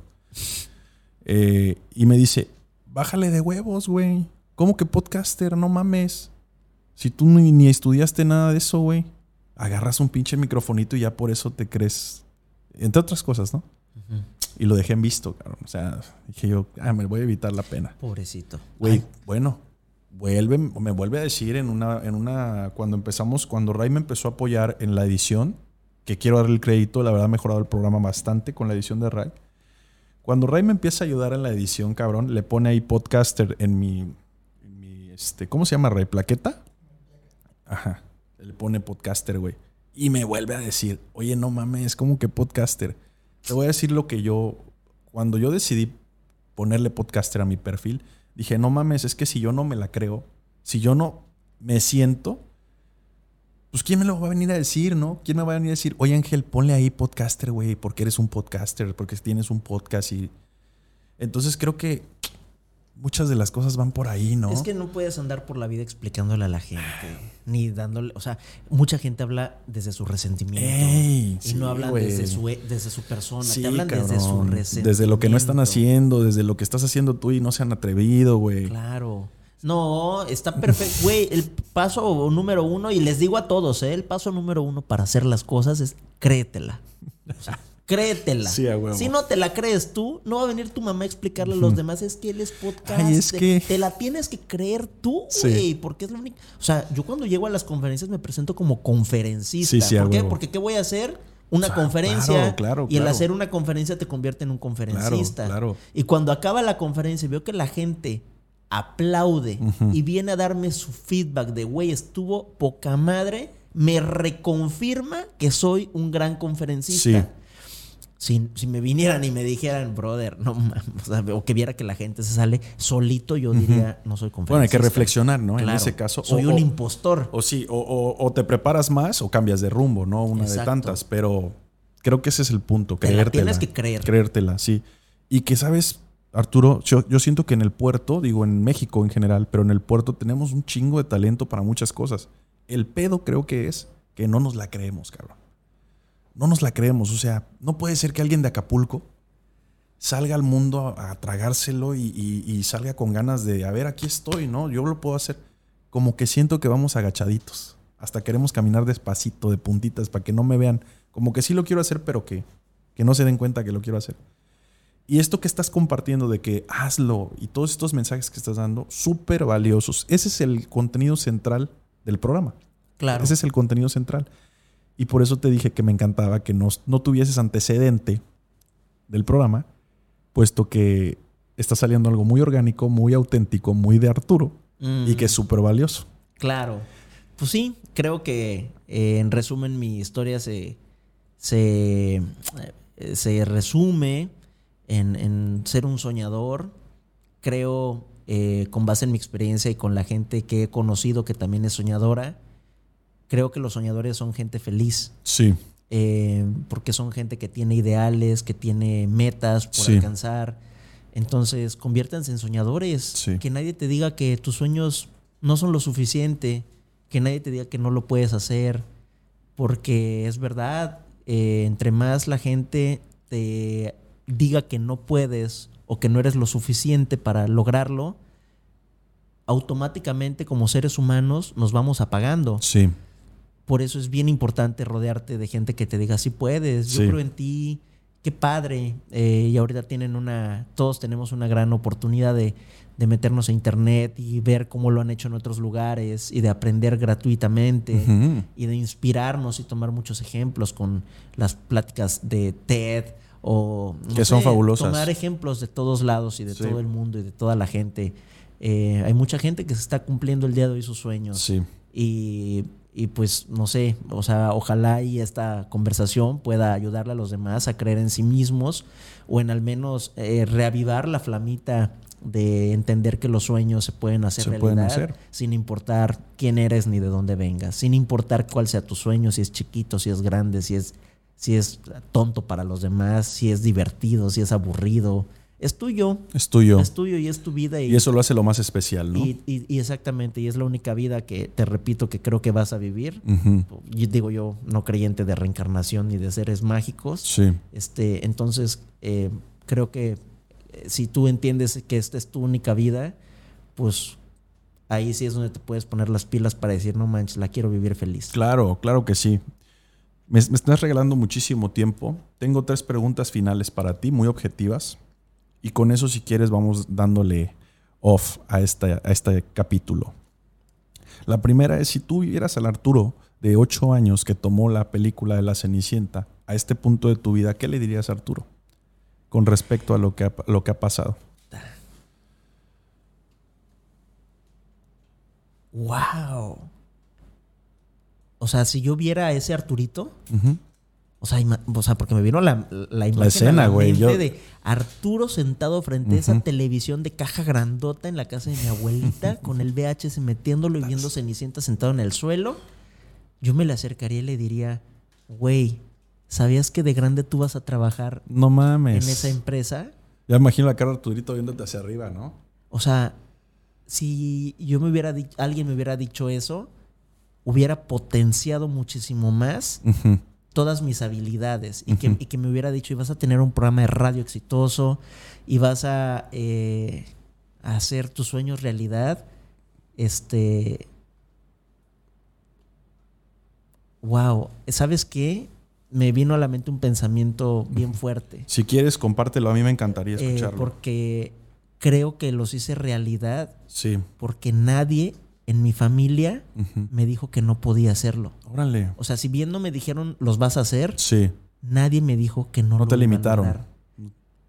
eh, y me dice, bájale de huevos, güey. ¿Cómo que podcaster? No mames. Si tú ni, ni estudiaste nada de eso, güey. Agarras un pinche microfonito y ya por eso te crees. Entre otras cosas, ¿no? Y lo dejé en visto, cabrón. O sea, dije yo, ah, me voy a evitar la pena. Pobrecito. Güey, bueno, vuelve, me vuelve a decir en una, en una, cuando empezamos, cuando Ray me empezó a apoyar en la edición, que quiero darle el crédito, la verdad ha mejorado el programa bastante con la edición de Ray. Cuando Ray me empieza a ayudar en la edición, cabrón, le pone ahí podcaster en mi, en mi, este, ¿cómo se llama Ray? ¿Plaqueta? Ajá. le pone podcaster, güey. Y me vuelve a decir, oye, no mames, como que podcaster. Te voy a decir lo que yo, cuando yo decidí ponerle podcaster a mi perfil, dije, no mames, es que si yo no me la creo, si yo no me siento, pues ¿quién me lo va a venir a decir, no? ¿Quién me va a venir a decir, oye Ángel, ponle ahí podcaster, güey, porque eres un podcaster, porque tienes un podcast y... Entonces creo que muchas de las cosas van por ahí, ¿no? Es que no puedes andar por la vida explicándole a la gente, ni dándole, o sea, mucha gente habla desde su resentimiento y no hablan desde su, desde su persona, te hablan desde su resentimiento. Desde lo que no están haciendo, desde lo que estás haciendo tú y no se han atrevido, güey. Claro. No, está perfecto. [laughs] Güey, el paso número uno, y les digo a todos, ¿eh? el paso número uno para hacer las cosas es créetela. O sea, créetela. si no te la crees tú, no va a venir tu mamá a explicarle a los demás. Es que él es podcast. es que... Te la tienes que creer tú, güey. Porque es lo único. O sea, yo cuando llego a las conferencias me presento como conferencista. ¿Por qué? Porque ¿qué voy a hacer? Una conferencia. Claro, y el hacer una conferencia te convierte en un conferencista. Y cuando acaba la conferencia y veo que la gente aplaude y viene a darme su feedback de, güey, estuvo poca madre, me reconfirma que soy un gran conferencista. Si, me vinieran y me dijeran, brother, no o, que viera que la gente se sale solito, yo diría, no soy conferencista. Bueno, hay que reflexionar, ¿no? en ese caso. Soy un impostor. O sí, o, te preparas más o cambias de rumbo, ¿no? Una de tantas, pero creo que ese es el punto, creértela. tienes que creer. Creértela, sí. Y que sabes, Arturo, yo, siento que en el puerto, digo en México en general, pero en el puerto tenemos un chingo de talento para muchas cosas. El pedo creo que es que no nos la creemos, cabrón. No nos la creemos. O sea, no puede ser que alguien de Acapulco salga al mundo a, tragárselo y, salga con ganas de, a ver, aquí estoy, ¿no? Yo lo puedo hacer. Como que siento que vamos agachaditos. Hasta queremos caminar despacito, de puntitas, para que no me vean. Como que sí lo quiero hacer, pero que, que no se den cuenta que lo quiero hacer. Y esto que estás compartiendo de que hazlo y todos estos mensajes que estás dando, súper valiosos. Ese es el contenido central del programa. Claro. Ese es el contenido central. Y por eso te dije que me encantaba que no, no tuvieses antecedente del programa, puesto que está saliendo algo muy orgánico, muy auténtico, muy de Arturo y que es mm. súper valioso. Claro. Pues sí, creo que eh, en resumen mi historia se, se, eh, se resume en, ser un soñador. Creo, eh, con base en mi experiencia y con la gente que he conocido que también es soñadora, creo que los soñadores son gente feliz. Sí. Eh, porque son gente que tiene ideales, que tiene metas por alcanzar. Entonces, conviértanse en soñadores. Que nadie te diga que tus sueños no son lo suficiente. Que nadie te diga que no lo puedes hacer. Porque es verdad, eh, entre más la gente te diga que no puedes o que no eres lo suficiente para lograrlo, automáticamente como seres humanos nos vamos apagando. Sí. Por eso es bien importante rodearte de gente que te diga, si puedes, yo creo en ti, qué padre. Eh, y ahorita tienen una, todos tenemos una gran oportunidad de, meternos a internet y ver cómo lo han hecho en otros lugares y de aprender gratuitamente y de inspirarnos y tomar muchos ejemplos con las pláticas de TED o que son fabulosas. Tomar ejemplos de todos lados y de todo el mundo y de toda la gente. Eh, hay mucha gente que se está cumpliendo el día de hoy sus sueños. Sí. Y, y, pues no sé, o sea, ojalá y esta conversación pueda ayudarle a los demás a creer en sí mismos o en al menos eh, reavivar la flamita de entender que los sueños se pueden hacer realidad sin importar quién eres ni de dónde vengas, sin importar cuál sea tu sueño, si es chiquito, si es grande, si es si es tonto para los demás, si es divertido, si es aburrido. Es tuyo. Es tuyo. Es tuyo y es tu vida. Y, eso lo hace lo más especial, ¿no? Y, exactamente, y es la única vida que, te repito, que creo que vas a vivir. Yo digo yo, no creyente de reencarnación ni de seres mágicos. Sí. Este, entonces, eh, creo que eh, si tú entiendes que esta es tu única vida, pues ahí sí es donde te puedes poner las pilas para decir, no manches, la quiero vivir feliz. Claro, claro que sí. Me, estás regalando muchísimo tiempo. Tengo tres preguntas finales para ti, muy objetivas. Y con eso, si quieres, vamos dándole off a, esta, a este capítulo. La primera es, si tú vivieras al Arturo de ocho años que tomó la película de La Cenicienta a este punto de tu vida, ¿qué le dirías a Arturo con respecto a lo que lo que ha pasado? ¡Wow! o sea, si yo viera a ese Arturito, o, sea, o sea, porque me vino la, la imagen escena, güey, de Arturo sentado frente a esa televisión de caja grandota en la casa de mi abuelita, [laughs] con el VHS metiéndolo y viendo Cenicienta sentado en el suelo. Yo me le acercaría y le diría, güey, ¿sabías que de grande tú vas a trabajar no mames. en esa empresa? Ya imagino la cara de Arturito viéndote hacia arriba, ¿no? O sea, si yo me hubiera dicho, alguien me hubiera dicho eso, hubiera potenciado muchísimo más todas mis habilidades y, que, me hubiera dicho, y vas a tener un programa de radio exitoso y vas a, eh, hacer tus sueños realidad. Este. Wow, ¿sabes qué? Me vino a la mente un pensamiento bien fuerte. Si quieres, compártelo. A mí me encantaría eh, escucharlo. porque creo que los hice realidad. Sí. Porque nadie en mi familia me dijo que no podía hacerlo. Órale. O sea, si bien no me dijeron los vas a hacer, sí. nadie me dijo que no, no te limitaron.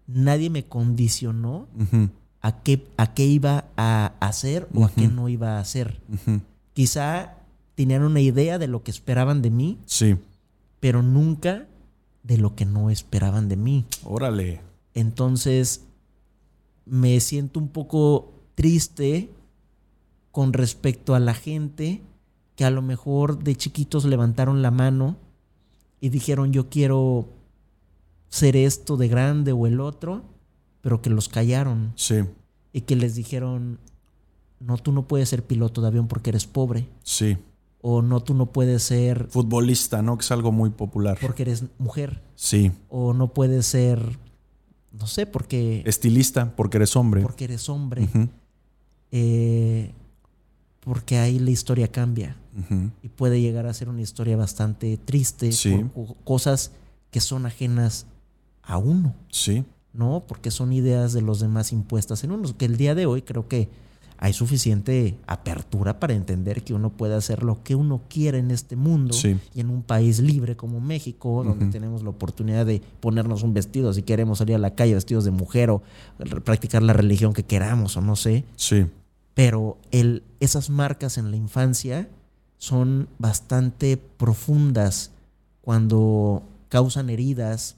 Nadie me condicionó a, qué, a qué iba a hacer o a qué no iba a hacer. Quizá tenían una idea de lo que esperaban de mí. Sí. Pero nunca de lo que no esperaban de mí. Órale. Entonces, me siento un poco triste con respecto a la gente que a lo mejor de chiquitos levantaron la mano y dijeron yo quiero ser esto de grande o el otro, pero que los callaron. Sí. Y que les dijeron, no, tú no puedes ser piloto de avión porque eres pobre. Sí. O no, tú no puedes ser... Futbolista, ¿no? Que es algo muy popular. Porque eres mujer. Sí. O no puedes ser, no sé, porque... Estilista, porque eres hombre. Porque eres hombre. eh, porque ahí la historia cambia y puede llegar a ser una historia bastante triste por cosas que son ajenas a uno. Sí. ¿No? Porque son ideas de los demás impuestas en uno. Que el día de hoy creo que hay suficiente apertura para entender que uno puede hacer lo que uno quiere en este mundo y en un país libre como México, donde tenemos la oportunidad de ponernos un vestido si queremos salir a la calle vestidos de mujer o practicar la religión que queramos o no sé. Sí pero el, esas marcas en la infancia son bastante profundas cuando causan heridas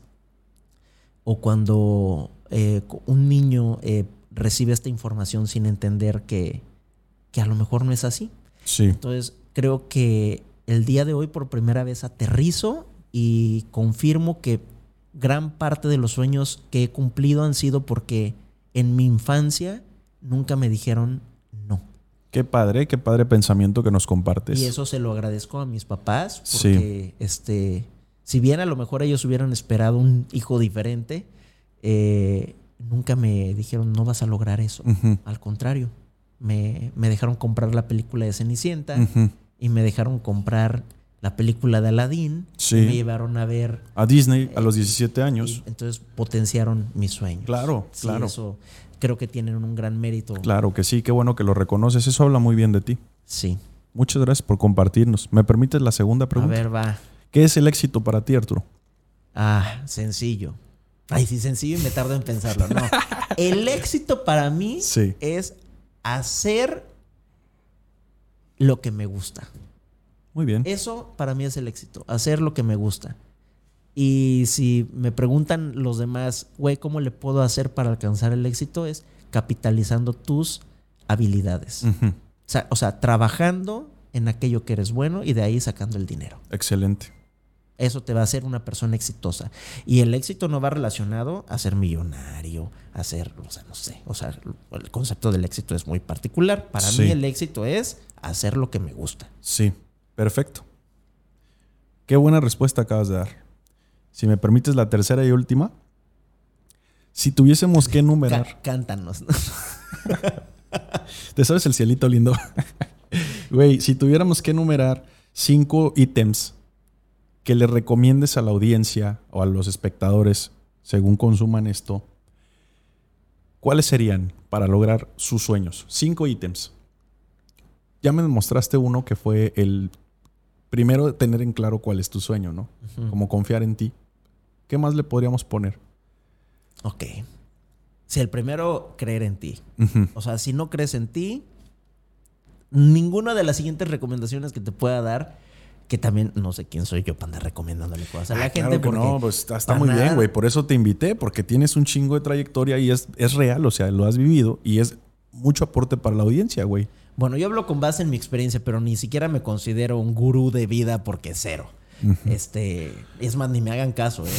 o cuando eh, un niño eh, recibe esta información sin entender que, que, a lo mejor no es así. Sí. Entonces, creo que el día de hoy por primera vez aterrizo y confirmo que gran parte de los sueños que he cumplido han sido porque en mi infancia nunca me dijeron Qué padre, qué padre pensamiento que nos compartes. Y eso se lo agradezco a mis papás, porque este, si bien a lo mejor ellos hubieran esperado un hijo diferente, eh, nunca me dijeron no vas a lograr eso. Al contrario, me, dejaron comprar la película de Cenicienta y me dejaron comprar la película de Aladdin. Sí. me llevaron a ver. A Disney a los 17 años. entonces potenciaron mis sueños. Claro, claro. Eso, creo que tienen un gran mérito. Claro que sí, qué bueno que lo reconoces. Eso habla muy bien de ti. Sí. Muchas gracias por compartirnos. ¿Me permites la segunda pregunta? A ver, va. ¿Qué es el éxito para ti, Arturo? Ah, sencillo. Ay, sí, sencillo y me tardo en pensarlo. No. [laughs] El éxito para mí es hacer lo que me gusta. Muy bien. Eso para mí es el éxito, hacer lo que me gusta. Y si me preguntan los demás, güey, ¿cómo le puedo hacer para alcanzar el éxito? Es capitalizando tus habilidades. o, sea, trabajando en aquello que eres bueno y de ahí sacando el dinero. Excelente. Eso te va a hacer una persona exitosa. Y el éxito no va relacionado a ser millonario, a ser, o sea, no sé. O sea, el concepto del éxito es muy particular. Para mí el éxito es hacer lo que me gusta. Sí, perfecto. Qué buena respuesta acabas de dar. Si me permites la tercera y última. Si tuviésemos que enumerar. cántanos. [laughs] ¿Te sabes el cielito lindo? [laughs] Güey, si tuviéramos que enumerar cinco ítems que le recomiendes a la audiencia o a los espectadores según consuman esto, ¿cuáles serían para lograr sus sueños? Cinco ítems. Ya me mostraste uno que fue el primero tener en claro cuál es tu sueño, ¿no? Como confiar en ti. ¿Qué más le podríamos poner? Ok. Si el primero, creer en ti. O sea, si no crees en ti, ninguna de las siguientes recomendaciones que te pueda dar Que también no sé quién soy yo para andar recomendándole cosas a la Ah, gente. claro no, pues está, está muy bien, güey. Por eso te invité, porque tienes un chingo de trayectoria y es, es real, o sea, lo has vivido y es mucho aporte para la audiencia, güey. Bueno, yo hablo con base en mi experiencia, pero ni siquiera me considero un gurú de vida porque cero. Este, es más, ni me hagan caso, ¿eh?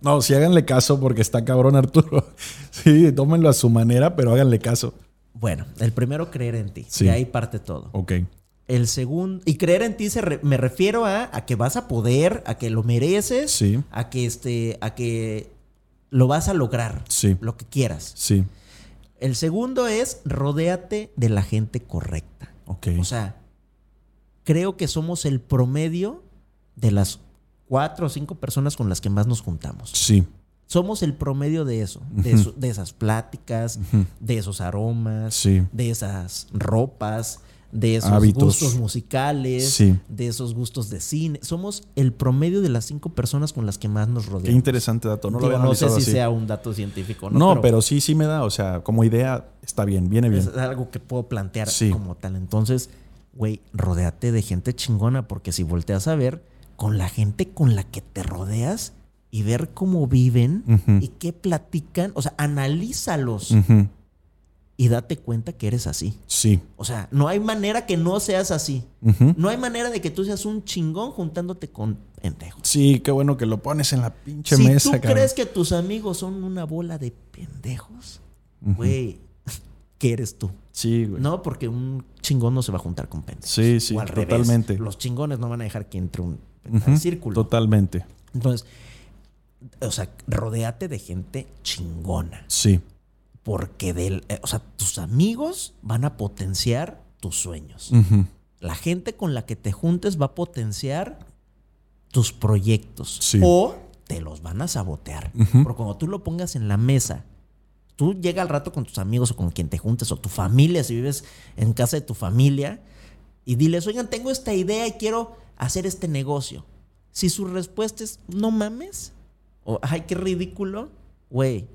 No, sí háganle caso porque está cabrón Arturo. [laughs] Sí, tómenlo a su manera, pero háganle caso. Bueno, el primero, creer en ti. Sí. Y ahí parte todo. Ok. El segundo, y creer en ti se re- me refiero a, a que vas a poder, a que lo mereces, Sí. a que este, a que lo vas a lograr, Sí. lo que quieras. Sí. El segundo es rodéate de la gente correcta. Ok. O sea, creo que somos el promedio de las cuatro o cinco personas con las que más nos juntamos. sí. Somos el promedio de eso, de, Ujú. eso- de esas pláticas, de esos aromas, Sí. de esas ropas, de esos Hábitos. gustos musicales, Sí. de esos gustos de cine. Somos el promedio de las cinco personas con las que más nos Qué rodeamos. interesante dato. No lo Digo, había no sé si así. sea un dato científico, ¿no? No, pero, sí, sí me da. O sea, como idea está bien, viene bien. Es algo que puedo plantear Sí. como tal. Entonces, güey, rodéate de gente chingona, porque si volteas a ver, con la gente con la que te rodeas y ver cómo viven y qué platican, o sea, analízalos y date cuenta que eres así. Sí. O sea, no hay manera que no seas así. No hay manera de que tú seas un chingón juntándote con pendejos. Sí, qué bueno que lo pones en la pinche Si mesa, tú cabrón. crees que tus amigos son una bola de pendejos, güey, [laughs] ¿qué eres tú? Sí, güey. No, porque un chingón no se va a juntar con pendejos. Sí, sí, O al revés. totalmente. Los chingones no van a dejar que entre un Ujú. círculo. Totalmente. Entonces, o sea, rodéate de gente chingona. Sí. Porque del, eh, o sea, tus amigos van a potenciar tus sueños. La gente con la que te juntes va a potenciar tus proyectos. Sí. O te los van a sabotear. Porque cuando tú lo pongas en la mesa, tú llega al rato con tus amigos o con quien te juntes o tu familia, si vives en casa de tu familia, y diles, oigan, tengo esta idea y quiero hacer este negocio. Si su respuesta es, no mames, o ay, qué ridículo, güey,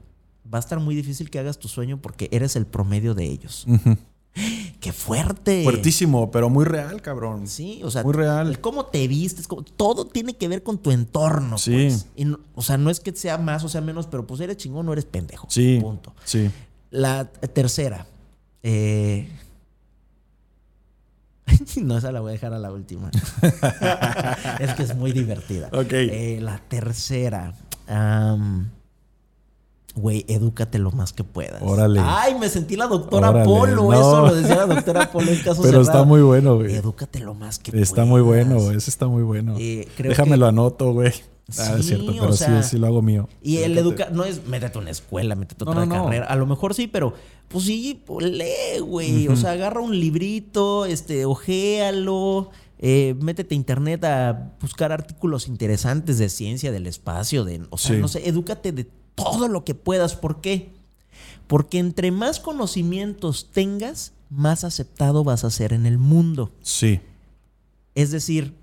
va a estar muy difícil que hagas tu sueño porque eres el promedio de ellos. [gasps] ¡Qué fuerte! Fuertísimo, pero muy real, cabrón. Sí, o sea, Muy real. cómo te vistes, cómo- todo tiene que ver con tu entorno. Sí. pues. Y no- o sea, no es que sea más o sea menos, pero pues eres chingón o eres pendejo. Sí. Punto. Sí. La tercera. eh, [laughs] no, esa la voy a dejar a la última. [laughs] es que es muy divertida. Ok. Eh, la tercera. am, Güey, edúcate lo más que puedas. Órale. Ay, me sentí la doctora Órale, Polo. no. Eso lo decía la doctora Polo en caso [laughs] Pero está muy bueno, güey. Edúcate lo más que Está puedas. muy bueno, güey. Ese está muy bueno. Eh, creo Déjame que- lo anoto, güey. Ah, es Sí, cierto, o pero sea, sí, sí lo hago mío. Y el educar no es métete a una escuela, métete a otra no, no. carrera. A lo mejor sí, pero pues sí, pues, lee, güey. O sea, agarra un librito, este, ojéalo. eh, métete a internet a buscar artículos interesantes de ciencia, del espacio, de, o sea, Sí. no sé, edúcate de todo lo que puedas. ¿Por qué? Porque entre más conocimientos tengas, más aceptado vas a ser en el mundo. Sí. Es decir,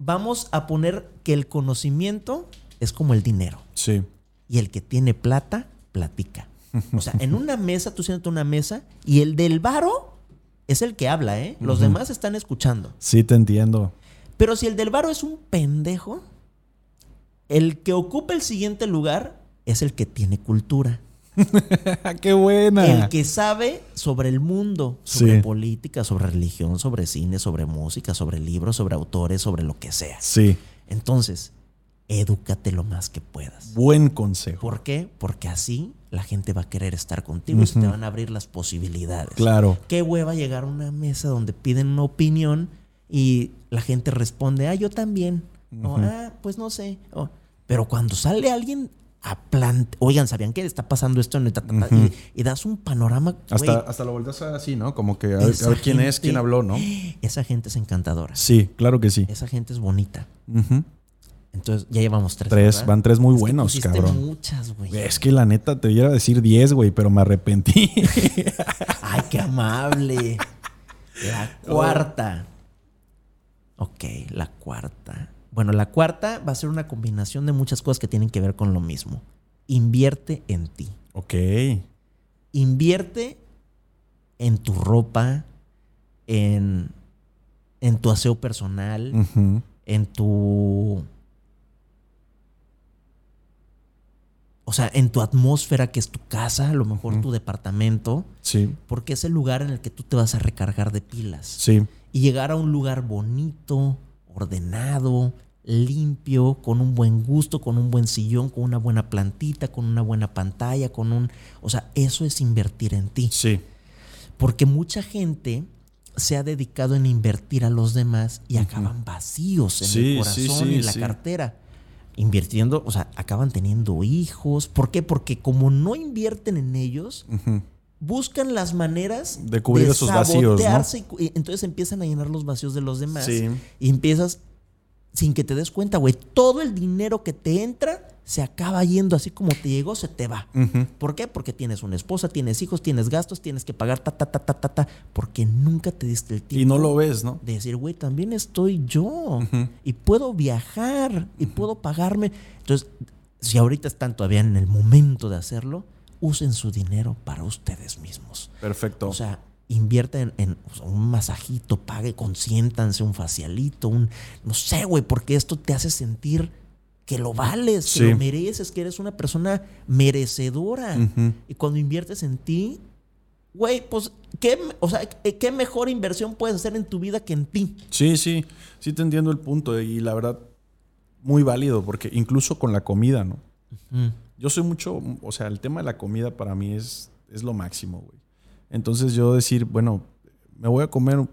vamos a poner que el conocimiento es como el dinero. Sí. Y el que tiene plata, platica. O sea, en una mesa, tú siéntate en una mesa y el del varo es el que habla, ¿eh? Los demás están escuchando. Sí, te entiendo. Pero si el del varo es un pendejo, el que ocupa el siguiente lugar es el que tiene cultura. [laughs] ¡Qué buena! El que sabe sobre el mundo, sobre Sí. política, sobre religión, sobre cine, sobre música, sobre libros, sobre autores, sobre lo que sea. Sí. Entonces, edúcate lo más que puedas. Buen consejo. ¿Por qué? Porque así la gente va a querer estar contigo y se te van a abrir las posibilidades. Claro. Qué hueva llegar a una mesa donde piden una opinión y la gente responde, ah, yo también. O, ah, pues no sé. O, pero cuando sale alguien a oigan, ¿sabían que está pasando esto? en ta, ta, ta? Ujú. y, y das un panorama. Hasta, hasta lo volteas así, ¿no? Como que a ver, esa a ver quién es, quién habló, ¿no? [gasps] Esa gente es encantadora. Sí, claro que sí. Esa gente es bonita. Entonces, ya llevamos tres. Tres, ¿verdad? van tres muy Es que buenos, pusiste cabrón. muchas, güey. Es que la neta te iba a decir 10, güey, pero me arrepentí. [laughs] Ay, qué amable. La cuarta. Ok, la cuarta. Bueno, la cuarta va a ser una combinación de muchas cosas que tienen que ver con lo mismo. Invierte en ti. ok. Invierte en tu ropa, en en tu aseo personal, en tu... O sea, en tu atmósfera, que es tu casa, a lo mejor tu departamento. Sí. Porque es el lugar en el que tú te vas a recargar de pilas. Sí. Y llegar a un lugar bonito, ordenado, limpio, con un buen gusto, con un buen sillón, con una buena plantita, con una buena pantalla, con un... O sea, eso es invertir en ti. Sí. Porque mucha gente se ha dedicado en invertir a los demás y acaban vacíos en el corazón y en la cartera. Invirtiendo, o sea, acaban teniendo hijos. ¿Por qué? Porque como no invierten en ellos, buscan las maneras de cubrir esos vacíos. Y, entonces empiezan a llenar los vacíos de los demás. Y empiezas, sin que te des cuenta, güey, todo el dinero que te entra se acaba yendo así como te llegó, se te va. ¿Por qué? Porque tienes una esposa, tienes hijos, tienes gastos, tienes que pagar ta, ta, ta, ta, ta, ta, porque nunca te diste el tiempo. Y no lo ves, ¿no? De decir, güey, también estoy yo y puedo viajar y puedo pagarme. Entonces, si ahorita están todavía en el momento de hacerlo, usen su dinero para ustedes mismos. Perfecto. O sea, invierten en, un masajito, pague, consiéntanse un facialito, un, no sé, güey, porque esto te hace sentir que lo vales, que lo mereces, que eres una persona merecedora. Y cuando inviertes en ti, güey, pues, ¿qué, o sea, ¿qué mejor inversión puedes hacer en tu vida que en ti? Sí, sí, sí te entiendo el punto y la verdad, muy válido, porque incluso con la comida, ¿no? Yo soy mucho, o sea, el tema de la comida para mí es, es lo máximo, güey. Entonces yo decir, bueno, me voy a comer,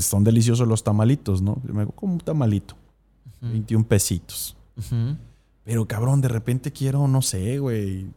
son deliciosos los tamalitos, ¿no? Me como un tamalito, 21 pesitos. Pero cabrón, de repente quiero, no sé, güey,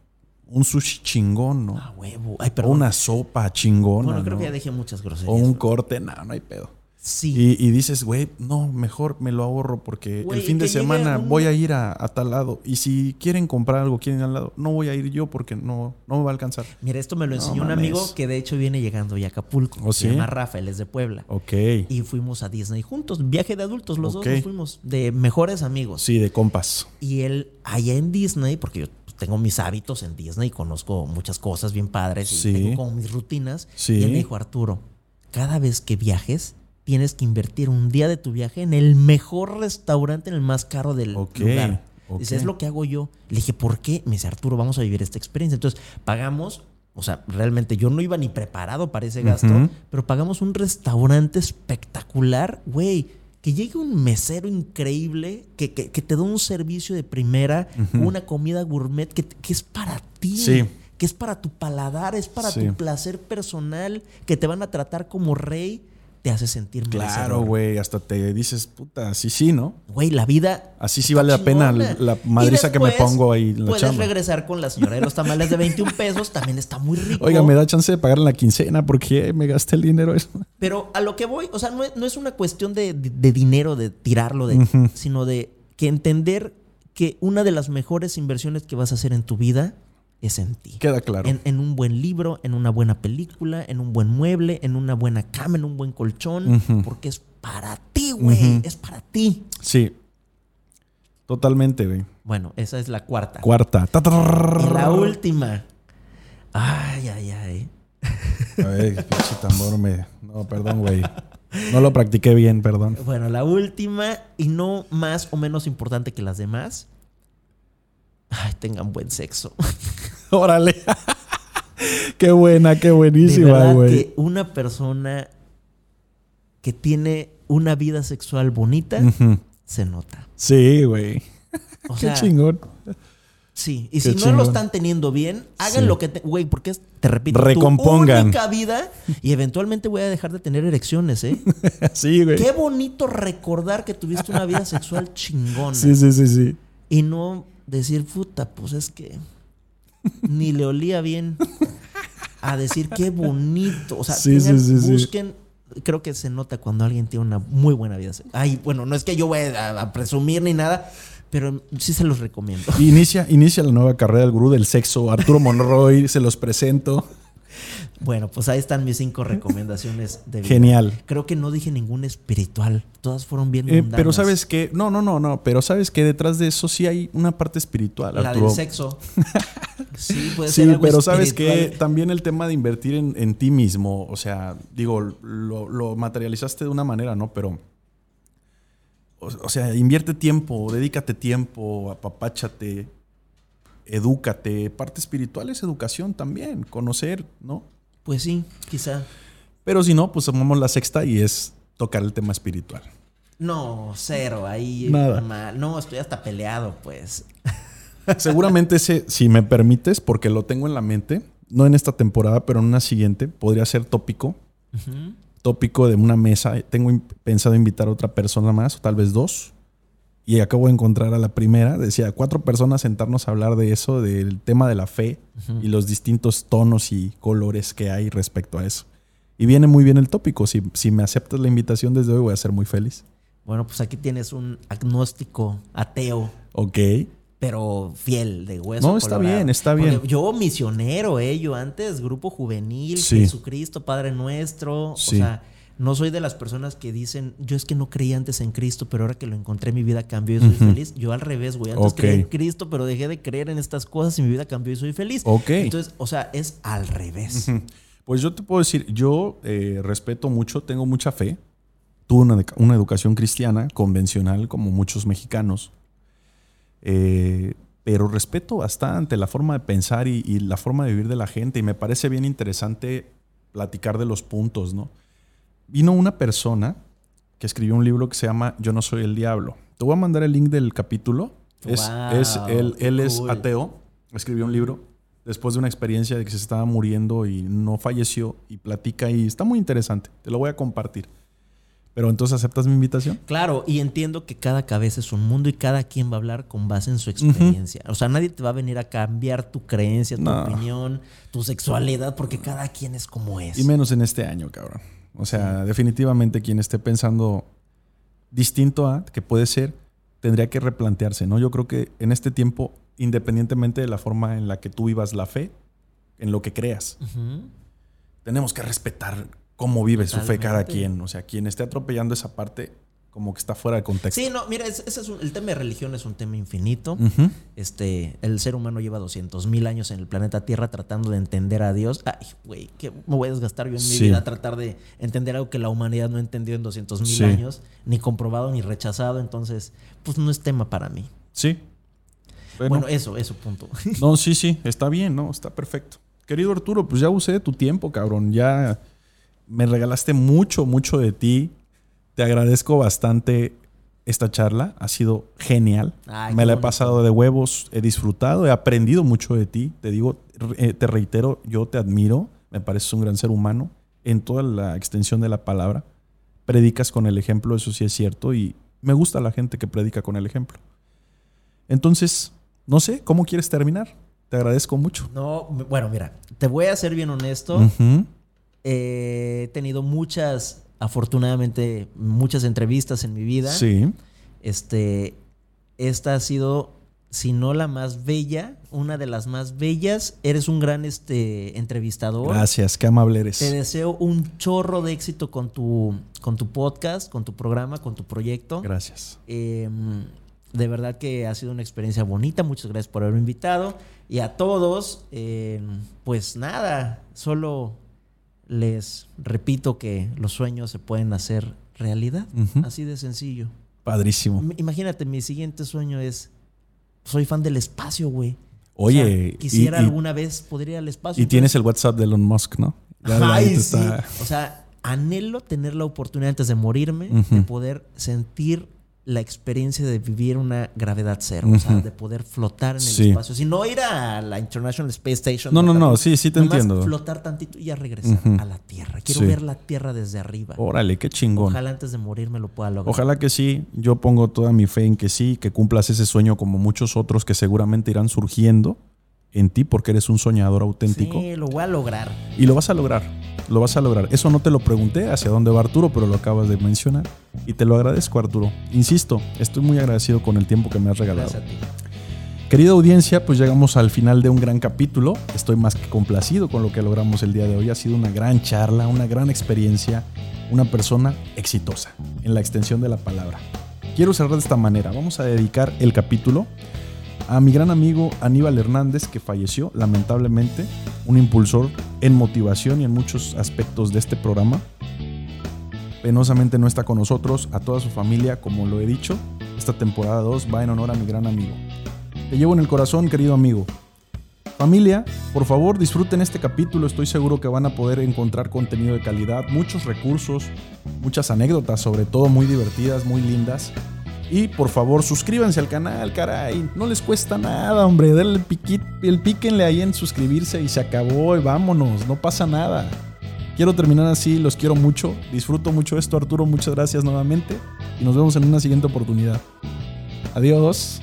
un sushi chingón, ¿no? Ah, huevo. Ay, perdón. una sopa chingona. Bueno, creo que ya dejé muchas groserías. O un corte, no, no hay pedo. Sí. Y, dices, güey, no, mejor me lo ahorro porque el fin de semana voy a ir a, tal lado. Y si quieren comprar algo, quieren al lado, no voy a ir yo porque no, no me va a alcanzar. Mira, esto me lo enseñó un amigo que de hecho viene llegando a Acapulco. ¿Oh, Se llama Rafael, es de Puebla. Ok. Y fuimos a Disney juntos. Viaje de adultos, los dos nos fuimos. De mejores amigos. Sí, de compas. Y él, allá en Disney, porque yo tengo mis hábitos en Disney, conozco muchas cosas bien padres y tengo como mis rutinas. Y él me dijo, Arturo, cada vez que viajes tienes que invertir un día de tu viaje en el mejor restaurante, en el más caro del lugar. Dice, es lo que hago yo. Le dije, ¿por qué? Me dice, Arturo, vamos a vivir esta experiencia. Entonces, pagamos, o sea, realmente yo no iba ni preparado para ese gasto, pero pagamos un restaurante espectacular, güey. Que llegue un mesero increíble, que, te da un servicio de primera, una comida gourmet que, es para ti. Que es para tu paladar, es para tu placer personal, que te van a tratar como rey te hace sentir Claro, güey, hasta te dices, puta, así sí, ¿no? Güey, la vida. Así sí vale la pena la madriza que me pongo ahí en la Puedes regresar con la señora de los tamales de 21 [laughs] pesos, también está muy rico. Oiga, me da chance de pagar en la quincena porque me gasté el dinero eso. Pero a lo que voy, o sea, no es, una cuestión de, dinero, de tirarlo, de, sino de que entender que una de las mejores inversiones que vas a hacer en tu vida es en ti. Queda claro. En, un buen libro, en una buena película, en un buen mueble, en una buena cama, en un buen colchón, porque es para ti, güey. Es para ti. Sí. Totalmente, güey. Bueno, esa es la cuarta. Cuarta. Y la última. Ay, ay, ay. Ay, pinche tambor me. No, perdón, güey. No lo practiqué bien, perdón. Bueno, la última y no más o menos importante que las demás ay, tengan buen sexo. Órale. [laughs] qué buena, qué buenísima, güey. Que una persona que tiene una vida sexual bonita se nota. Sí, güey. [laughs] qué chingón. Sí, y si no lo están teniendo bien, hagan lo que, güey, porque es, te repito, Recompongan. tu única vida y eventualmente voy a dejar de tener erecciones, ¿eh? [laughs] sí, güey. Qué bonito recordar que tuviste una vida sexual chingona. Sí, sí, sí, sí. Y no decir, puta, pues es que ni le olía bien. A decir, qué bonito. O sea, busquen. Creo que se nota cuando alguien tiene una muy buena vida. Ay, bueno, no es que yo vaya a, presumir ni nada, pero sí se los recomiendo. Inicia, inicia la nueva carrera del gurú del sexo. Arturo Monroy, se los presento. Bueno, pues ahí están mis cinco recomendaciones de vida. Genial. Creo que no dije ninguna espiritual. Todas fueron bien Eh, pero sabes que, no, no, no, no, pero sabes que detrás de eso sí hay una parte espiritual. La Arturo. del sexo. [laughs] Sí, puede Sí, ser algo pero sabes que también el tema de invertir en, en ti mismo, o sea, digo, lo, lo materializaste de una manera, ¿no? Pero, o, o sea, invierte tiempo, dedícate tiempo, apapáchate, edúcate. Parte espiritual es educación también, conocer, ¿no? Pues sí, quizá. Pero si no, pues tomamos la sexta y es tocar el tema espiritual. No, cero. Ahí Nada. mal. No, estoy hasta peleado, pues. [laughs] Seguramente ese, si me permites, porque lo tengo en la mente, no en esta temporada, pero en una siguiente, podría ser tópico. Tópico de una mesa. Tengo pensado invitar a otra persona más, o tal vez dos. Y acabo de encontrar a la primera. Decía, cuatro personas sentarnos a hablar de eso, del tema de la fe y los distintos tonos y colores que hay respecto a eso. Y viene muy bien el tópico. Si, si me aceptas la invitación desde hoy, voy a ser muy feliz. Bueno, pues aquí tienes un agnóstico ateo, Ok. pero fiel, de hueso. No, está colorado. bien, está Porque bien. Yo misionero, eh, yo antes, grupo juvenil, Sí. Jesucristo, Padre Nuestro. Sí. O sea, no soy de las personas que dicen, yo es que no creía antes en Cristo, pero ahora que lo encontré, mi vida cambió y soy feliz. Yo al revés, güey. Antes Ok. creía en Cristo, pero dejé de creer en estas cosas y mi vida cambió y soy feliz. Ok. Entonces, o sea, es al revés. Pues yo te puedo decir, yo eh, respeto mucho, tengo mucha fe. Tuve una, una educación cristiana convencional como muchos mexicanos. Eh, pero respeto bastante la forma de pensar y, y la forma de vivir de la gente. Y me parece bien interesante platicar de los puntos, ¿no? Vino una persona que escribió un libro que se llama Yo no soy el diablo. Te voy a mandar el link del capítulo. Es, Wow, es- él él es cool. ateo, escribió un libro después de una experiencia de que se estaba muriendo y no falleció y platica y está muy interesante. Te lo voy a compartir. Pero entonces aceptas mi invitación. Claro, y entiendo que cada cabeza es un mundo y cada quien va a hablar con base en su experiencia. O sea, nadie te va a venir a cambiar tu creencia, tu No. opinión, tu sexualidad, porque cada quien es como es. Y menos en este año, cabrón. O sea, definitivamente quien esté pensando distinto a que puede ser, tendría que replantearse, ¿no? Yo creo que en este tiempo, independientemente de la forma en la que tú vivas la fe, en lo que creas, tenemos que respetar cómo vive su fe cada quien. O sea, quien esté atropellando esa parte, como que está fuera de contexto. Sí, no, mira, es- ese es un- el tema de religión es un tema infinito. Este, el ser humano lleva 200 mil años en el planeta Tierra tratando de entender a Dios. Ay, güey, ¿qué me voy a desgastar yo en mi vida a tratar de entender algo que la humanidad no entendió en 200 mil Sí. años, ni comprobado ni rechazado? Entonces, pues no es tema para mí. Sí. Bueno, Bueno, eso, eso, punto. [laughs] no, sí, sí, está bien, ¿no? Está perfecto. Querido Arturo, pues ya usé tu tiempo, cabrón. Ya me regalaste mucho, mucho de ti. Te agradezco bastante esta charla. Ha sido genial. Ay, me la he pasado de huevos, he disfrutado, he aprendido mucho de ti. Te digo, eh, te reitero, yo te admiro. Me pareces un gran ser humano en toda la extensión de la palabra. Predicas con el ejemplo, eso sí es cierto. Y me gusta la gente que predica con el ejemplo. Entonces, no sé, ¿cómo quieres terminar? Te agradezco mucho. No, bueno, mira, te voy a ser bien honesto. Eh, he tenido muchas, afortunadamente, muchas entrevistas en mi vida. Sí. Este, esta ha sido, si no la más bella, una de las más bellas. Eres un gran este, entrevistador. Gracias, qué amable eres. Te deseo un chorro de éxito con tu, con tu podcast, con tu programa, con tu proyecto. Gracias. Eh, de verdad que ha sido una experiencia bonita. Muchas gracias por haberme invitado. Y a todos, eh, pues nada, solo les repito que los sueños se pueden hacer realidad. Así de sencillo. Padrísimo. Imagínate, mi siguiente sueño es, soy fan del espacio, güey. O Oye, sea, quisiera y- alguna vez poder ir al espacio. Y tienes el WhatsApp de Elon Musk, ¿no? Ay, sí. está- O sea, anhelo tener la oportunidad antes de morirme de poder sentir la experiencia de vivir una gravedad cero, o sea, de poder flotar en el Sí. espacio. Si no ir a la International Space Station. No, no, no, sí, sí te entiendo. flotar tantito y ya regresar a la Tierra. Quiero Sí. ver la Tierra desde arriba. Órale, qué chingón. Ojalá antes de morirme lo pueda lograr. Ojalá que sí. Yo pongo toda mi fe en que sí, que cumplas ese sueño como muchos otros que seguramente irán surgiendo en ti porque eres un soñador auténtico. Sí, lo voy a lograr. Y lo vas a lograr. Lo vas a lograr. Eso no te lo pregunté hacia dónde va Arturo, pero lo acabas de mencionar. Y te lo agradezco, Arturo. Insisto, estoy muy agradecido con el tiempo que me has regalado. Gracias a ti. Querida audiencia, pues llegamos al final de un gran capítulo. Estoy más que complacido con lo que logramos el día de hoy. Ha sido una gran charla, una gran experiencia, una persona exitosa en la extensión de la palabra. Quiero cerrar de esta manera. Vamos a dedicar el capítulo a mi gran amigo Aníbal Hernández, que falleció lamentablemente, un impulsor en motivación y en muchos aspectos de este programa. Penosamente no está con nosotros, a toda su familia, como lo he dicho. Esta temporada 2 va en honor a mi gran amigo. Te llevo en el corazón, querido amigo. Familia, por favor disfruten este capítulo, estoy seguro que van a poder encontrar contenido de calidad, muchos recursos, muchas anécdotas, sobre todo muy divertidas, muy lindas. Y por favor, suscríbanse al canal, caray. No les cuesta nada, hombre. Denle el, el píquenle ahí en suscribirse y se acabó y vámonos. No pasa nada. Quiero terminar así, los quiero mucho. Disfruto mucho esto, Arturo. Muchas gracias nuevamente. Y nos vemos en una siguiente oportunidad. Adiós.